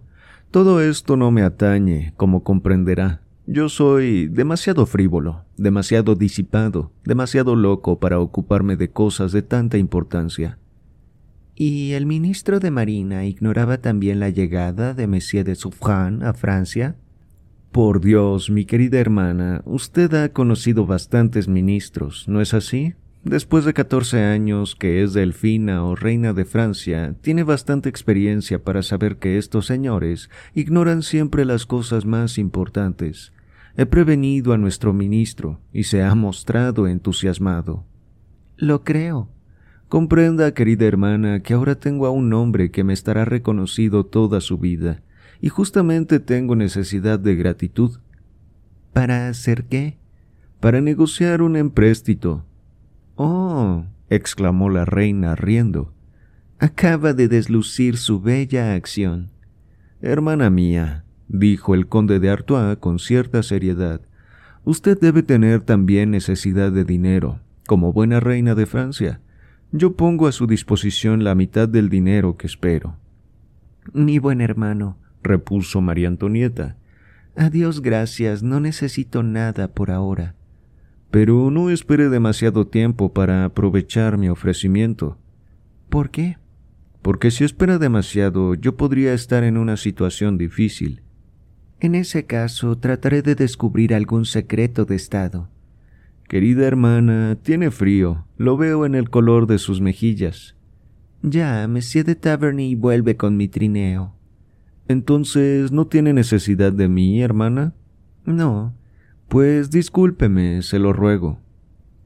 [SPEAKER 1] Todo esto no me atañe, como comprenderá. Yo soy demasiado frívolo, demasiado disipado, demasiado loco para ocuparme de cosas de tanta importancia.
[SPEAKER 2] ¿Y el ministro de Marina ignoraba también la llegada de Monsieur de Suffren a Francia?
[SPEAKER 1] Por Dios, mi querida hermana, usted ha conocido bastantes ministros, ¿no es así? Después de catorce años que es delfina o reina de Francia, tiene bastante experiencia para saber que estos señores ignoran siempre las cosas más importantes. He prevenido a nuestro ministro y se ha mostrado entusiasmado.
[SPEAKER 2] Lo creo.
[SPEAKER 1] Comprenda, querida hermana, que ahora tengo a un hombre que me estará reconocido toda su vida, y justamente tengo necesidad de gratitud.
[SPEAKER 2] ¿Para hacer qué?
[SPEAKER 1] Para negociar un empréstito
[SPEAKER 2] Oh,
[SPEAKER 1] exclamó la reina riendo.
[SPEAKER 2] Acaba de deslucir su bella acción.
[SPEAKER 1] Hermana mía, dijo el conde de Artois con cierta seriedad, usted debe tener también necesidad de dinero, como buena reina de Francia. Yo pongo a su disposición la mitad del dinero que espero.
[SPEAKER 2] Mi buen hermano,
[SPEAKER 1] repuso María Antonieta.
[SPEAKER 2] Adiós gracias, no necesito nada por ahora
[SPEAKER 1] pero no espere demasiado tiempo para aprovechar mi ofrecimiento.
[SPEAKER 2] ¿Por qué?
[SPEAKER 1] Porque si espera demasiado yo podría estar en una situación difícil.
[SPEAKER 2] En ese caso trataré de descubrir algún secreto de Estado.
[SPEAKER 1] Querida hermana, tiene frío, lo veo en el color de sus mejillas.
[SPEAKER 2] Ya, Monsieur de Taverny vuelve con mi trineo.
[SPEAKER 1] Entonces, ¿no tiene necesidad de mí, hermana?
[SPEAKER 2] No,
[SPEAKER 1] pues discúlpeme, se lo ruego.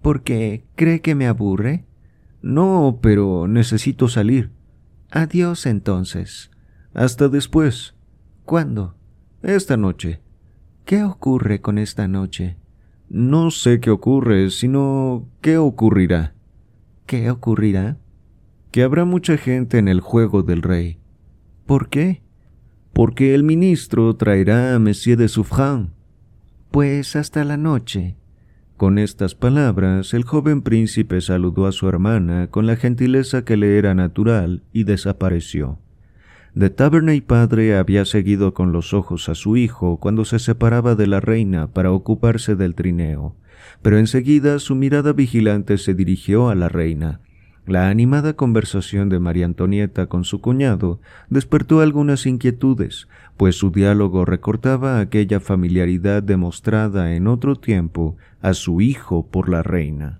[SPEAKER 2] ¿Por qué? ¿Cree que me aburre?
[SPEAKER 1] No, pero necesito salir.
[SPEAKER 2] Adiós entonces.
[SPEAKER 1] Hasta después.
[SPEAKER 2] ¿Cuándo?
[SPEAKER 1] Esta noche.
[SPEAKER 2] ¿Qué ocurre con esta noche?
[SPEAKER 1] No sé qué ocurre, sino qué ocurrirá.
[SPEAKER 2] ¿Qué ocurrirá?
[SPEAKER 1] Que habrá mucha gente en el juego del rey.
[SPEAKER 2] ¿Por qué?
[SPEAKER 1] Porque el ministro traerá a Monsieur de Suffren
[SPEAKER 2] pues hasta la noche.
[SPEAKER 1] Con estas palabras, el joven príncipe saludó a su hermana con la gentileza que le era natural y desapareció. De Taverney padre había seguido con los ojos a su hijo cuando se separaba de la reina para ocuparse del trineo, pero enseguida su mirada vigilante se dirigió a la reina, la animada conversación de María Antonieta con su cuñado despertó algunas inquietudes, pues su diálogo recortaba aquella familiaridad demostrada en otro tiempo a su hijo por la reina.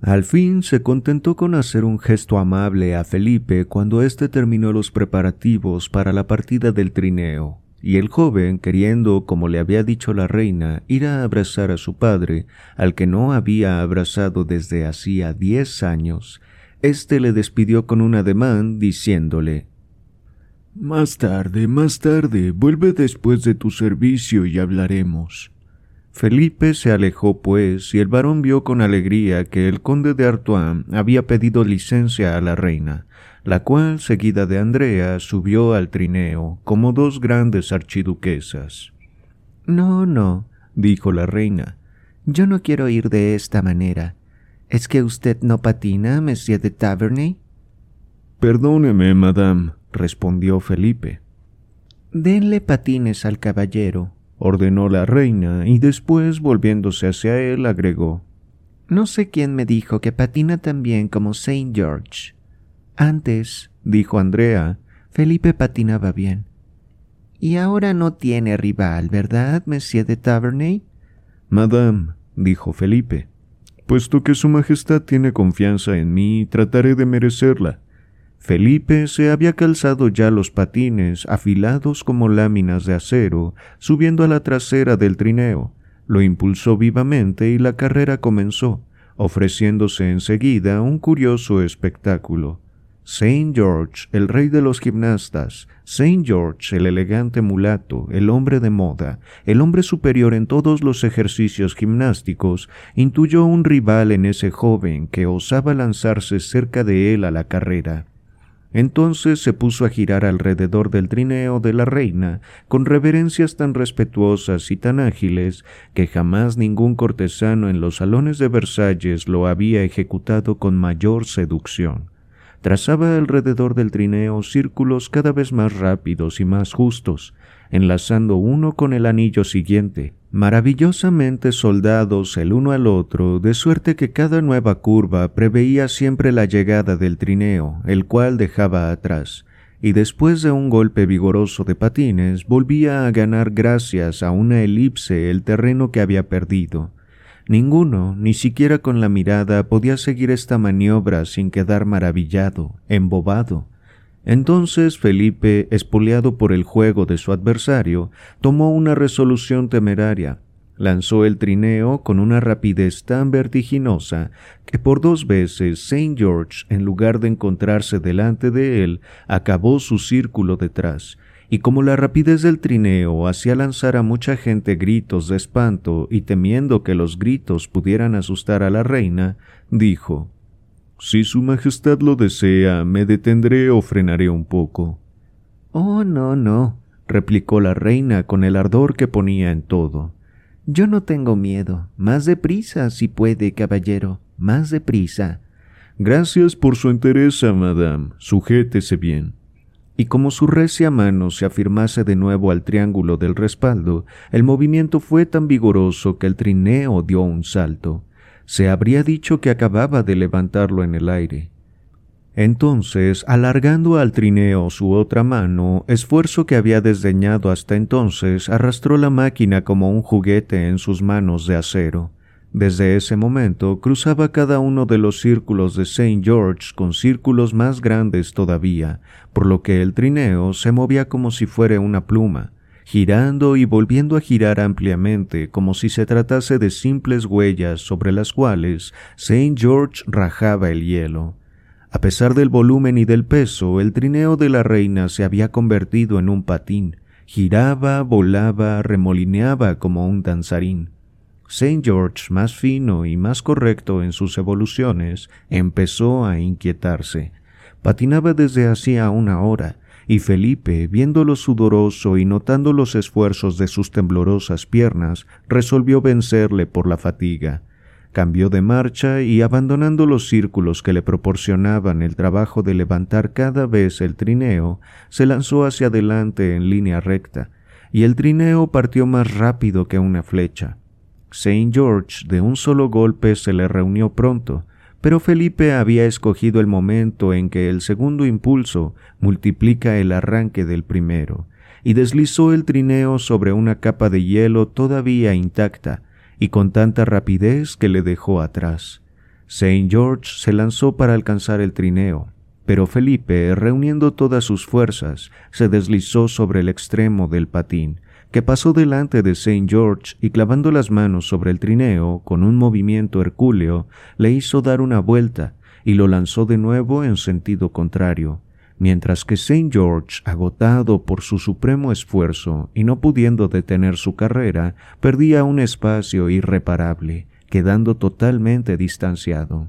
[SPEAKER 1] Al fin se contentó con hacer un gesto amable a Felipe cuando éste terminó los preparativos para la partida del trineo, y el joven, queriendo, como le había dicho la reina, ir a abrazar a su padre, al que no había abrazado desde hacía diez años, éste le despidió con un ademán, diciéndole Más tarde, más tarde, vuelve después de tu servicio y hablaremos. Felipe se alejó, pues, y el varón vio con alegría que el conde de Artois había pedido licencia a la reina, la cual, seguida de Andrea, subió al trineo como dos grandes archiduquesas.
[SPEAKER 2] No, no, dijo la reina, yo no quiero ir de esta manera. ¿Es que usted no patina, Monsieur de Taverney?
[SPEAKER 1] Perdóneme, madame, respondió Felipe.
[SPEAKER 2] Denle patines al caballero,
[SPEAKER 1] ordenó la reina, y después, volviéndose hacia él, agregó
[SPEAKER 2] No sé quién me dijo que patina tan bien como Saint George. Antes, dijo Andrea, Felipe patinaba bien. Y ahora no tiene rival, ¿verdad, Monsieur de Taverney?
[SPEAKER 1] Madame, dijo Felipe, puesto que Su Majestad tiene confianza en mí, trataré de merecerla. Felipe se había calzado ya los patines, afilados como láminas de acero, subiendo a la trasera del trineo. Lo impulsó vivamente y la carrera comenzó ofreciéndose enseguida un curioso espectáculo. Saint George, el rey de los gimnastas, Saint George, el elegante mulato, el hombre de moda, el hombre superior en todos los ejercicios gimnásticos, intuyó un rival en ese joven que osaba lanzarse cerca de él a la carrera. Entonces se puso a girar alrededor del trineo de la reina con reverencias tan respetuosas y tan ágiles que jamás ningún cortesano en los salones de Versalles lo había ejecutado con mayor seducción trazaba alrededor del trineo círculos cada vez más rápidos y más justos, enlazando uno con el anillo siguiente, maravillosamente soldados el uno al otro, de suerte que cada nueva curva preveía siempre la llegada del trineo, el cual dejaba atrás, y después de un golpe vigoroso de patines volvía a ganar gracias a una elipse el terreno que había perdido. Ninguno, ni siquiera con la mirada, podía seguir esta maniobra sin quedar maravillado, embobado. Entonces Felipe, espoleado por el juego de su adversario, tomó una resolución temeraria. Lanzó el trineo con una rapidez tan vertiginosa que por dos veces Saint George, en lugar de encontrarse delante de él, acabó su círculo detrás, y como la rapidez del trineo hacía lanzar a mucha gente gritos de espanto y temiendo que los gritos pudieran asustar a la reina, dijo Si Su Majestad lo desea, me detendré o frenaré un poco.
[SPEAKER 2] Oh, no, no, replicó la reina con el ardor que ponía en todo. Yo no tengo miedo. Más deprisa, si puede, caballero, más deprisa.
[SPEAKER 1] Gracias por su entereza, madame. Sujétese bien y como su recia mano se afirmase de nuevo al triángulo del respaldo, el movimiento fue tan vigoroso que el trineo dio un salto. Se habría dicho que acababa de levantarlo en el aire. Entonces, alargando al trineo su otra mano, esfuerzo que había desdeñado hasta entonces, arrastró la máquina como un juguete en sus manos de acero. Desde ese momento cruzaba cada uno de los círculos de St. George con círculos más grandes todavía, por lo que el trineo se movía como si fuera una pluma, girando y volviendo a girar ampliamente como si se tratase de simples huellas sobre las cuales St. George rajaba el hielo. A pesar del volumen y del peso, el trineo de la reina se había convertido en un patín, giraba, volaba, remolineaba como un danzarín. Saint George, más fino y más correcto en sus evoluciones, empezó a inquietarse. Patinaba desde hacía una hora, y Felipe, viéndolo sudoroso y notando los esfuerzos de sus temblorosas piernas, resolvió vencerle por la fatiga. Cambió de marcha y abandonando los círculos que le proporcionaban el trabajo de levantar cada vez el trineo, se lanzó hacia adelante en línea recta, y el trineo partió más rápido que una flecha. Saint George de un solo golpe se le reunió pronto, pero Felipe había escogido el momento en que el segundo impulso multiplica el arranque del primero, y deslizó el trineo sobre una capa de hielo todavía intacta y con tanta rapidez que le dejó atrás. Saint George se lanzó para alcanzar el trineo, pero Felipe, reuniendo todas sus fuerzas, se deslizó sobre el extremo del patín, que pasó delante de Saint George y clavando las manos sobre el trineo con un movimiento hercúleo, le hizo dar una vuelta y lo lanzó de nuevo en sentido contrario, mientras que Saint George, agotado por su supremo esfuerzo y no pudiendo detener su carrera, perdía un espacio irreparable, quedando totalmente distanciado.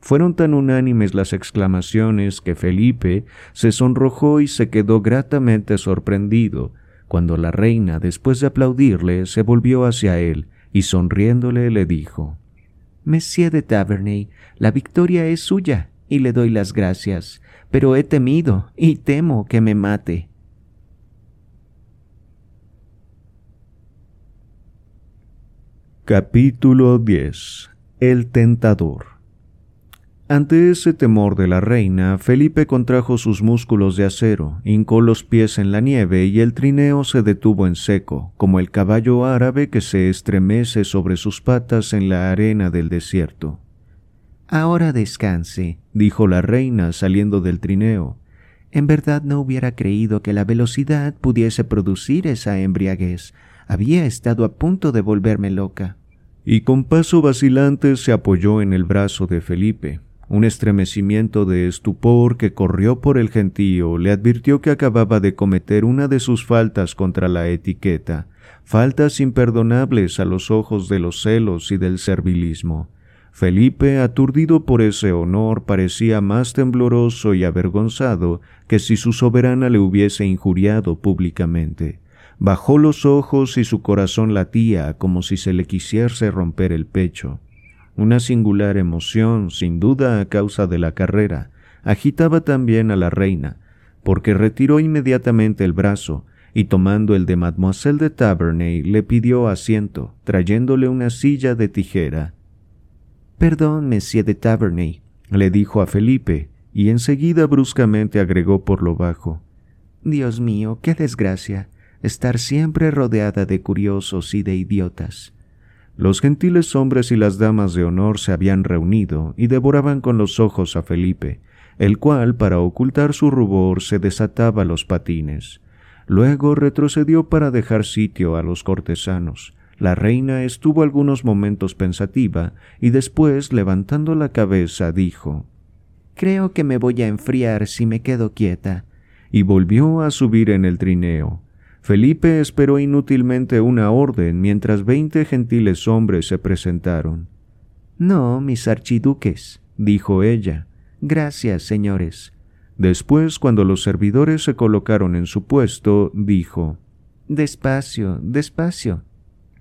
[SPEAKER 1] Fueron tan unánimes las exclamaciones que Felipe se sonrojó y se quedó gratamente sorprendido cuando la reina, después de aplaudirle, se volvió hacia él y sonriéndole le dijo Monsieur de Taverney, la victoria es suya y le doy las gracias, pero he temido y temo que me mate. Capítulo 10 El tentador ante ese temor de la reina, Felipe contrajo sus músculos de acero, hincó los pies en la nieve y el trineo se detuvo en seco, como el caballo árabe que se estremece sobre sus patas en la arena del desierto. Ahora descanse, dijo la reina saliendo del trineo. En verdad no hubiera creído que la velocidad pudiese producir esa embriaguez. Había estado a punto de volverme loca. y con paso vacilante se apoyó en el brazo de Felipe. Un estremecimiento de estupor que corrió por el gentío le advirtió que acababa de cometer una de sus faltas contra la etiqueta, faltas imperdonables a los ojos de los celos y del servilismo. Felipe, aturdido por ese honor, parecía más tembloroso y avergonzado que si su soberana le hubiese injuriado públicamente. Bajó los ojos y su corazón latía como si se le quisiese romper el pecho. Una singular emoción, sin duda a causa de la carrera, agitaba también a la reina, porque retiró inmediatamente el brazo, y tomando el de Mademoiselle de Taverney le pidió asiento, trayéndole una silla de tijera
[SPEAKER 2] Perdón, Monsieur de Taverney, le dijo a Felipe, y enseguida bruscamente agregó por lo bajo. Dios mío, qué desgracia, estar siempre rodeada de curiosos y de idiotas.
[SPEAKER 1] Los gentiles hombres y las damas de honor se habían reunido y devoraban con los ojos a Felipe, el cual, para ocultar su rubor, se desataba los patines. Luego retrocedió para dejar sitio a los cortesanos, la reina estuvo algunos momentos pensativa y después, levantando la cabeza, dijo
[SPEAKER 2] Creo que me voy a enfriar si me quedo quieta.
[SPEAKER 1] y volvió a subir en el trineo. Felipe esperó inútilmente una orden mientras veinte gentiles hombres se presentaron.
[SPEAKER 2] No, mis archiduques, dijo ella. Gracias, señores.
[SPEAKER 1] Después, cuando los servidores se colocaron en su puesto, dijo
[SPEAKER 2] Despacio, despacio.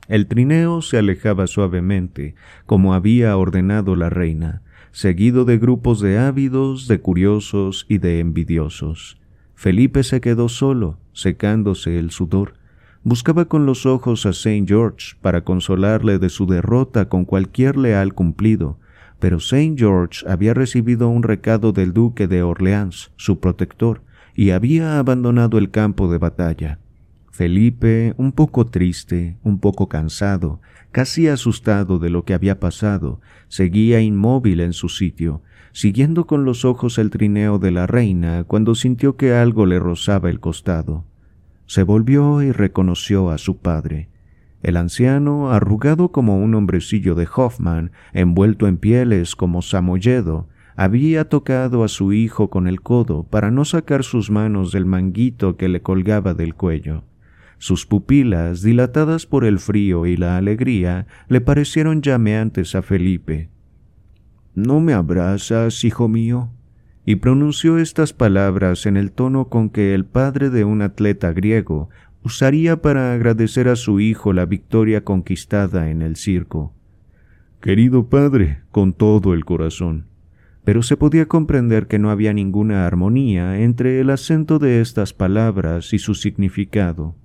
[SPEAKER 1] El trineo se alejaba suavemente, como había ordenado la reina, seguido de grupos de ávidos, de curiosos y de envidiosos. Felipe se quedó solo, secándose el sudor. Buscaba con los ojos a Saint George para consolarle de su derrota con cualquier leal cumplido, pero Saint George había recibido un recado del duque de Orleans, su protector, y había abandonado el campo de batalla. Felipe, un poco triste, un poco cansado, casi asustado de lo que había pasado, seguía inmóvil en su sitio, siguiendo con los ojos el trineo de la reina cuando sintió que algo le rozaba el costado. Se volvió y reconoció a su padre. El anciano, arrugado como un hombrecillo de Hoffman, envuelto en pieles como Samoyedo, había tocado a su hijo con el codo para no sacar sus manos del manguito que le colgaba del cuello. Sus pupilas, dilatadas por el frío y la alegría, le parecieron llameantes a Felipe. ¿No me abrazas, hijo mío? Y pronunció estas palabras en el tono con que el padre de un atleta griego usaría para agradecer a su hijo la victoria conquistada en el circo. Querido padre, con todo el corazón. Pero se podía comprender que no había ninguna armonía entre el acento de estas palabras y su significado.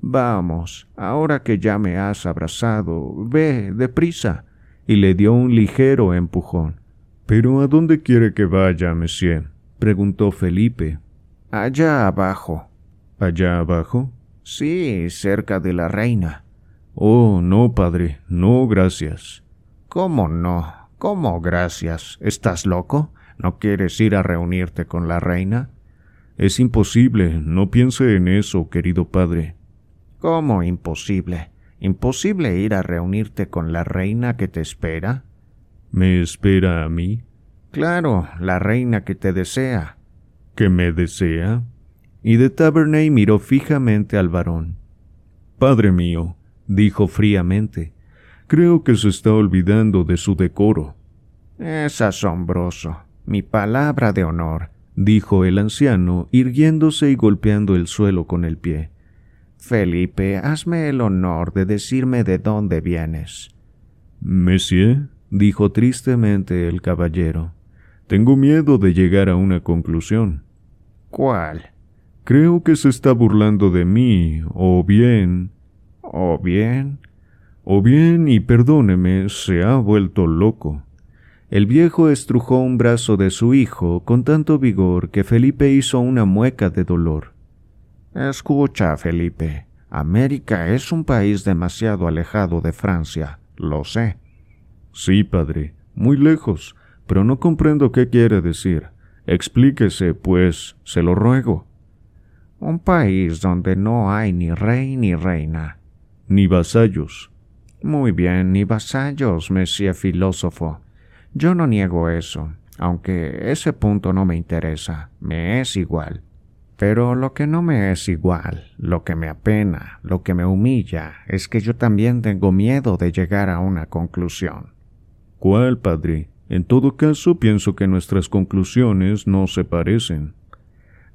[SPEAKER 1] Vamos, ahora que ya me has abrazado, ve, deprisa. Y le dio un ligero empujón. ¿Pero a dónde quiere que vaya, monsieur? preguntó Felipe.
[SPEAKER 2] Allá abajo.
[SPEAKER 1] ¿Allá abajo?
[SPEAKER 2] Sí, cerca de la reina.
[SPEAKER 1] Oh, no, padre, no, gracias.
[SPEAKER 2] ¿Cómo no? ¿Cómo gracias? ¿Estás loco? ¿No quieres ir a reunirte con la reina?
[SPEAKER 1] Es imposible, no piense en eso, querido padre.
[SPEAKER 2] ¿Cómo imposible? ¿Imposible ir a reunirte con la reina que te espera?
[SPEAKER 1] ¿Me espera a mí?
[SPEAKER 2] Claro, la reina que te desea.
[SPEAKER 1] ¿Que me desea? Y de Taverney miró fijamente al varón. Padre mío, dijo fríamente, creo que se está olvidando de su decoro.
[SPEAKER 2] Es asombroso. Mi palabra de honor,
[SPEAKER 1] dijo el anciano, irguiéndose y golpeando el suelo con el pie.
[SPEAKER 2] Felipe, hazme el honor de decirme de dónde vienes.
[SPEAKER 1] Monsieur, dijo tristemente el caballero, tengo miedo de llegar a una conclusión.
[SPEAKER 2] ¿Cuál?
[SPEAKER 1] Creo que se está burlando de mí, o bien...
[SPEAKER 2] ¿O bien?
[SPEAKER 1] O bien, y perdóneme, se ha vuelto loco. El viejo estrujó un brazo de su hijo con tanto vigor que Felipe hizo una mueca de dolor.
[SPEAKER 2] Escucha, Felipe, América es un país demasiado alejado de Francia, lo sé.
[SPEAKER 1] Sí, padre, muy lejos, pero no comprendo qué quiere decir. Explíquese, pues, se lo ruego.
[SPEAKER 2] Un país donde no hay ni rey ni reina.
[SPEAKER 1] Ni vasallos.
[SPEAKER 3] Muy bien, ni vasallos, monsieur filósofo. Yo no niego eso, aunque ese punto no me interesa, me es igual. Pero lo que no me es igual, lo que me apena, lo que me humilla, es que yo también tengo miedo de llegar a una conclusión.
[SPEAKER 1] ¿Cuál, padre? En todo caso, pienso que nuestras conclusiones no se parecen.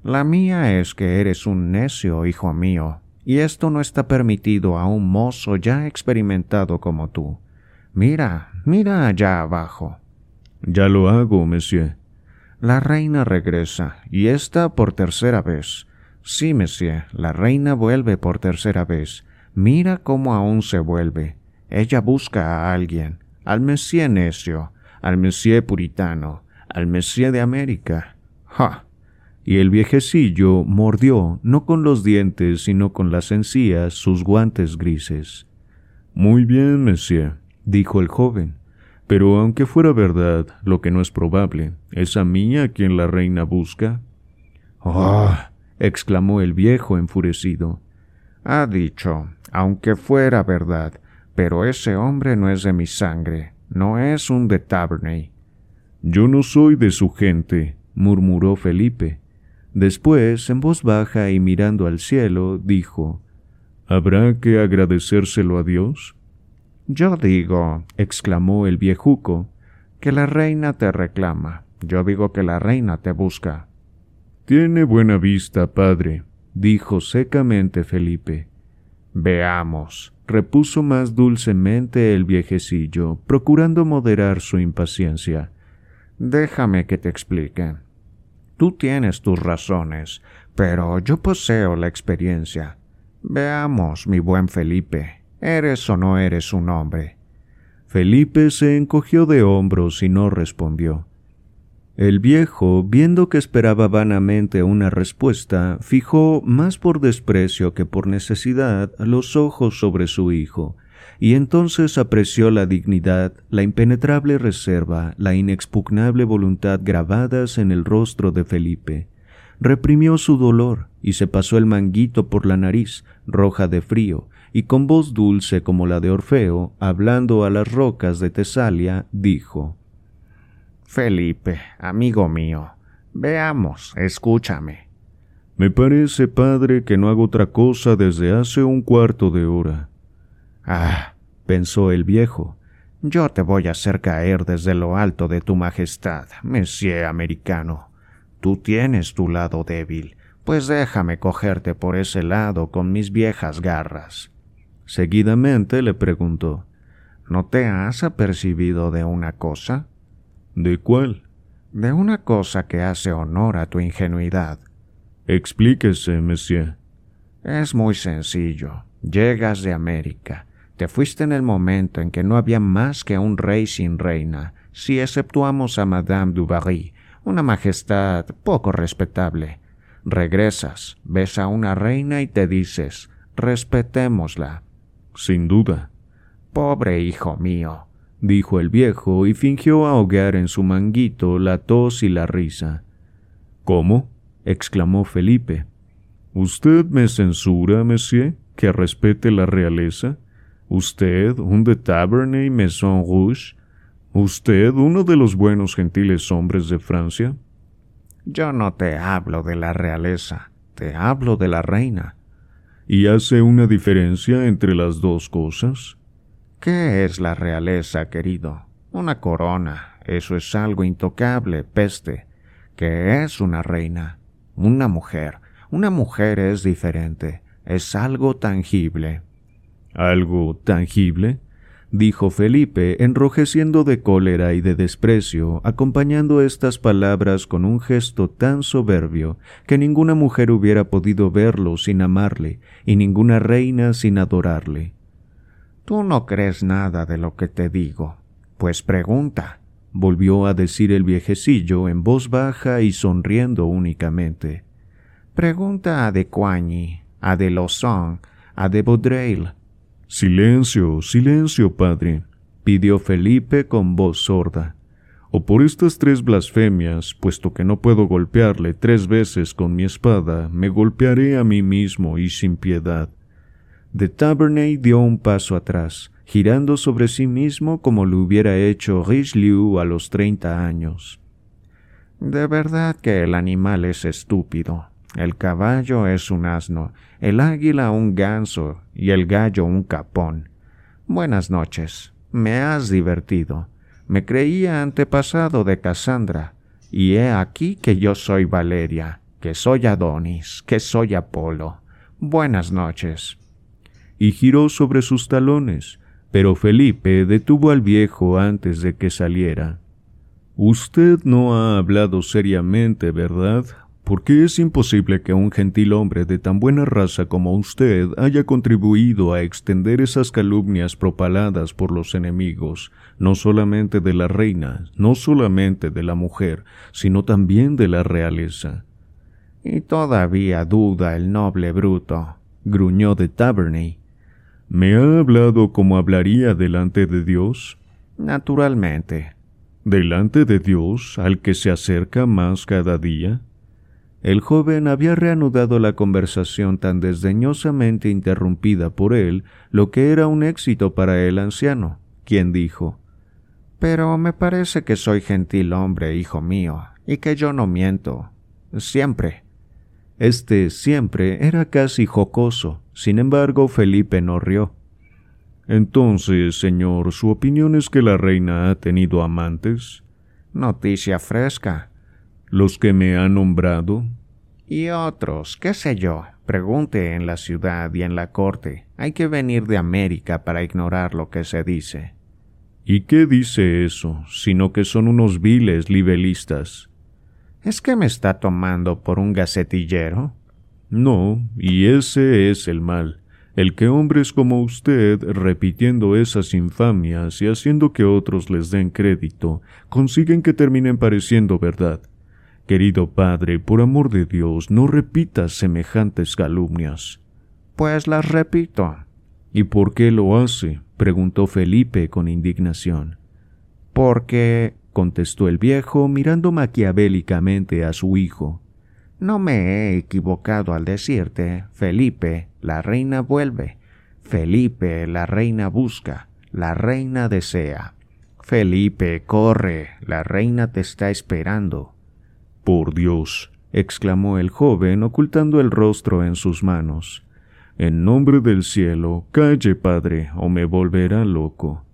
[SPEAKER 3] La mía es que eres un necio, hijo mío, y esto no está permitido a un mozo ya experimentado como tú. Mira, mira allá abajo.
[SPEAKER 1] Ya lo hago, monsieur.
[SPEAKER 3] La reina regresa, y esta por tercera vez. Sí, monsieur, la reina vuelve por tercera vez. Mira cómo aún se vuelve. Ella busca a alguien, al monsieur necio, al monsieur puritano, al monsieur de América. ¡Ja!
[SPEAKER 1] Y el viejecillo mordió, no con los dientes, sino con las encías, sus guantes grises. Muy bien, monsieur, dijo el joven. Pero aunque fuera verdad, lo que no es probable, ¿es a mí a quien la reina busca?
[SPEAKER 3] ¡Ah! exclamó el viejo enfurecido. Ha dicho, aunque fuera verdad, pero ese hombre no es de mi sangre, no es un de Taberney.
[SPEAKER 1] Yo no soy de su gente, murmuró Felipe. Después, en voz baja y mirando al cielo, dijo, ¿Habrá que agradecérselo a Dios?
[SPEAKER 3] Yo digo, exclamó el viejuco, que la reina te reclama. Yo digo que la reina te busca.
[SPEAKER 1] Tiene buena vista, padre, dijo secamente Felipe.
[SPEAKER 3] Veamos,
[SPEAKER 1] repuso más dulcemente el viejecillo, procurando moderar su impaciencia.
[SPEAKER 3] Déjame que te explique. Tú tienes tus razones, pero yo poseo la experiencia. Veamos, mi buen Felipe, ¿Eres o no eres un hombre?
[SPEAKER 1] Felipe se encogió de hombros y no respondió. El viejo, viendo que esperaba vanamente una respuesta, fijó más por desprecio que por necesidad los ojos sobre su hijo, y entonces apreció la dignidad, la impenetrable reserva, la inexpugnable voluntad grabadas en el rostro de Felipe. Reprimió su dolor y se pasó el manguito por la nariz, roja de frío, y con voz dulce como la de Orfeo, hablando a las rocas de Tesalia, dijo
[SPEAKER 3] Felipe, amigo mío, veamos, escúchame.
[SPEAKER 1] Me parece, padre, que no hago otra cosa desde hace un cuarto de hora.
[SPEAKER 3] Ah, pensó el viejo, yo te voy a hacer caer desde lo alto de tu majestad, monsieur americano. Tú tienes tu lado débil, pues déjame cogerte por ese lado con mis viejas garras.
[SPEAKER 1] Seguidamente le preguntó
[SPEAKER 3] ¿No te has apercibido de una cosa?
[SPEAKER 1] ¿De cuál?
[SPEAKER 3] De una cosa que hace honor a tu ingenuidad.
[SPEAKER 1] Explíquese, monsieur.
[SPEAKER 3] Es muy sencillo. Llegas de América. Te fuiste en el momento en que no había más que un rey sin reina, si exceptuamos a Madame du Barry, una majestad poco respetable. Regresas, ves a una reina y te dices, respetémosla.
[SPEAKER 1] Sin duda.
[SPEAKER 3] Pobre hijo mío,
[SPEAKER 1] dijo el viejo y fingió ahogar en su manguito la tos y la risa. ¿Cómo? exclamó Felipe. ¿Usted me censura, monsieur, que respete la realeza? ¿Usted, un de Taverne y Maison Rouge? ¿Usted, uno de los buenos gentiles hombres de Francia?
[SPEAKER 3] Yo no te hablo de la realeza, te hablo de la reina.
[SPEAKER 1] ¿Y hace una diferencia entre las dos cosas?
[SPEAKER 3] ¿Qué es la realeza, querido? Una corona. Eso es algo intocable, peste. ¿Qué es una reina? Una mujer. Una mujer es diferente. Es algo tangible.
[SPEAKER 1] ¿Algo tangible? Dijo Felipe, enrojeciendo de cólera y de desprecio, acompañando estas palabras con un gesto tan soberbio que ninguna mujer hubiera podido verlo sin amarle y ninguna reina sin adorarle.
[SPEAKER 3] Tú no crees nada de lo que te digo. Pues pregunta,
[SPEAKER 1] volvió a decir el viejecillo en voz baja y sonriendo únicamente.
[SPEAKER 3] Pregunta a de Coigny, a de Lausanne, a de Vaudreuil,
[SPEAKER 1] Silencio, silencio, padre, pidió Felipe con voz sorda. O por estas tres blasfemias, puesto que no puedo golpearle tres veces con mi espada, me golpearé a mí mismo y sin piedad. De Taverney dio un paso atrás, girando sobre sí mismo como lo hubiera hecho Richelieu a los treinta años.
[SPEAKER 3] De verdad que el animal es estúpido. El caballo es un asno, el águila un ganso y el gallo un capón. Buenas noches. Me has divertido. Me creía antepasado de Cassandra, y he aquí que yo soy Valeria, que soy Adonis, que soy Apolo. Buenas noches.
[SPEAKER 1] Y giró sobre sus talones, pero Felipe detuvo al viejo antes de que saliera. Usted no ha hablado seriamente, ¿verdad? Porque es imposible que un gentil hombre de tan buena raza como usted haya contribuido a extender esas calumnias propaladas por los enemigos, no solamente de la reina, no solamente de la mujer, sino también de la realeza.
[SPEAKER 3] Y todavía duda el noble bruto, gruñó de Taverney.
[SPEAKER 1] ¿Me ha hablado como hablaría delante de Dios?
[SPEAKER 3] Naturalmente.
[SPEAKER 1] ¿Delante de Dios, al que se acerca más cada día? El joven había reanudado la conversación tan desdeñosamente interrumpida por él, lo que era un éxito para el anciano, quien dijo
[SPEAKER 3] Pero me parece que soy gentil hombre, hijo mío, y que yo no miento. Siempre.
[SPEAKER 1] Este siempre era casi jocoso, sin embargo Felipe no rió. Entonces, señor, ¿su opinión es que la reina ha tenido amantes?
[SPEAKER 3] Noticia fresca
[SPEAKER 1] los que me han nombrado.
[SPEAKER 3] Y otros, qué sé yo, pregunte en la ciudad y en la corte. Hay que venir de América para ignorar lo que se dice.
[SPEAKER 1] ¿Y qué dice eso, sino que son unos viles libelistas?
[SPEAKER 3] ¿Es que me está tomando por un gacetillero?
[SPEAKER 1] No, y ese es el mal, el que hombres como usted, repitiendo esas infamias y haciendo que otros les den crédito, consiguen que terminen pareciendo verdad. Querido padre, por amor de Dios, no repitas semejantes calumnias.
[SPEAKER 3] Pues las repito.
[SPEAKER 1] ¿Y por qué lo hace? preguntó Felipe con indignación.
[SPEAKER 3] Porque,
[SPEAKER 1] contestó el viejo mirando maquiavélicamente a su hijo.
[SPEAKER 3] No me he equivocado al decirte, Felipe, la reina vuelve. Felipe, la reina busca. La reina desea. Felipe, corre, la reina te está esperando.
[SPEAKER 1] Por Dios, exclamó el joven ocultando el rostro en sus manos. En nombre del cielo, calle, padre, o me volverá loco.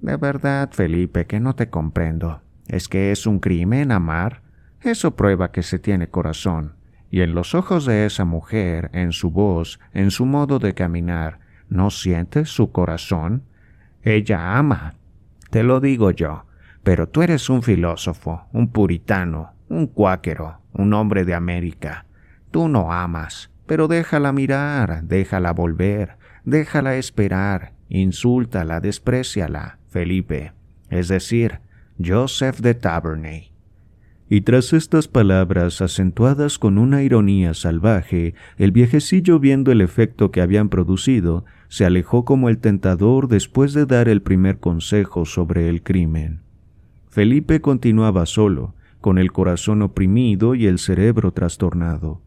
[SPEAKER 3] De verdad, Felipe, que no te comprendo. ¿Es que es un crimen amar? Eso prueba que se tiene corazón. Y en los ojos de esa mujer, en su voz, en su modo de caminar, ¿no sientes su corazón? Ella ama. Te lo digo yo. Pero tú eres un filósofo, un puritano, un cuáquero, un hombre de América. Tú no amas, pero déjala mirar, déjala volver, déjala esperar, insúltala, despreciala, Felipe, es decir, Joseph de Taverney.
[SPEAKER 1] Y tras estas palabras acentuadas con una ironía salvaje, el viejecillo viendo el efecto que habían producido, se alejó como el tentador después de dar el primer consejo sobre el crimen. Felipe continuaba solo, con el corazón oprimido y el cerebro trastornado.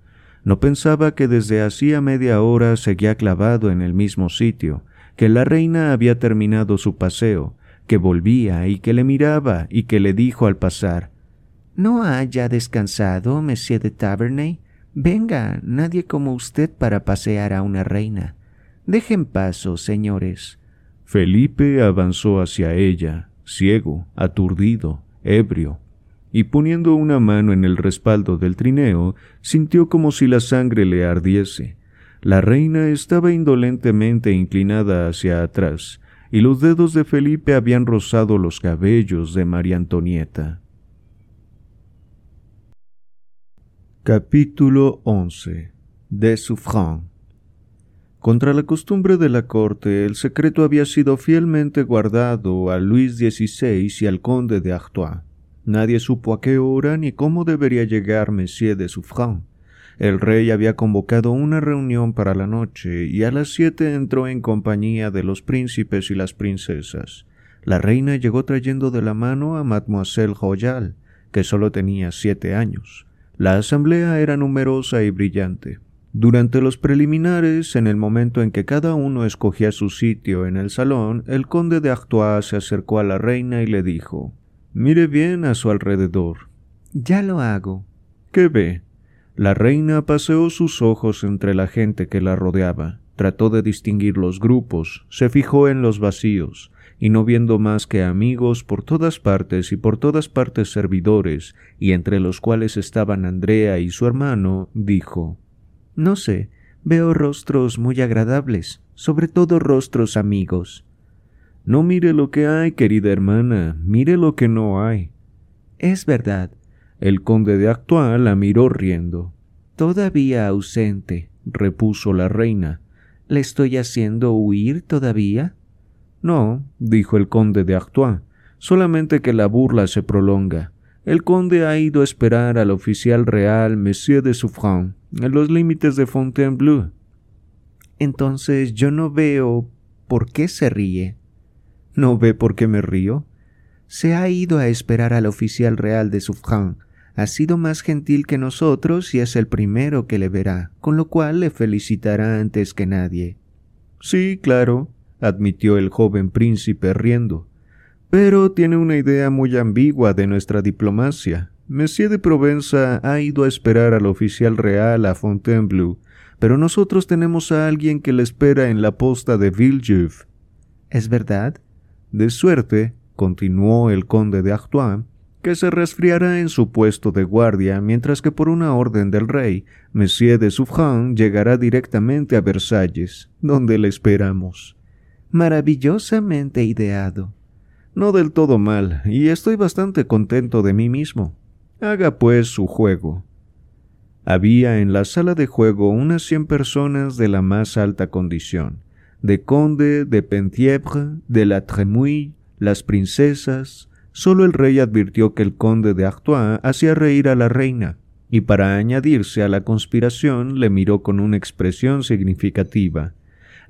[SPEAKER 1] No pensaba que desde hacía media hora seguía clavado en el mismo sitio, que la reina había terminado su paseo, que volvía y que le miraba y que le dijo al pasar
[SPEAKER 2] ¿No ha ya descansado, Monsieur de Taverney? Venga, nadie como usted para pasear a una reina. Dejen paso, señores.
[SPEAKER 1] Felipe avanzó hacia ella, ciego, aturdido, ebrio, y poniendo una mano en el respaldo del trineo, sintió como si la sangre le ardiese. La reina estaba indolentemente inclinada hacia atrás, y los dedos de Felipe habían rozado los cabellos de María Antonieta. Capítulo 11 De Souffrant Contra la costumbre de la corte, el secreto había sido fielmente guardado a Luis XVI y al conde de Artois. Nadie supo a qué hora ni cómo debería llegar Monsieur de Souffrant. El rey había convocado una reunión para la noche y a las siete entró en compañía de los príncipes y las princesas. La reina llegó trayendo de la mano a Mademoiselle Royal, que solo tenía siete años. La asamblea era numerosa y brillante. Durante los preliminares, en el momento en que cada uno escogía su sitio en el salón, el conde de Artois se acercó a la reina y le dijo Mire bien a su alrededor.
[SPEAKER 2] Ya lo hago.
[SPEAKER 1] ¿Qué ve? La reina paseó sus ojos entre la gente que la rodeaba, trató de distinguir los grupos, se fijó en los vacíos, y no viendo más que amigos por todas partes y por todas partes servidores, y entre los cuales estaban Andrea y su hermano, dijo
[SPEAKER 2] no sé, veo rostros muy agradables, sobre todo rostros amigos.
[SPEAKER 1] No mire lo que hay, querida hermana, mire lo que no hay.
[SPEAKER 2] Es verdad.
[SPEAKER 1] El conde de Artois la miró riendo.
[SPEAKER 2] Todavía ausente, repuso la reina. ¿Le estoy haciendo huir todavía?
[SPEAKER 1] No, dijo el conde de Artois, solamente que la burla se prolonga. El conde ha ido a esperar al oficial real Monsieur de Souffran en los límites de Fontainebleau.
[SPEAKER 2] Entonces yo no veo por qué se ríe.
[SPEAKER 1] ¿No ve por qué me río?
[SPEAKER 2] Se ha ido a esperar al oficial real de Souffran. Ha sido más gentil que nosotros y es el primero que le verá, con lo cual le felicitará antes que nadie.
[SPEAKER 1] Sí, claro, admitió el joven príncipe riendo pero tiene una idea muy ambigua de nuestra diplomacia. Monsieur de Provenza ha ido a esperar al oficial real a Fontainebleau, pero nosotros tenemos a alguien que le espera en la posta de Villejuif.
[SPEAKER 2] ¿Es verdad?
[SPEAKER 1] De suerte, continuó el conde de Artois, que se resfriará en su puesto de guardia, mientras que por una orden del rey, Monsieur de Souffran llegará directamente a Versalles, donde le esperamos.
[SPEAKER 2] Maravillosamente ideado.
[SPEAKER 1] No del todo mal, y estoy bastante contento de mí mismo. Haga pues su juego. Había en la sala de juego unas cien personas de la más alta condición, de conde, de Penthièvre, de la Tremouille, las princesas. Solo el rey advirtió que el conde de Artois hacía reír a la reina, y para añadirse a la conspiración le miró con una expresión significativa.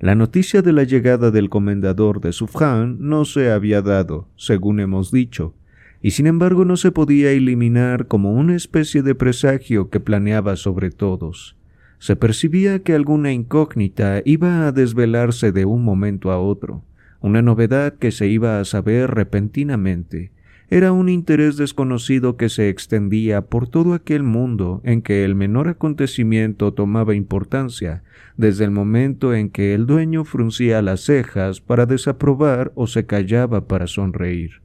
[SPEAKER 1] La noticia de la llegada del comendador de Suffren no se había dado, según hemos dicho, y sin embargo no se podía eliminar como una especie de presagio que planeaba sobre todos. Se percibía que alguna incógnita iba a desvelarse de un momento a otro, una novedad que se iba a saber repentinamente, era un interés desconocido que se extendía por todo aquel mundo en que el menor acontecimiento tomaba importancia, desde el momento en que el dueño fruncía las cejas para desaprobar o se callaba para sonreír.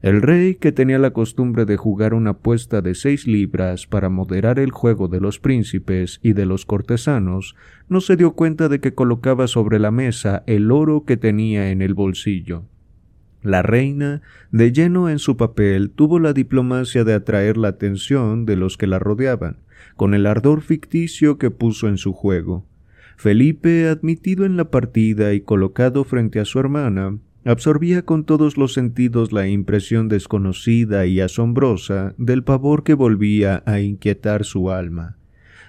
[SPEAKER 1] El rey, que tenía la costumbre de jugar una apuesta de seis libras para moderar el juego de los príncipes y de los cortesanos, no se dio cuenta de que colocaba sobre la mesa el oro que tenía en el bolsillo. La reina, de lleno en su papel, tuvo la diplomacia de atraer la atención de los que la rodeaban, con el ardor ficticio que puso en su juego. Felipe, admitido en la partida y colocado frente a su hermana, absorbía con todos los sentidos la impresión desconocida y asombrosa del pavor que volvía a inquietar su alma.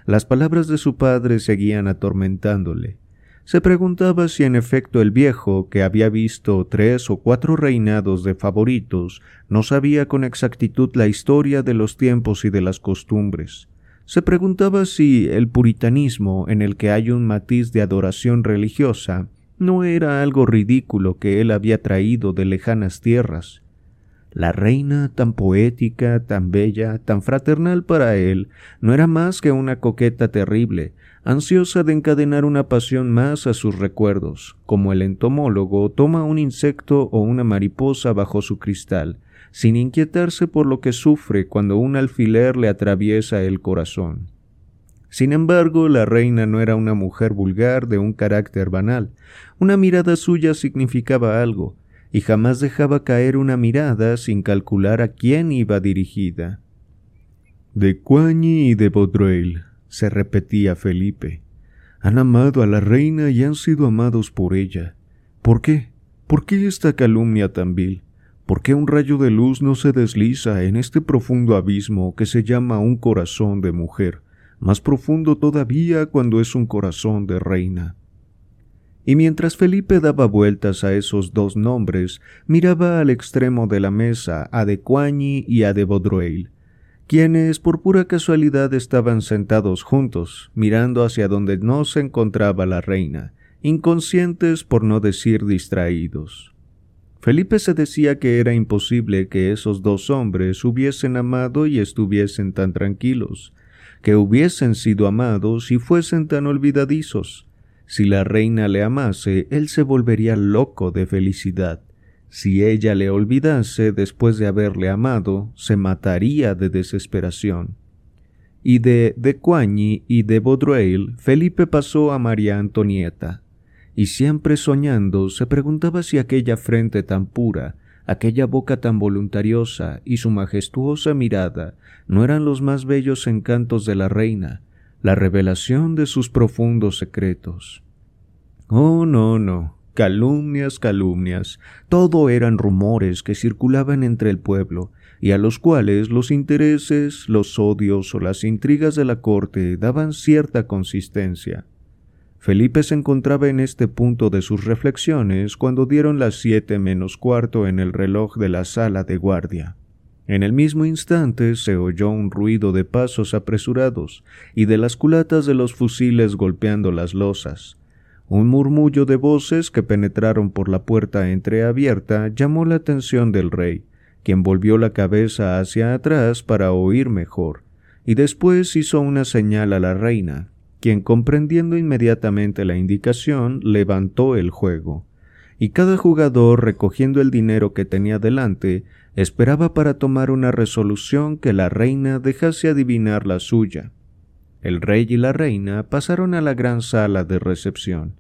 [SPEAKER 1] Las palabras de su padre seguían atormentándole. Se preguntaba si en efecto el viejo, que había visto tres o cuatro reinados de favoritos, no sabía con exactitud la historia de los tiempos y de las costumbres. Se preguntaba si el puritanismo, en el que hay un matiz de adoración religiosa, no era algo ridículo que él había traído de lejanas tierras. La reina, tan poética, tan bella, tan fraternal para él, no era más que una coqueta terrible, ansiosa de encadenar una pasión más a sus recuerdos, como el entomólogo toma un insecto o una mariposa bajo su cristal, sin inquietarse por lo que sufre cuando un alfiler le atraviesa el corazón. Sin embargo, la reina no era una mujer vulgar de un carácter banal. Una mirada suya significaba algo, y jamás dejaba caer una mirada sin calcular a quién iba dirigida. De Coigny y de Vaudreuil, se repetía Felipe. Han amado a la reina y han sido amados por ella. ¿Por qué? ¿Por qué esta calumnia tan vil? ¿Por qué un rayo de luz no se desliza en este profundo abismo que se llama un corazón de mujer, más profundo todavía cuando es un corazón de reina? Y mientras Felipe daba vueltas a esos dos nombres, miraba al extremo de la mesa a de Coigny y a de Vaudreuil, quienes por pura casualidad estaban sentados juntos, mirando hacia donde no se encontraba la reina, inconscientes por no decir distraídos. Felipe se decía que era imposible que esos dos hombres hubiesen amado y estuviesen tan tranquilos, que hubiesen sido amados y fuesen tan olvidadizos. Si la reina le amase, él se volvería loco de felicidad. Si ella le olvidase después de haberle amado, se mataría de desesperación. Y de de Coigny y de Vaudreuil, Felipe pasó a María Antonieta y siempre soñando se preguntaba si aquella frente tan pura, aquella boca tan voluntariosa y su majestuosa mirada no eran los más bellos encantos de la reina, la revelación de sus profundos secretos. Oh, no, no, calumnias, calumnias, todo eran rumores que circulaban entre el pueblo, y a los cuales los intereses, los odios o las intrigas de la corte daban cierta consistencia. Felipe se encontraba en este punto de sus reflexiones cuando dieron las siete menos cuarto en el reloj de la sala de guardia. En el mismo instante se oyó un ruido de pasos apresurados y de las culatas de los fusiles golpeando las losas. Un murmullo de voces que penetraron por la puerta entreabierta llamó la atención del rey, quien volvió la cabeza hacia atrás para oír mejor, y después hizo una señal a la reina, quien comprendiendo inmediatamente la indicación levantó el juego, y cada jugador recogiendo el dinero que tenía delante esperaba para tomar una resolución que la reina dejase adivinar la suya. El rey y la reina pasaron a la gran sala de recepción.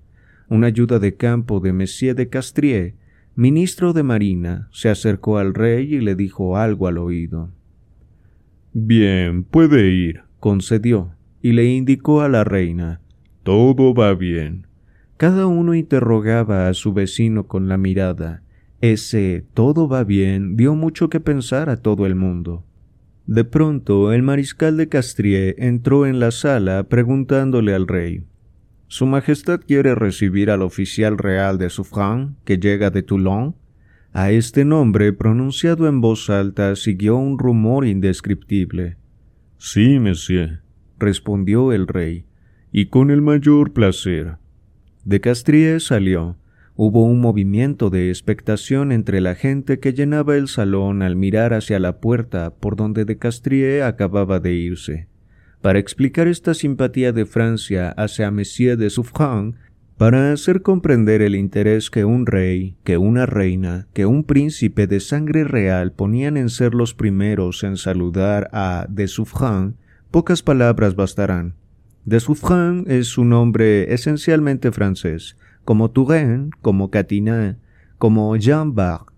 [SPEAKER 1] Un ayuda de campo de Monsieur de Castries, ministro de Marina, se acercó al rey y le dijo algo al oído.
[SPEAKER 4] Bien, puede ir,
[SPEAKER 1] concedió y le indicó a la reina
[SPEAKER 4] Todo va bien.
[SPEAKER 1] Cada uno interrogaba a su vecino con la mirada. Ese todo va bien dio mucho que pensar a todo el mundo. De pronto el mariscal de Castries entró en la sala preguntándole al rey ¿Su Majestad quiere recibir al oficial real de Suffren que llega de Toulon? A este nombre, pronunciado en voz alta, siguió un rumor indescriptible.
[SPEAKER 4] Sí, monsieur
[SPEAKER 1] respondió el rey,
[SPEAKER 4] y con el mayor placer.
[SPEAKER 1] De Castries salió. Hubo un movimiento de expectación entre la gente que llenaba el salón al mirar hacia la puerta por donde de Castries acababa de irse. Para explicar esta simpatía de Francia hacia Monsieur de Suffren, para hacer comprender el interés que un rey, que una reina, que un príncipe de sangre real ponían en ser los primeros en saludar a de Suffren, Pocas palabras bastarán. De Suffren es un nombre esencialmente francés, como Touraine, como Catinat, como Jean Bart.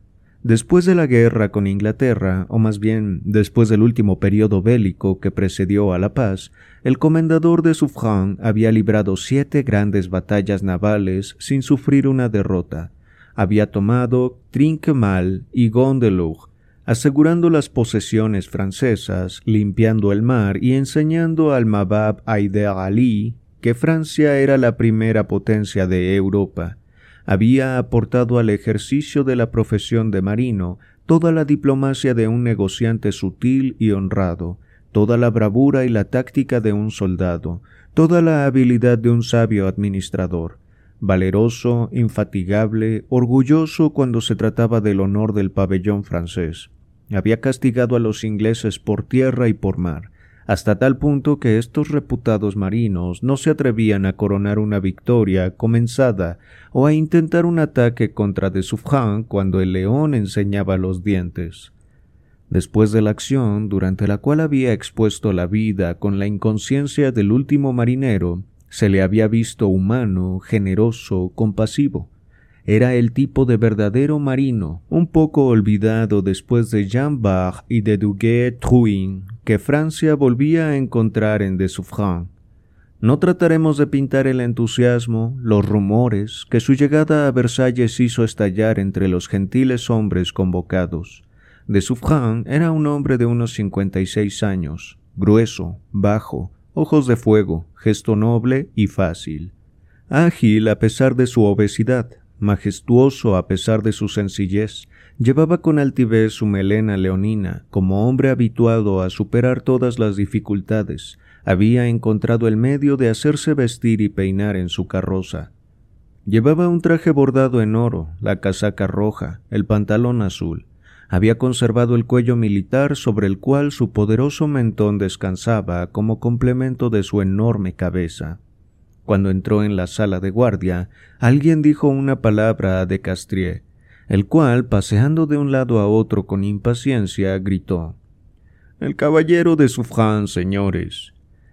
[SPEAKER 1] Después de la guerra con Inglaterra, o más bien después del último periodo bélico que precedió a la paz, el comendador de Suffren había librado siete grandes batallas navales sin sufrir una derrota. Había tomado Trinquemal y Gondelour, asegurando las posesiones francesas, limpiando el mar y enseñando al Mabab Haider Ali que Francia era la primera potencia de Europa. Había aportado al ejercicio de la profesión de marino toda la diplomacia de un negociante sutil y honrado, toda la bravura y la táctica de un soldado, toda la habilidad de un sabio administrador, valeroso, infatigable, orgulloso cuando se trataba del honor del pabellón francés. Había castigado a los ingleses por tierra y por mar, hasta tal punto que estos reputados marinos no se atrevían a coronar una victoria comenzada o a intentar un ataque contra de cuando el león enseñaba los dientes. Después de la acción, durante la cual había expuesto la vida con la inconsciencia del último marinero, se le había visto humano, generoso, compasivo. Era el tipo de verdadero marino, un poco olvidado después de Jean Bart y de Duguay-Trouin, que Francia volvía a encontrar en de. No trataremos de pintar el entusiasmo, los rumores que su llegada a Versalles hizo estallar entre los gentiles hombres convocados. De Suffren era un hombre de unos cincuenta y seis años, grueso, bajo, ojos de fuego, gesto noble y fácil. Ágil a pesar de su obesidad, majestuoso a pesar de su sencillez, Llevaba con altivez su melena leonina, como hombre habituado a superar todas las dificultades, había encontrado el medio de hacerse vestir y peinar en su carroza. Llevaba un traje bordado en oro, la casaca roja, el pantalón azul. Había conservado el cuello militar sobre el cual su poderoso mentón descansaba como complemento de su enorme cabeza. Cuando entró en la sala de guardia, alguien dijo una palabra a de Castrier, el cual, paseando de un lado a otro con impaciencia, gritó El caballero de Suffran, señores.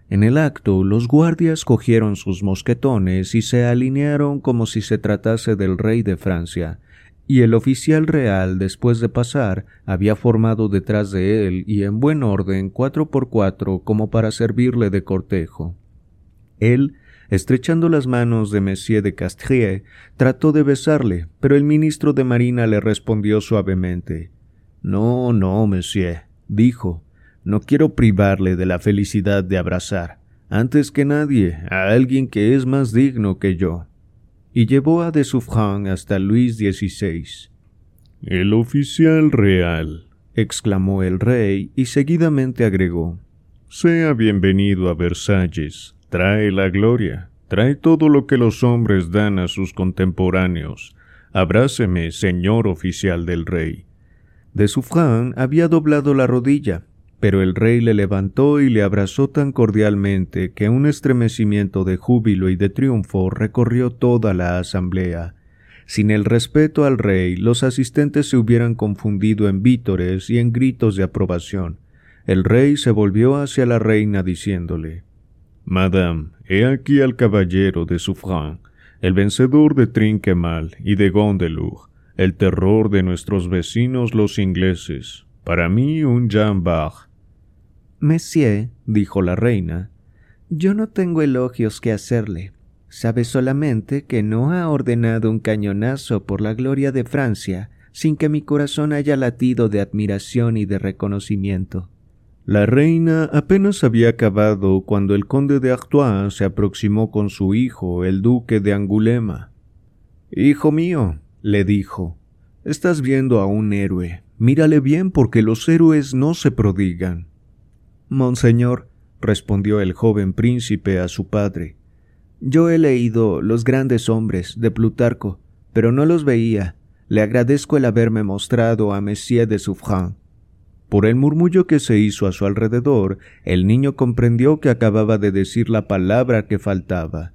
[SPEAKER 1] En el acto, los guardias cogieron sus mosquetones y se alinearon como si se tratase del rey de Francia, y el oficial real, después de pasar, había formado detrás de él y en buen orden cuatro por cuatro como para servirle de cortejo. Él, estrechando las manos de Monsieur de Castrier, trató de besarle, pero el ministro de Marina le respondió suavemente. No, no, monsieur, dijo, no quiero privarle de la felicidad de abrazar, antes que nadie, a alguien que es más digno que yo. Y llevó a de Suffren hasta Luis XVI.
[SPEAKER 4] El oficial real,
[SPEAKER 1] exclamó el rey y seguidamente agregó.
[SPEAKER 4] Sea bienvenido a Versalles, trae la gloria, trae todo lo que los hombres dan a sus contemporáneos. Abráceme, señor oficial del rey.
[SPEAKER 1] De Suffren había doblado la rodilla, pero el rey le levantó y le abrazó tan cordialmente que un estremecimiento de júbilo y de triunfo recorrió toda la asamblea. Sin el respeto al rey, los asistentes se hubieran confundido en vítores y en gritos de aprobación. El rey se volvió hacia la reina diciéndole
[SPEAKER 4] Madame, he aquí al caballero de Suffren, el vencedor de Trinquemal y de Gondelur, el terror de nuestros vecinos los ingleses, para mí un Jean Bach,
[SPEAKER 2] Monsieur, dijo la reina, yo no tengo elogios que hacerle. Sabe solamente que no ha ordenado un cañonazo por la gloria de Francia sin que mi corazón haya latido de admiración y de reconocimiento.
[SPEAKER 1] La reina apenas había acabado cuando el conde de Artois se aproximó con su hijo, el duque de Angulema. Hijo mío, le dijo, estás viendo a un héroe. Mírale bien porque los héroes no se prodigan.
[SPEAKER 2] Monseñor, respondió el joven príncipe a su padre, yo he leído Los grandes hombres de Plutarco, pero no los veía. Le agradezco el haberme mostrado a Monsieur de Suffren.
[SPEAKER 1] Por el murmullo que se hizo a su alrededor, el niño comprendió que acababa de decir la palabra que faltaba.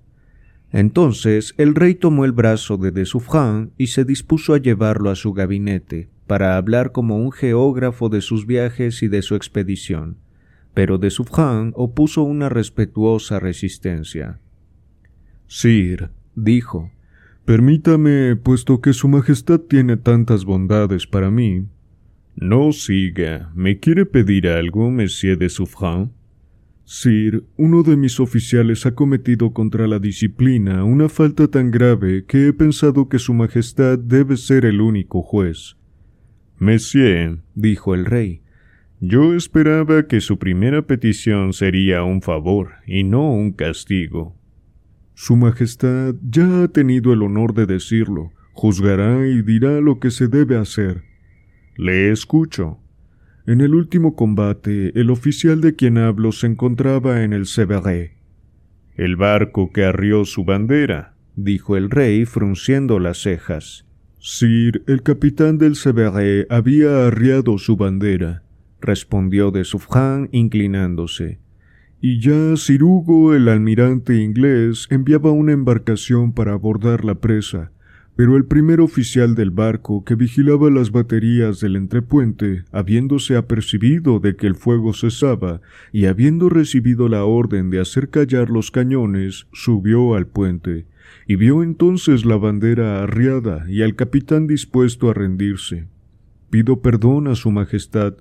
[SPEAKER 1] Entonces el rey tomó el brazo de de Suffren y se dispuso a llevarlo a su gabinete, para hablar como un geógrafo de sus viajes y de su expedición pero de Suffren opuso una respetuosa resistencia.
[SPEAKER 4] Sir, dijo, permítame, puesto que Su Majestad tiene tantas bondades para mí. No siga. ¿Me quiere pedir algo, Monsieur de Suffren? Sir, uno de mis oficiales ha cometido contra la disciplina una falta tan grave que he pensado que Su Majestad debe ser el único juez. Monsieur, dijo el rey, yo esperaba que su primera petición sería un favor y no un castigo. Su Majestad ya ha tenido el honor de decirlo, juzgará y dirá lo que se debe hacer. Le escucho. En el último combate, el oficial de quien hablo se encontraba en el Severé. El barco que arrió su bandera, dijo el rey frunciendo las cejas. Sir, el capitán del Severé había arriado su bandera respondió de Suffren inclinándose. Y ya Sir Hugo, el almirante inglés, enviaba una embarcación para abordar la presa, pero el primer oficial del barco que vigilaba las baterías del entrepuente, habiéndose apercibido de que el fuego cesaba y habiendo recibido la orden de hacer callar los cañones, subió al puente, y vio entonces la bandera arriada y al capitán dispuesto a rendirse. Pido perdón a Su Majestad,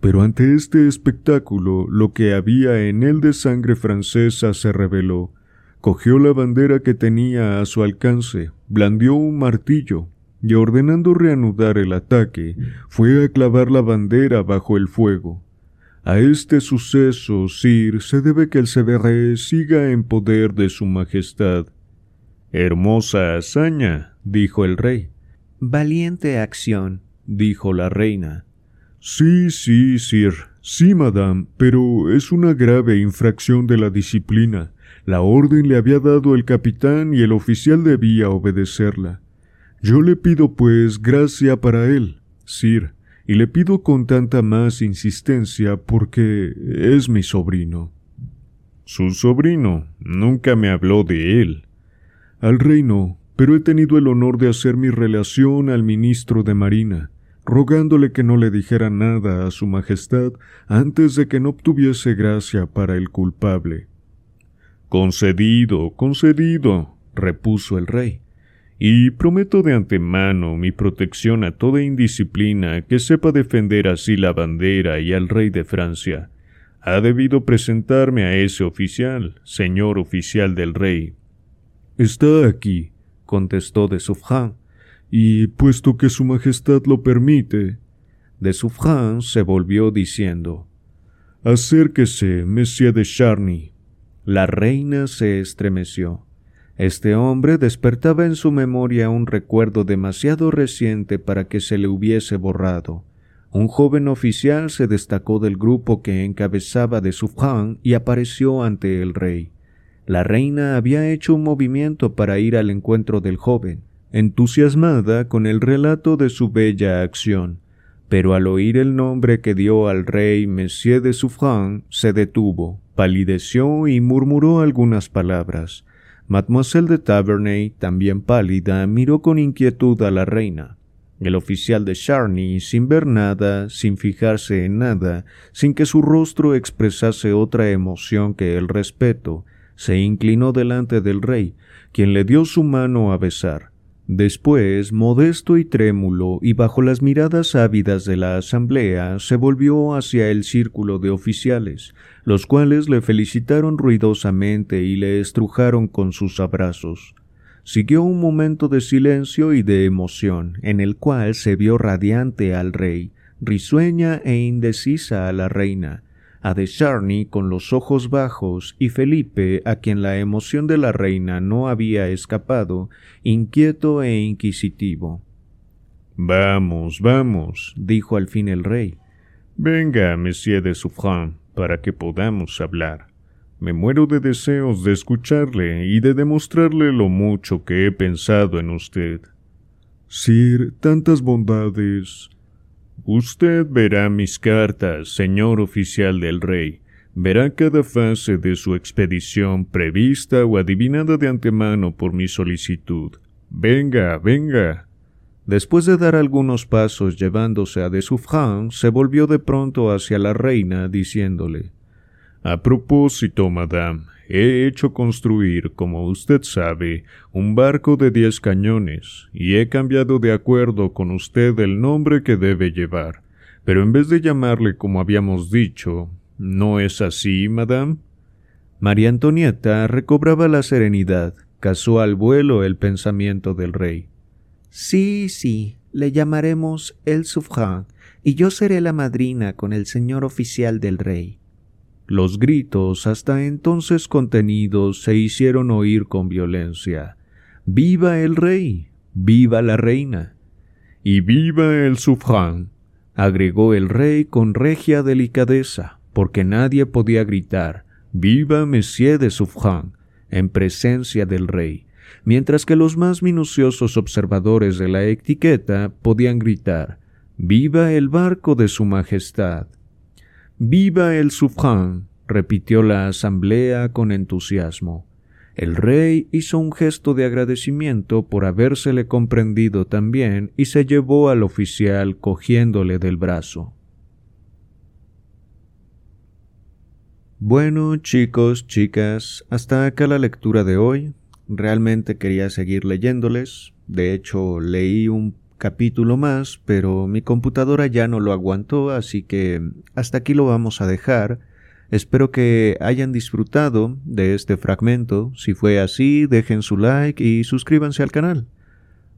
[SPEAKER 4] pero ante este espectáculo lo que había en él de sangre francesa se reveló. Cogió la bandera que tenía a su alcance, blandió un martillo, y ordenando reanudar el ataque, fue a clavar la bandera bajo el fuego. A este suceso, Sir, se debe que el Severé siga en poder de su Majestad. Hermosa hazaña, dijo el rey.
[SPEAKER 2] Valiente acción,
[SPEAKER 1] dijo la reina.
[SPEAKER 4] Sí, sí, sir, sí, madame, pero es una grave infracción de la disciplina. La orden le había dado el capitán y el oficial debía obedecerla. Yo le pido, pues, gracia para él, sir, y le pido con tanta más insistencia porque es mi sobrino.
[SPEAKER 1] Su sobrino nunca me habló de él.
[SPEAKER 4] Al reino, pero he tenido el honor de hacer mi relación al ministro de Marina, rogándole que no le dijera nada a su Majestad antes de que no obtuviese gracia para el culpable.
[SPEAKER 1] Concedido, concedido, repuso el rey, y prometo de antemano mi protección a toda indisciplina que sepa defender así la bandera y al rey de Francia ha debido presentarme a ese oficial, señor oficial del rey.
[SPEAKER 4] Está aquí, contestó de Suffren, y puesto que su majestad lo permite.
[SPEAKER 1] De Suffren se volvió diciendo
[SPEAKER 4] Acérquese, monsieur de Charny.
[SPEAKER 1] La reina se estremeció. Este hombre despertaba en su memoria un recuerdo demasiado reciente para que se le hubiese borrado. Un joven oficial se destacó del grupo que encabezaba de Suffren y apareció ante el rey. La reina había hecho un movimiento para ir al encuentro del joven, entusiasmada con el relato de su bella acción, pero al oír el nombre que dio al rey Monsieur de Suffren, se detuvo, palideció y murmuró algunas palabras. Mademoiselle de Taverney, también pálida, miró con inquietud a la reina. El oficial de Charny, sin ver nada, sin fijarse en nada, sin que su rostro expresase otra emoción que el respeto, se inclinó delante del rey, quien le dio su mano a besar. Después, modesto y trémulo, y bajo las miradas ávidas de la asamblea, se volvió hacia el círculo de oficiales, los cuales le felicitaron ruidosamente y le estrujaron con sus abrazos. Siguió un momento de silencio y de emoción, en el cual se vio radiante al rey, risueña e indecisa a la reina, a de Charny con los ojos bajos y Felipe, a quien la emoción de la reina no había escapado, inquieto e inquisitivo.
[SPEAKER 4] Vamos, vamos,
[SPEAKER 1] dijo al fin el rey.
[SPEAKER 4] Venga, monsieur de Suffren, para que podamos hablar. Me muero de deseos de escucharle y de demostrarle lo mucho que he pensado en usted. Sir, tantas bondades.
[SPEAKER 1] Usted verá mis cartas, señor oficial del rey. Verá cada fase de su expedición prevista o adivinada de antemano por mi solicitud. Venga, venga. Después de dar algunos pasos llevándose a de Suffren, se volvió de pronto hacia la reina, diciéndole a propósito, madame, he hecho construir, como usted sabe, un barco de diez cañones, y he cambiado de acuerdo con usted el nombre que debe llevar. Pero en vez de llamarle como habíamos dicho, ¿no es así, madame? María Antonieta recobraba la serenidad, casó al vuelo el pensamiento del rey.
[SPEAKER 2] Sí, sí, le llamaremos el Suffren, y yo seré la madrina con el señor oficial del rey.
[SPEAKER 1] Los gritos, hasta entonces contenidos, se hicieron oír con violencia. ¡Viva el rey! ¡Viva la reina! Y viva el sufrán, agregó el rey con regia delicadeza, porque nadie podía gritar ¡Viva Monsieur de Suffren! en presencia del rey, mientras que los más minuciosos observadores de la etiqueta podían gritar ¡Viva el barco de su Majestad! Viva el Suffren, repitió la asamblea con entusiasmo. El rey hizo un gesto de agradecimiento por habérsele comprendido también y se llevó al oficial cogiéndole del brazo. Bueno, chicos, chicas, hasta acá la lectura de hoy. Realmente quería seguir leyéndoles. De hecho, leí un capítulo más, pero mi computadora ya no lo aguantó, así que hasta aquí lo vamos a dejar. Espero que hayan disfrutado de este fragmento. Si fue así, dejen su like y suscríbanse al canal.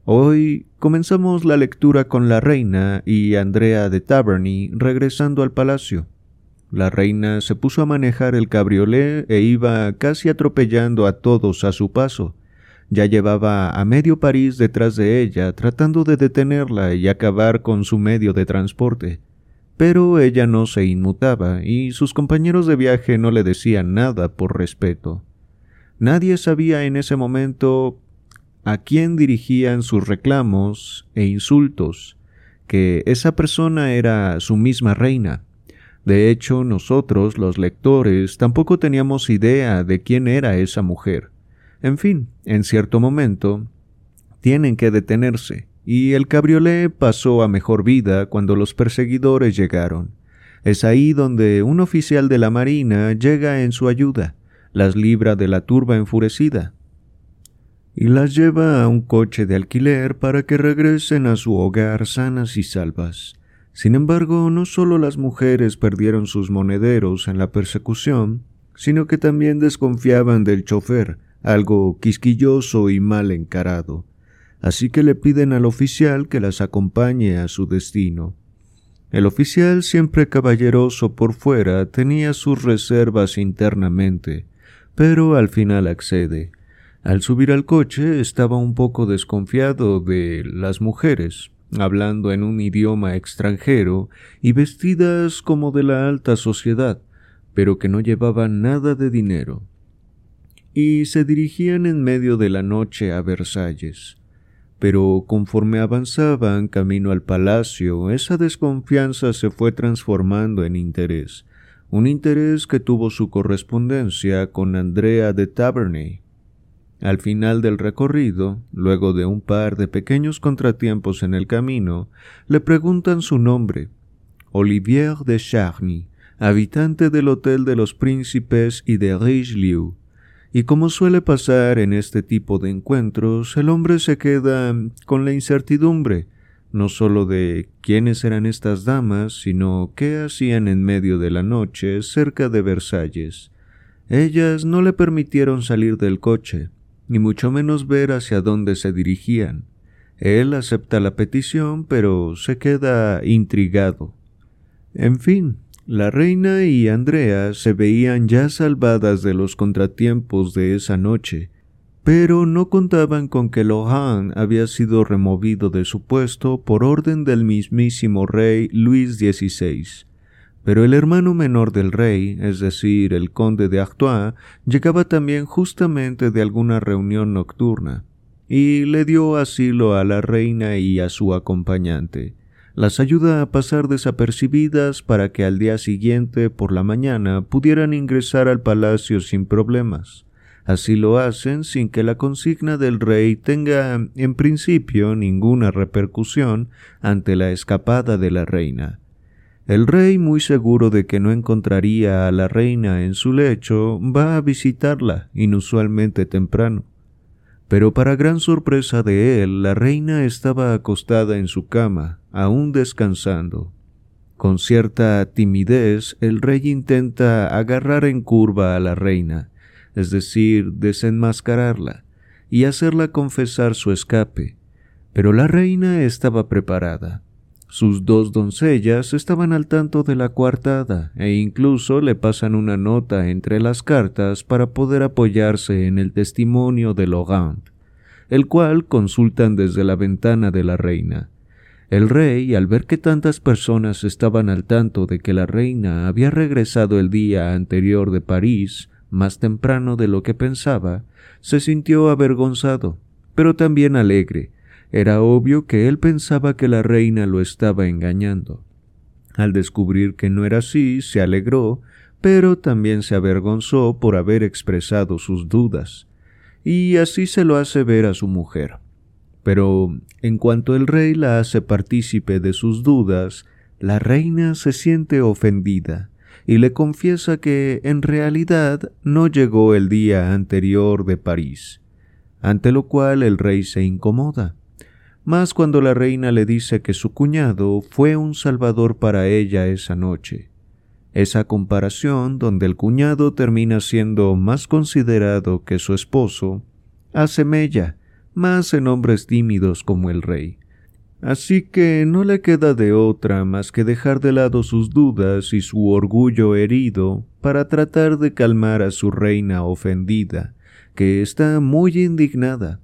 [SPEAKER 1] Hoy comenzamos la lectura con la reina y Andrea de Taverny regresando al palacio. La reina se puso a manejar el cabriolé e iba casi atropellando a todos a su paso Ya llevaba a medio París detrás de ella, tratando de detenerla y acabar con su medio de transporte. Pero ella no se inmutaba y sus compañeros de viaje no le decían nada por respeto. Nadie sabía en ese momento a quién dirigían sus reclamos e insultos, que esa persona era su misma reina. De hecho, nosotros, los lectores, tampoco teníamos idea de quién era esa mujer. En fin, en cierto momento, tienen que detenerse, y el cabriolé pasó a mejor vida cuando los perseguidores llegaron. Es ahí donde un oficial de la Marina llega en su ayuda, las libra de la turba enfurecida, y las lleva a un coche de alquiler para que regresen a su hogar sanas y salvas. Sin embargo, no solo las mujeres perdieron sus monederos en la persecución, sino que también desconfiaban del chofer, algo quisquilloso y mal encarado. Así que le piden al oficial que las acompañe a su destino. El oficial, siempre caballeroso por fuera, tenía sus reservas internamente, pero al final accede. Al subir al coche estaba un poco desconfiado de las mujeres, hablando en un idioma extranjero y vestidas como de la alta sociedad, pero que no llevaban nada de dinero y se dirigían en medio de la noche a Versalles. Pero conforme avanzaban camino al palacio, esa desconfianza se fue transformando en interés, un interés que tuvo su correspondencia con Andrea de Taverney. Al final del recorrido, luego de un par de pequeños contratiempos en el camino, le preguntan su nombre, Olivier de Charny, habitante del Hotel de los Príncipes y de Richelieu, y como suele pasar en este tipo de encuentros, el hombre se queda con la incertidumbre, no sólo de quiénes eran estas damas, sino qué hacían en medio de la noche cerca de Versalles. Ellas no le permitieron salir del coche, ni mucho menos ver hacia dónde se dirigían. Él acepta la petición, pero se queda intrigado. En fin, la reina y Andrea se veían ya salvadas de los contratiempos de esa noche, pero no contaban con que Lohan había sido removido de su puesto por orden del mismísimo rey Luis XVI. Pero el hermano menor del rey, es decir, el conde de Artois, llegaba también justamente de alguna reunión nocturna, y le dio asilo a la reina y a su acompañante las ayuda a pasar desapercibidas para que al día siguiente por la mañana pudieran ingresar al palacio sin problemas. Así lo hacen sin que la consigna del rey tenga en principio ninguna repercusión ante la escapada de la reina. El rey, muy seguro de que no encontraría a la reina en su lecho, va a visitarla inusualmente temprano. Pero para gran sorpresa de él, la reina estaba acostada en su cama, aún descansando. Con cierta timidez, el rey intenta agarrar en curva a la reina, es decir, desenmascararla, y hacerla confesar su escape. Pero la reina estaba preparada. Sus dos doncellas estaban al tanto de la coartada e incluso le pasan una nota entre las cartas para poder apoyarse en el testimonio de Laurent, el cual consultan desde la ventana de la reina. El rey, al ver que tantas personas estaban al tanto de que la reina había regresado el día anterior de París, más temprano de lo que pensaba, se sintió avergonzado, pero también alegre, era obvio que él pensaba que la reina lo estaba engañando. Al descubrir que no era así, se alegró, pero también se avergonzó por haber expresado sus dudas, y así se lo hace ver a su mujer. Pero en cuanto el rey la hace partícipe de sus dudas, la reina se siente ofendida y le confiesa que en realidad no llegó el día anterior de París, ante lo cual el rey se incomoda más cuando la reina le dice que su cuñado fue un salvador para ella esa noche. Esa comparación, donde el cuñado termina siendo más considerado que su esposo, hace mella más en hombres tímidos como el rey. Así que no le queda de otra más que dejar de lado sus dudas y su orgullo herido para tratar de calmar a su reina ofendida, que está muy indignada.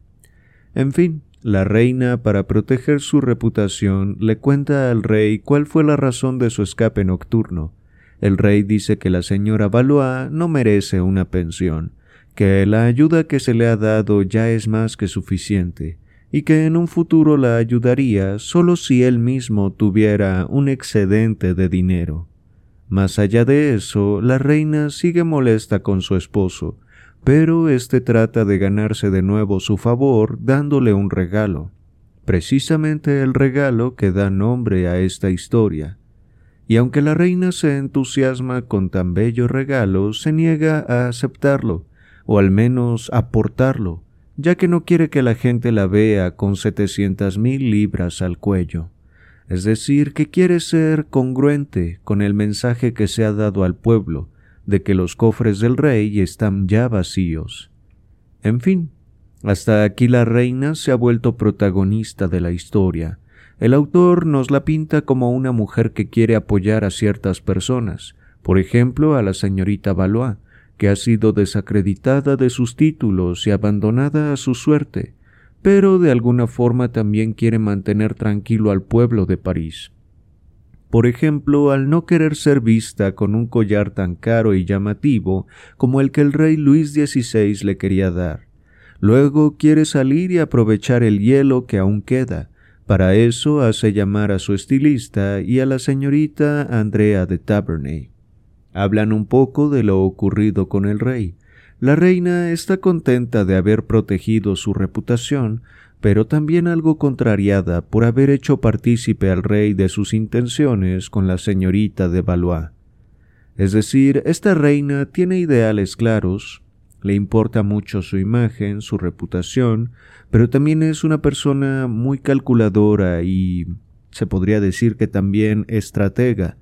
[SPEAKER 1] En fin, la reina, para proteger su reputación, le cuenta al rey cuál fue la razón de su escape nocturno. El rey dice que la señora Valois no merece una pensión, que la ayuda que se le ha dado ya es más que suficiente, y que en un futuro la ayudaría solo si él mismo tuviera un excedente de dinero. Más allá de eso, la reina sigue molesta con su esposo, pero éste trata de ganarse de nuevo su favor dándole un regalo, precisamente el regalo que da nombre a esta historia. Y aunque la reina se entusiasma con tan bello regalo, se niega a aceptarlo, o al menos aportarlo, ya que no quiere que la gente la vea con setecientas mil libras al cuello. Es decir, que quiere ser congruente con el mensaje que se ha dado al pueblo, de que los cofres del rey están ya vacíos. En fin, hasta aquí la reina se ha vuelto protagonista de la historia. El autor nos la pinta como una mujer que quiere apoyar a ciertas personas, por ejemplo a la señorita Valois, que ha sido desacreditada de sus títulos y abandonada a su suerte, pero de alguna forma también quiere mantener tranquilo al pueblo de París. Por ejemplo, al no querer ser vista con un collar tan caro y llamativo como el que el rey Luis XVI le quería dar. Luego quiere salir y aprovechar el hielo que aún queda. Para eso hace llamar a su estilista y a la señorita Andrea de Tabernay. Hablan un poco de lo ocurrido con el rey. La reina está contenta de haber protegido su reputación, pero también algo contrariada por haber hecho partícipe al rey de sus intenciones con la señorita de Valois. Es decir, esta reina tiene ideales claros, le importa mucho su imagen, su reputación, pero también es una persona muy calculadora y se podría decir que también estratega.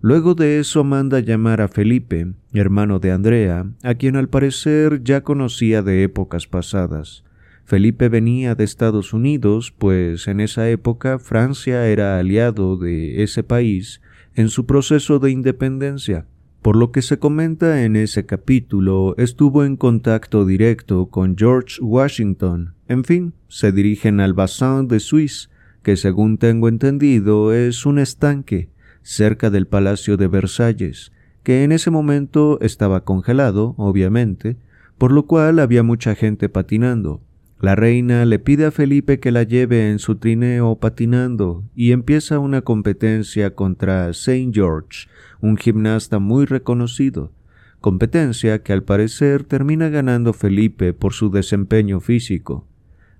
[SPEAKER 1] Luego de eso manda llamar a Felipe, hermano de Andrea, a quien al parecer ya conocía de épocas pasadas. Felipe venía de Estados Unidos, pues en esa época Francia era aliado de ese país en su proceso de independencia. Por lo que se comenta en ese capítulo, estuvo en contacto directo con George Washington. En fin, se dirigen al Bassin de Suisse, que según tengo entendido es un estanque cerca del Palacio de Versalles, que en ese momento estaba congelado, obviamente, por lo cual había mucha gente patinando. La reina le pide a Felipe que la lleve en su trineo patinando y empieza una competencia contra Saint George, un gimnasta muy reconocido, competencia que al parecer termina ganando Felipe por su desempeño físico.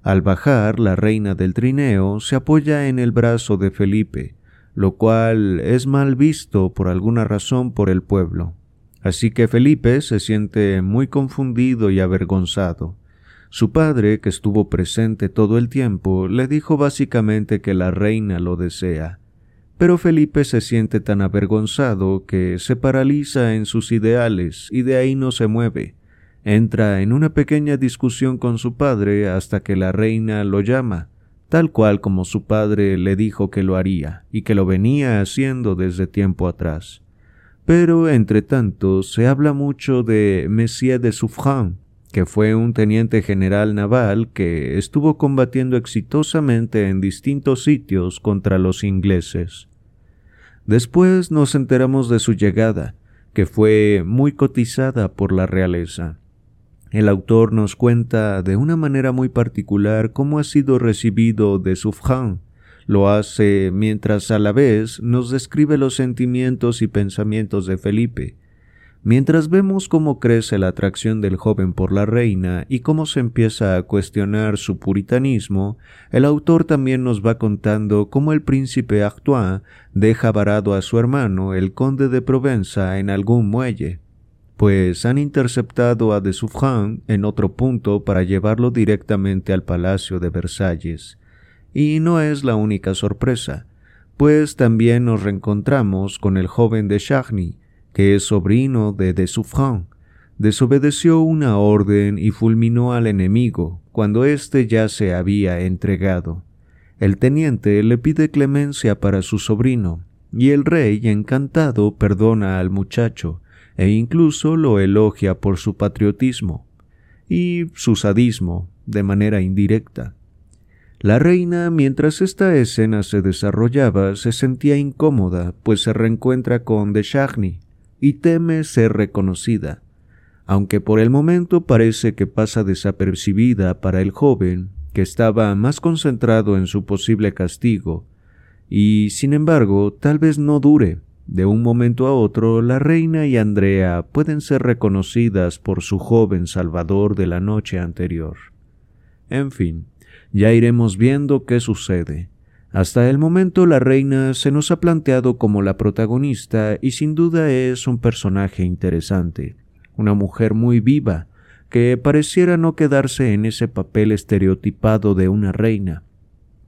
[SPEAKER 1] Al bajar, la reina del trineo se apoya en el brazo de Felipe, lo cual es mal visto por alguna razón por el pueblo. Así que Felipe se siente muy confundido y avergonzado. Su padre, que estuvo presente todo el tiempo, le dijo básicamente que la reina lo desea. Pero Felipe se siente tan avergonzado que se paraliza en sus ideales y de ahí no se mueve. Entra en una pequeña discusión con su padre hasta que la reina lo llama tal cual como su padre le dijo que lo haría y que lo venía haciendo desde tiempo atrás. Pero, entre tanto, se habla mucho de Messier de Suffren, que fue un teniente general naval que estuvo combatiendo exitosamente en distintos sitios contra los ingleses. Después nos enteramos de su llegada, que fue muy cotizada por la realeza. El autor nos cuenta de una manera muy particular cómo ha sido recibido de Suffren. Lo hace mientras a la vez nos describe los sentimientos y pensamientos de Felipe. Mientras vemos cómo crece la atracción del joven por la reina y cómo se empieza a cuestionar su puritanismo, el autor también nos va contando cómo el príncipe Artois deja varado a su hermano, el conde de Provenza, en algún muelle pues han interceptado a de en otro punto para llevarlo directamente al Palacio de Versalles. Y no es la única sorpresa, pues también nos reencontramos con el joven de Charny, que es sobrino de de Suffren. Desobedeció una orden y fulminó al enemigo cuando éste ya se había entregado. El teniente le pide clemencia para su sobrino, y el rey, encantado, perdona al muchacho, e incluso lo elogia por su patriotismo y su sadismo de manera indirecta. La reina, mientras esta escena se desarrollaba, se sentía incómoda, pues se reencuentra con de y teme ser reconocida. Aunque por el momento parece que pasa desapercibida para el joven, que estaba más concentrado en su posible castigo, y sin embargo tal vez no dure. De un momento a otro, la reina y Andrea pueden ser reconocidas por su joven salvador de la noche anterior. En fin, ya iremos viendo qué sucede. Hasta el momento la reina se nos ha planteado como la protagonista y sin duda es un personaje interesante, una mujer muy viva, que pareciera no quedarse en ese papel estereotipado de una reina,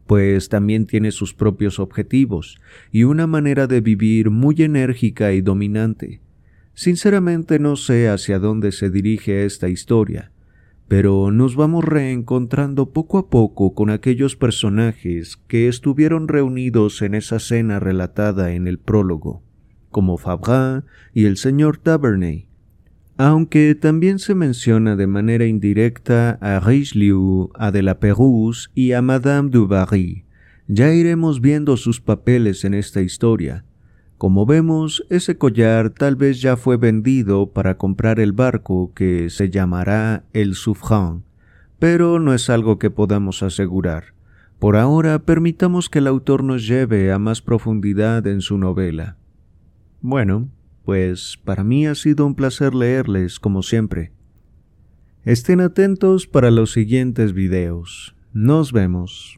[SPEAKER 1] pues también tiene sus propios objetivos y una manera de vivir muy enérgica y dominante. Sinceramente no sé hacia dónde se dirige esta historia, pero nos vamos reencontrando poco a poco con aquellos personajes que estuvieron reunidos en esa cena relatada en el prólogo, como Fabrin y el señor Taverney, aunque también se menciona de manera indirecta a Richelieu, a de la Pérouse y a Madame du Barry. Ya iremos viendo sus papeles en esta historia. Como vemos, ese collar tal vez ya fue vendido para comprar el barco que se llamará el Souffrant, pero no es algo que podamos asegurar. Por ahora, permitamos que el autor nos lleve a más profundidad en su novela. Bueno, pues para mí ha sido un placer leerles como siempre. Estén atentos para los siguientes videos. Nos vemos.